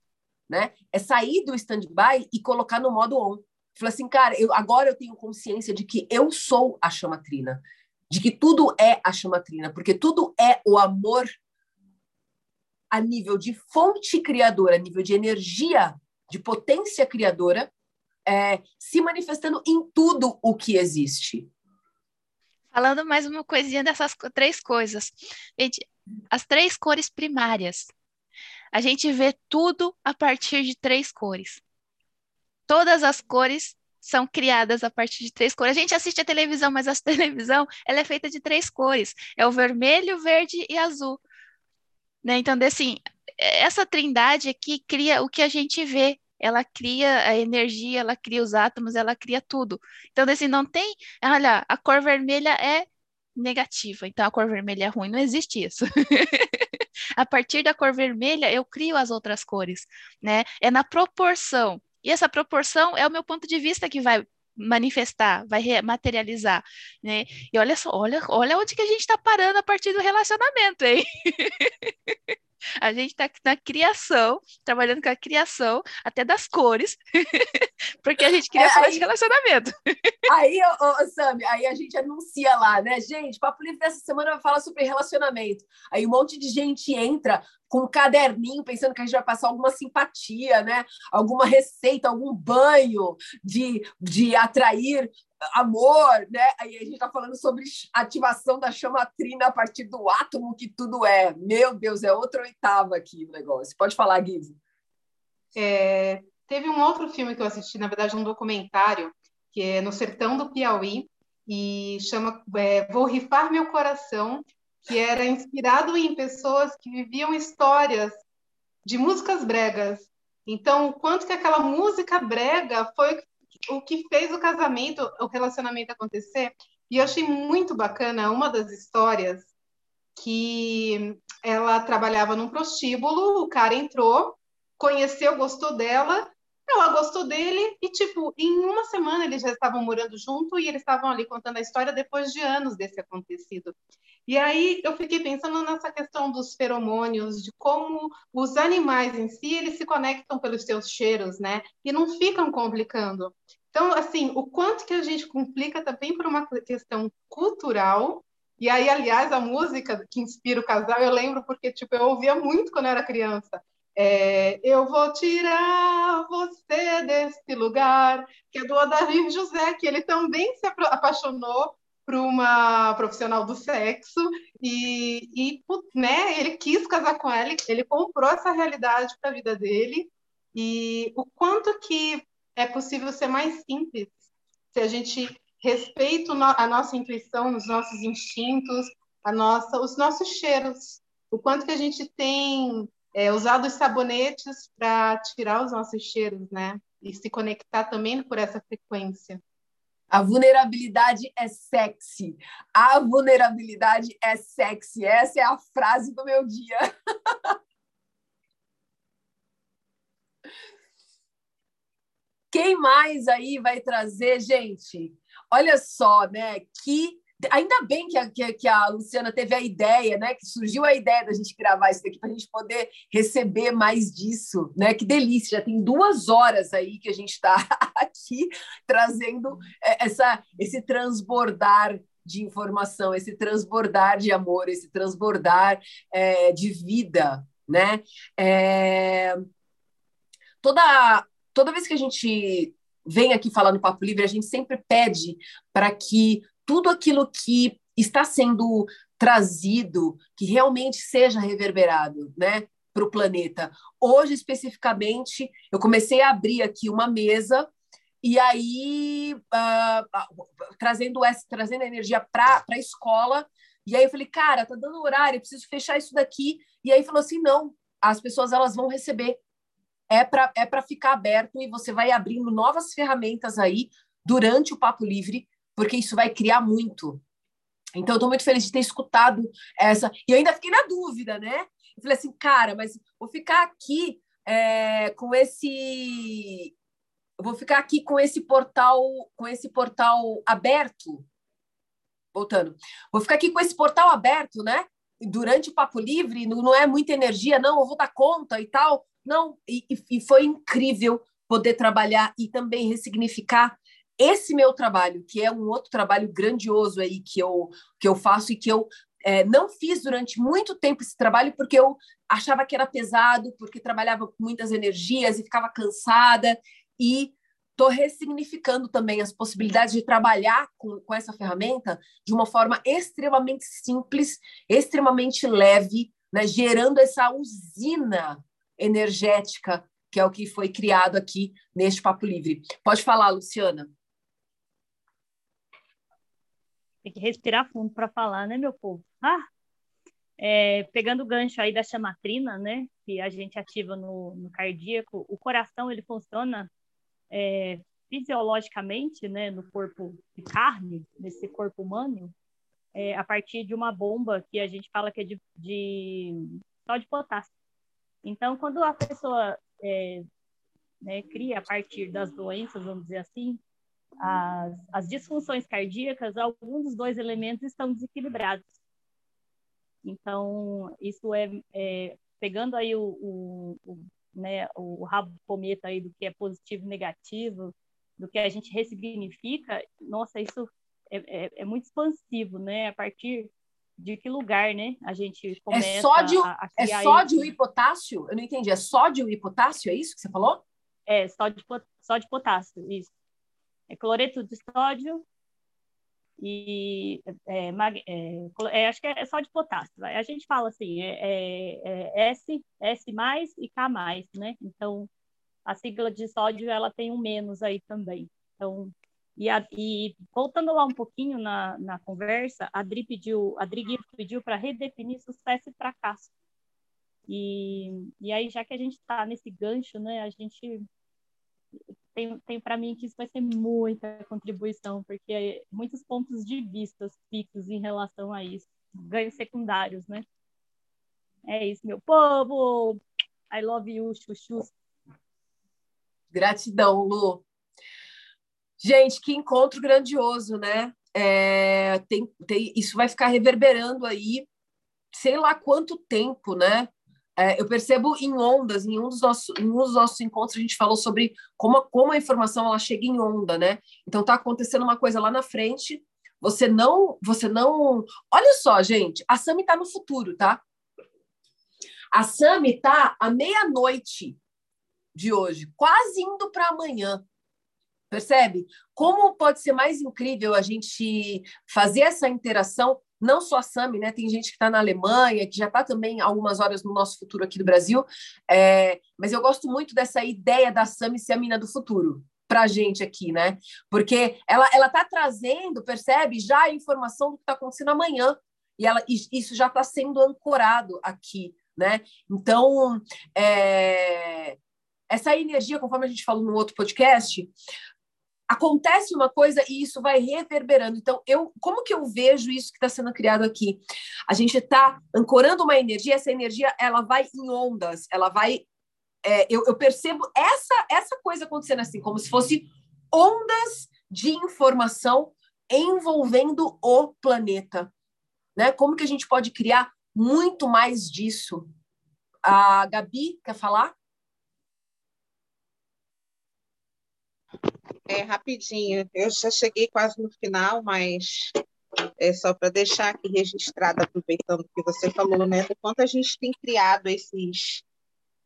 Né? É sair do stand-by e colocar no modo on. Falar assim, cara, eu, agora eu tenho consciência de que eu sou a chamatrina, de que tudo é a chamatrina, porque tudo é o amor a nível de fonte criadora, a nível de energia, de potência criadora, é, se manifestando em tudo o que existe. Falando mais uma coisinha dessas três coisas. Gente, as três cores primárias. A gente vê tudo a partir de três cores. Todas as cores são criadas a partir de três cores. A gente assiste a televisão, mas a televisão ela é feita de três cores. É o vermelho, verde e azul. Né? Então, assim, essa trindade aqui cria o que a gente vê ela cria a energia, ela cria os átomos, ela cria tudo. Então, assim, não tem, olha, a cor vermelha é negativa, então a cor vermelha é ruim, não existe isso. a partir da cor vermelha, eu crio as outras cores, né? É na proporção. E essa proporção é o meu ponto de vista que vai manifestar, vai materializar, né? E olha só, olha, olha onde que a gente está parando a partir do relacionamento, hein? A gente está na criação, trabalhando com a criação, até das cores, porque a gente queria é, falar aí, de relacionamento. Aí, ô, ô, Sami, aí a gente anuncia lá, né? Gente, Papo Livre dessa semana vai falar sobre relacionamento. Aí um monte de gente entra com um caderninho, pensando que a gente vai passar alguma simpatia, né? Alguma receita, algum banho de, de atrair amor, né? Aí a gente está falando sobre ativação da chamatrina a partir do átomo que tudo é. Meu Deus, é outra oitava aqui o negócio. Pode falar, Guiz. É, teve um outro filme que eu assisti, na verdade, um documentário, que é No Sertão do Piauí, e chama é, Vou Rifar Meu Coração, que era inspirado em pessoas que viviam histórias de músicas bregas. Então, o quanto que aquela música brega foi o que fez o casamento, o relacionamento acontecer. E eu achei muito bacana uma das histórias que ela trabalhava num prostíbulo, o cara entrou, conheceu, gostou dela, ela gostou dele e, tipo, em uma semana eles já estavam morando junto e eles estavam ali contando a história depois de anos desse acontecido. E aí eu fiquei pensando nessa questão dos feromônios, de como os animais em si, eles se conectam pelos seus cheiros, né? E não ficam complicando. Então, assim, o quanto que a gente complica também por uma questão cultural. E aí, aliás, a música que inspira o casal, eu lembro porque, tipo, eu ouvia muito quando eu era criança. É, eu vou tirar você desse lugar, que é do Odair José, que ele também se apaixonou por uma profissional do sexo e, e né, ele quis casar com ela, ele comprou essa realidade para a vida dele. E o quanto que é possível ser mais simples se a gente respeita a nossa intuição, os nossos instintos, a nossa, os nossos cheiros, o quanto que a gente tem é, usar os sabonetes para tirar os nossos cheiros, né? E se conectar também por essa frequência. A vulnerabilidade é sexy. A vulnerabilidade é sexy. Essa é a frase do meu dia. Quem mais aí vai trazer, gente? Olha só, né? Que Ainda bem que a, que, que a Luciana teve a ideia, né? Que surgiu a ideia da gente gravar isso daqui para a gente poder receber mais disso, né? Que delícia! Já tem duas horas aí que a gente está aqui trazendo é, essa, esse transbordar de informação, esse transbordar de amor, esse transbordar é, de vida, né? É... Toda toda vez que a gente vem aqui falar no Papo Livre, a gente sempre pede para que tudo aquilo que está sendo trazido, que realmente seja reverberado, né? Para o planeta. Hoje, especificamente, eu comecei a abrir aqui uma mesa e aí uh, trazendo essa, trazendo energia para a escola. E aí eu falei, cara, tá dando horário, eu preciso fechar isso daqui. E aí falou assim, não, as pessoas elas vão receber. É para é para ficar aberto e você vai abrindo novas ferramentas aí durante o Papo Livre porque isso vai criar muito. Então, eu estou muito feliz de ter escutado essa. E eu ainda fiquei na dúvida, né? Eu falei assim, cara, mas vou ficar aqui é, com esse. Vou ficar aqui com esse portal, com esse portal aberto. Voltando. Vou ficar aqui com esse portal aberto, né? Durante o papo livre, não, não é muita energia, não, eu vou dar conta e tal. Não, e, e foi incrível poder trabalhar e também ressignificar esse meu trabalho, que é um outro trabalho grandioso aí que eu, que eu faço e que eu é, não fiz durante muito tempo esse trabalho porque eu achava que era pesado, porque trabalhava com muitas energias e ficava cansada e estou ressignificando também as possibilidades de trabalhar com, com essa ferramenta de uma forma extremamente simples, extremamente leve, né, gerando essa usina energética que é o que foi criado aqui neste Papo Livre. Pode falar, Luciana. Tem que respirar fundo para falar, né, meu povo? Ah! É, pegando o gancho aí da chamatrina, né, que a gente ativa no, no cardíaco, o coração ele funciona é, fisiologicamente, né, no corpo de carne, nesse corpo humano, é, a partir de uma bomba que a gente fala que é de, de só de potássio. Então, quando a pessoa é, né, cria a partir das doenças, vamos dizer assim, as, as disfunções cardíacas, alguns dos dois elementos estão desequilibrados. Então, isso é, é pegando aí o, o, o, né, o rabo do cometa aí do que é positivo e negativo, do que a gente ressignifica, nossa, isso é, é, é muito expansivo, né? A partir de que lugar, né? A gente é começa é sódio, a, a É sódio isso. e potássio? Eu não entendi. É sódio e potássio? É isso que você falou? É, sódio, sódio e potássio, isso é cloreto de sódio e é, é, é, acho que é só de potássio. A gente fala assim, é, é, é, S, S mais e K mais, né? Então, a sigla de sódio ela tem um menos aí também. Então, e, a, e voltando lá um pouquinho na, na conversa, a Adri pediu, a Adri pediu para redefinir sucesso e fracasso. E, e aí, já que a gente está nesse gancho, né, a gente tem, tem para mim que isso vai ser muita contribuição, porque é muitos pontos de vista fixos em relação a isso, ganhos secundários, né? É isso, meu povo! I love you, chuchu. Gratidão, Lu. Gente, que encontro grandioso, né? É, tem, tem, isso vai ficar reverberando aí, sei lá quanto tempo, né? É, eu percebo em ondas, em um, dos nossos, em um dos nossos encontros, a gente falou sobre como, como a informação ela chega em onda, né? Então tá acontecendo uma coisa lá na frente, você não, você não. Olha só, gente, a Sami tá no futuro, tá? A Sami tá à meia-noite de hoje, quase indo para amanhã. Percebe? Como pode ser mais incrível a gente fazer essa interação não só a Sami, né? Tem gente que está na Alemanha, que já está também algumas horas no nosso futuro aqui do Brasil. É, mas eu gosto muito dessa ideia da Sami ser a mina do futuro para a gente aqui, né? Porque ela ela está trazendo, percebe, já a informação do que está acontecendo amanhã e ela isso já está sendo ancorado aqui, né? Então é, essa energia, conforme a gente falou no outro podcast, acontece uma coisa e isso vai reverberando. Então, eu, como que eu vejo isso que está sendo criado aqui? A gente está ancorando uma energia, essa energia ela vai em ondas, ela vai. É, eu, eu percebo essa essa coisa acontecendo assim, como se fosse ondas de informação envolvendo o planeta, né? Como que a gente pode criar muito mais disso? A Gabi quer falar? É rapidinho, eu já cheguei quase no final, mas é só para deixar aqui registrado, aproveitando o que você falou, né, do quanto a gente tem criado esses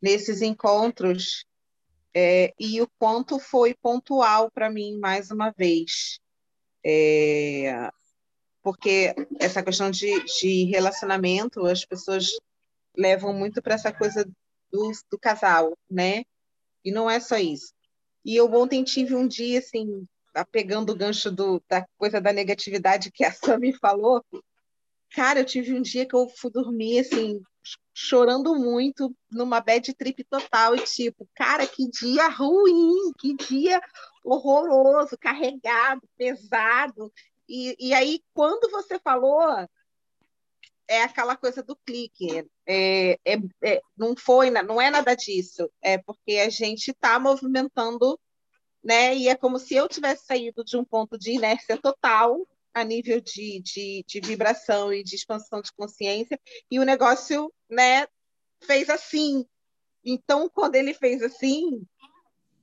nesses encontros é, e o quanto foi pontual para mim mais uma vez, é, porque essa questão de, de relacionamento as pessoas levam muito para essa coisa do, do casal, né? E não é só isso. E eu ontem tive um dia, assim, pegando o gancho do, da coisa da negatividade que a Sami falou. Cara, eu tive um dia que eu fui dormir, assim, chorando muito, numa bad trip total, e tipo, cara, que dia ruim, que dia horroroso, carregado, pesado. E, e aí, quando você falou, é aquela coisa do clique. É, é, é, não foi, não é nada disso. É porque a gente está movimentando, né? E é como se eu tivesse saído de um ponto de inércia total a nível de, de, de vibração e de expansão de consciência, e o negócio, né, fez assim. Então, quando ele fez assim,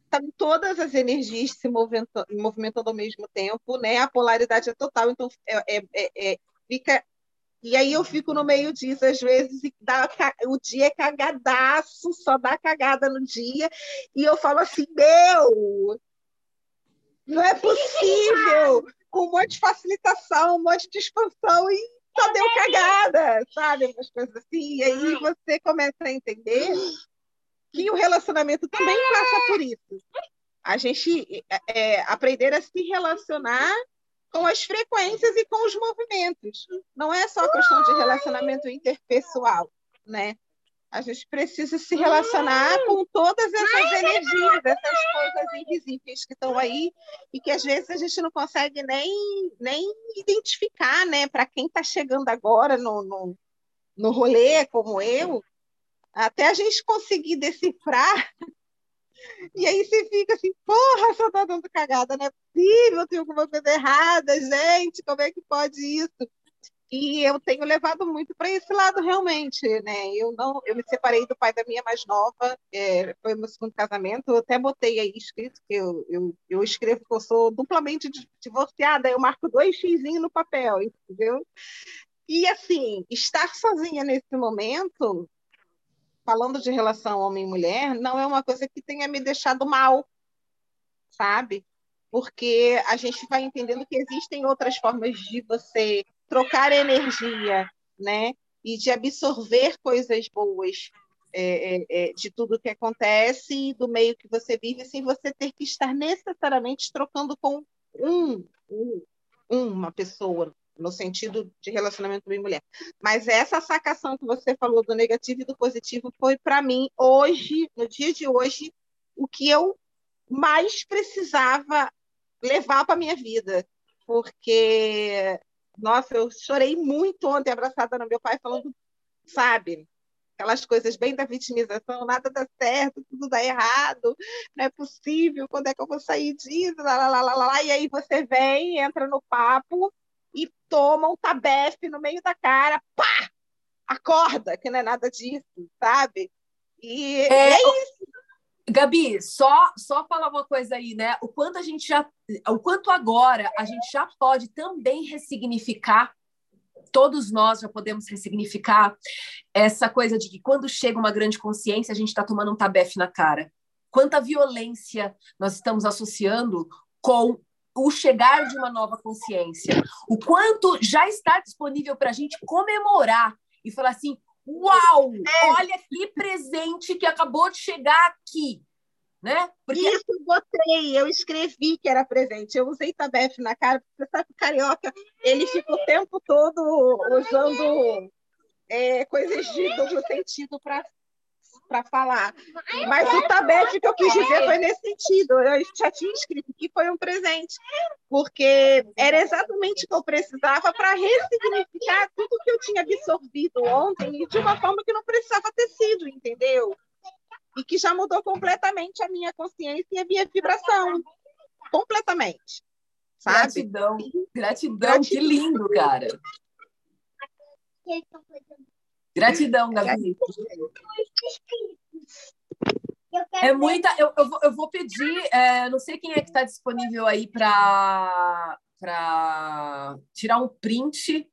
estão todas as energias se movimentando, movimentando ao mesmo tempo, né? A polaridade é total, então é, é, é, fica e aí eu fico no meio disso, às vezes, e dá, o dia é cagadaço, só dá cagada no dia, e eu falo assim, meu, não é possível, com um monte de facilitação, um monte de expansão, e só deu cagada, sabe? Umas coisas assim, e aí você começa a entender que o relacionamento também passa por isso. A gente é, é aprender a se relacionar com as frequências e com os movimentos. Não é só questão de relacionamento interpessoal, né? A gente precisa se relacionar com todas essas energias, essas coisas invisíveis que estão aí e que às vezes a gente não consegue nem, nem identificar, né? Para quem está chegando agora no, no, no rolê, como eu, até a gente conseguir decifrar e aí você fica assim, porra, só tá dando cagada, não é possível, tem alguma coisa errada, gente, como é que pode isso? E eu tenho levado muito para esse lado realmente, né? Eu não, eu me separei do pai da minha mais nova, é, foi meu segundo casamento. Eu até botei aí escrito que eu, eu, eu escrevo que eu sou duplamente divorciada. Eu marco dois xizinhos no papel, entendeu? E assim, estar sozinha nesse momento falando de relação homem-mulher, não é uma coisa que tenha me deixado mal, sabe? porque a gente vai entendendo que existem outras formas de você trocar energia, né? E de absorver coisas boas é, é, é, de tudo que acontece, do meio que você vive, sem você ter que estar necessariamente trocando com um, um uma pessoa, no sentido de relacionamento homem mulher. Mas essa sacação que você falou do negativo e do positivo foi, para mim, hoje, no dia de hoje, o que eu mais precisava levar para minha vida. Porque, nossa, eu chorei muito ontem abraçada no meu pai, falando, sabe, aquelas coisas bem da vitimização, nada dá certo, tudo dá errado, não é possível, quando é que eu vou sair disso, lá, lá, lá, lá, lá. e aí você vem, entra no papo e toma um tabefe no meio da cara, pá! Acorda, que não é nada disso, sabe? E é, é isso. Gabi, só só falar uma coisa aí, né? O quanto a gente já, o quanto agora a gente já pode também ressignificar todos nós já podemos ressignificar essa coisa de que quando chega uma grande consciência, a gente está tomando um tabefe na cara. Quanta violência nós estamos associando com o chegar de uma nova consciência. O quanto já está disponível para a gente comemorar e falar assim: uau, olha que presente que acabou de chegar aqui né? Porque... Isso, botei, eu escrevi que era presente. Eu usei Tabef na cara, porque você sabe que o carioca ele fica o tempo todo usando é, coisas de duplo sentido para para falar. Mas o tabef que eu quis dizer foi nesse sentido. Eu já tinha escrito que foi um presente, porque era exatamente o que eu precisava para ressignificar tudo que eu tinha absorvido ontem e de uma forma que não precisava ter sido, entendeu? e que já mudou completamente a minha consciência e a minha vibração. Completamente. Sabe? Gratidão. Gratidão. Gratidão. Que lindo, cara. Gratidão, Gabi. É muita. Eu, eu, vou, eu vou pedir. É, não sei quem é que está disponível aí para tirar um print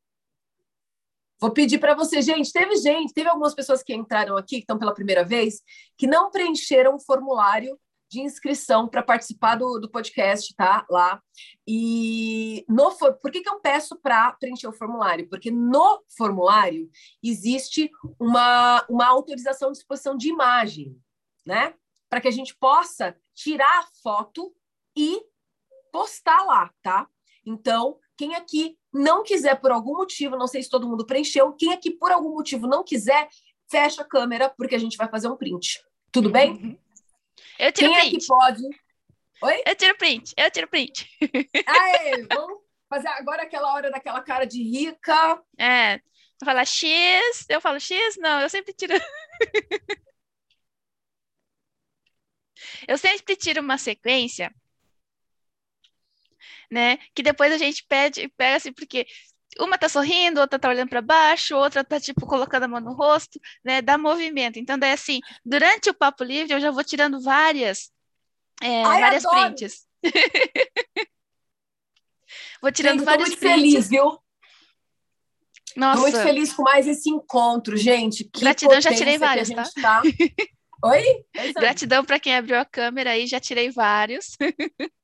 Vou pedir para você, gente, teve gente, teve algumas pessoas que entraram aqui, que estão pela primeira vez, que não preencheram o formulário de inscrição para participar do, do podcast, tá? Lá. E no por que, que eu peço para preencher o formulário? Porque no formulário existe uma, uma autorização de exposição de imagem, né? Para que a gente possa tirar a foto e postar lá, tá? Então, quem aqui não quiser por algum motivo, não sei se todo mundo preencheu, quem aqui por algum motivo não quiser, fecha a câmera, porque a gente vai fazer um print. Tudo bem? Eu tiro quem print. aqui pode? Oi? Eu tiro print, eu tiro print. Aê, vamos fazer agora aquela hora daquela cara de rica. É, falar X, eu falo X? Não, eu sempre tiro. eu sempre tiro uma sequência né? Que depois a gente pede, pega assim, porque uma tá sorrindo, outra tá olhando para baixo, outra tá tipo colocando a mão no rosto, né? Dá movimento. Então, daí assim, durante o papo livre eu já vou tirando várias, é, Ai, várias adoro. prints. vou tirando gente, vários muito prints. feliz, viu? Nossa. Tô muito feliz com mais esse encontro, gente. Que Gratidão, já tirei várias, tá? tá? Oi? Gratidão para quem abriu a câmera aí, já tirei vários.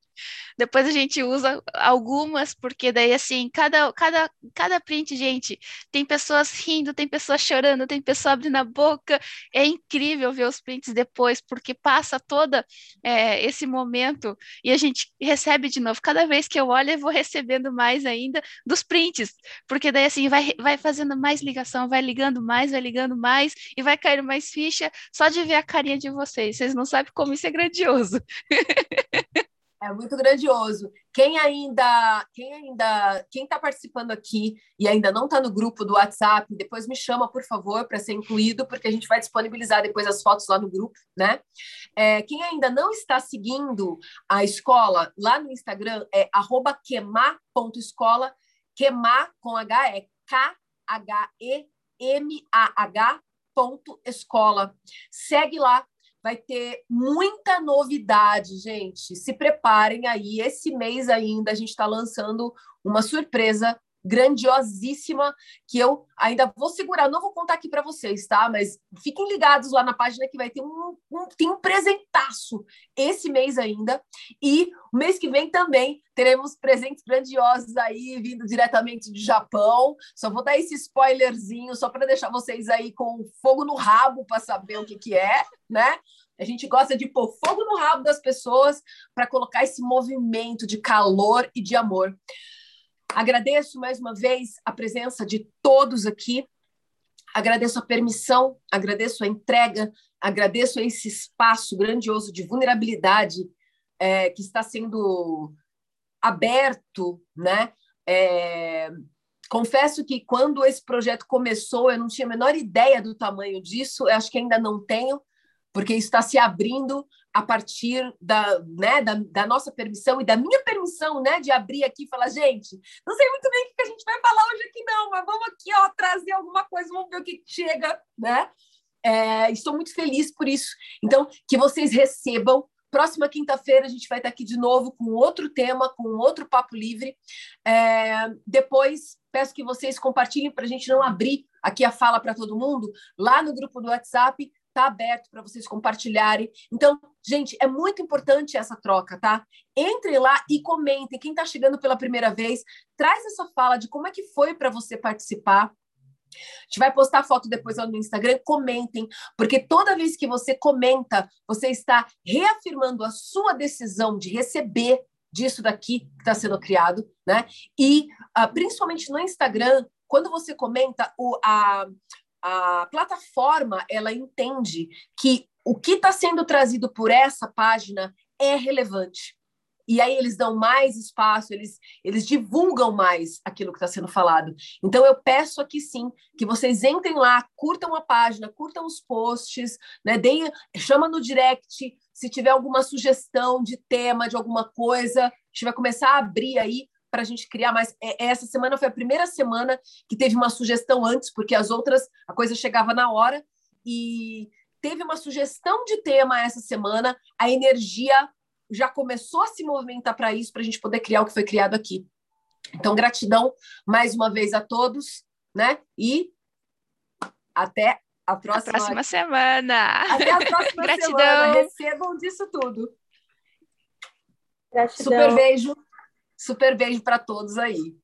Depois a gente usa algumas, porque daí, assim, cada, cada, cada print, gente, tem pessoas rindo, tem pessoas chorando, tem pessoa abrindo a boca. É incrível ver os prints depois, porque passa todo é, esse momento e a gente recebe de novo. Cada vez que eu olho, eu vou recebendo mais ainda dos prints, porque daí, assim, vai, vai fazendo mais ligação, vai ligando mais, vai ligando mais e vai cair mais ficha só de ver a carinha de vocês. Vocês não sabem como isso é grandioso. É muito grandioso. Quem ainda, quem ainda, quem está participando aqui e ainda não está no grupo do WhatsApp, depois me chama, por favor, para ser incluído, porque a gente vai disponibilizar depois as fotos lá no grupo, né? É, quem ainda não está seguindo a escola lá no Instagram é @quemar.escola, quemar com H é K H E M A H ponto escola. Segue lá, vai ter muita novidade, gente. Se preparem aí. Esse mês ainda a gente está lançando uma surpresa grandiosíssima que eu ainda vou segurar, não vou contar aqui para vocês, tá? Mas fiquem ligados lá na página que vai ter um, um, tem um presentaço esse mês ainda e o mês que vem também teremos presentes grandiosos aí vindo diretamente do Japão. Só vou dar esse spoilerzinho só para deixar vocês aí com fogo no rabo para saber o que que é, né? A gente gosta de pôr fogo no rabo das pessoas para colocar esse movimento de calor e de amor. Agradeço mais uma vez a presença de todos aqui. Agradeço a permissão, agradeço a entrega, agradeço esse espaço grandioso de vulnerabilidade é, que está sendo aberto, né? É, confesso que quando esse projeto começou, eu não tinha a menor ideia do tamanho disso, eu acho que ainda não tenho, porque está se abrindo a partir da, né, da, da, nossa permissão e da minha permissão, né, de abrir aqui e falar, gente, não sei muito bem o que a gente vai falar hoje aqui não, mas vamos aqui, ó, trazer alguma coisa, vamos ver o que chega, né? É, estou muito feliz por isso. Então, que vocês recebam. Próxima quinta-feira a gente vai estar aqui de novo com outro tema, com outro papo livre. É, depois, peço que vocês compartilhem para a gente não abrir aqui a fala para todo mundo lá no grupo do WhatsApp está aberto para vocês compartilharem. Então, gente, é muito importante essa troca, tá? Entrem lá e comentem. Quem está chegando pela primeira vez, traz essa fala de como é que foi para você participar. A gente vai postar foto depois lá no Instagram, comentem, porque toda vez que você comenta, você está reafirmando a sua decisão de receber disso daqui que está sendo criado, né? E uh, principalmente no Instagram, quando você comenta, o, a, a plataforma ela entende que o que está sendo trazido por essa página é relevante. E aí eles dão mais espaço, eles, eles divulgam mais aquilo que está sendo falado. Então eu peço aqui sim que vocês entrem lá, curtam a página, curtam os posts, né? Deem, chama no direct se tiver alguma sugestão de tema, de alguma coisa. A gente vai começar a abrir aí para a gente criar mais. É, essa semana foi a primeira semana que teve uma sugestão antes, porque as outras a coisa chegava na hora e teve uma sugestão de tema essa semana. A energia já começou a se movimentar para isso, para a gente poder criar o que foi criado aqui. Então, gratidão mais uma vez a todos, né? E até a próxima, a próxima semana. Até a próxima gratidão. semana. Recebam disso tudo. Gratidão. Super beijo. Super beijo para todos aí.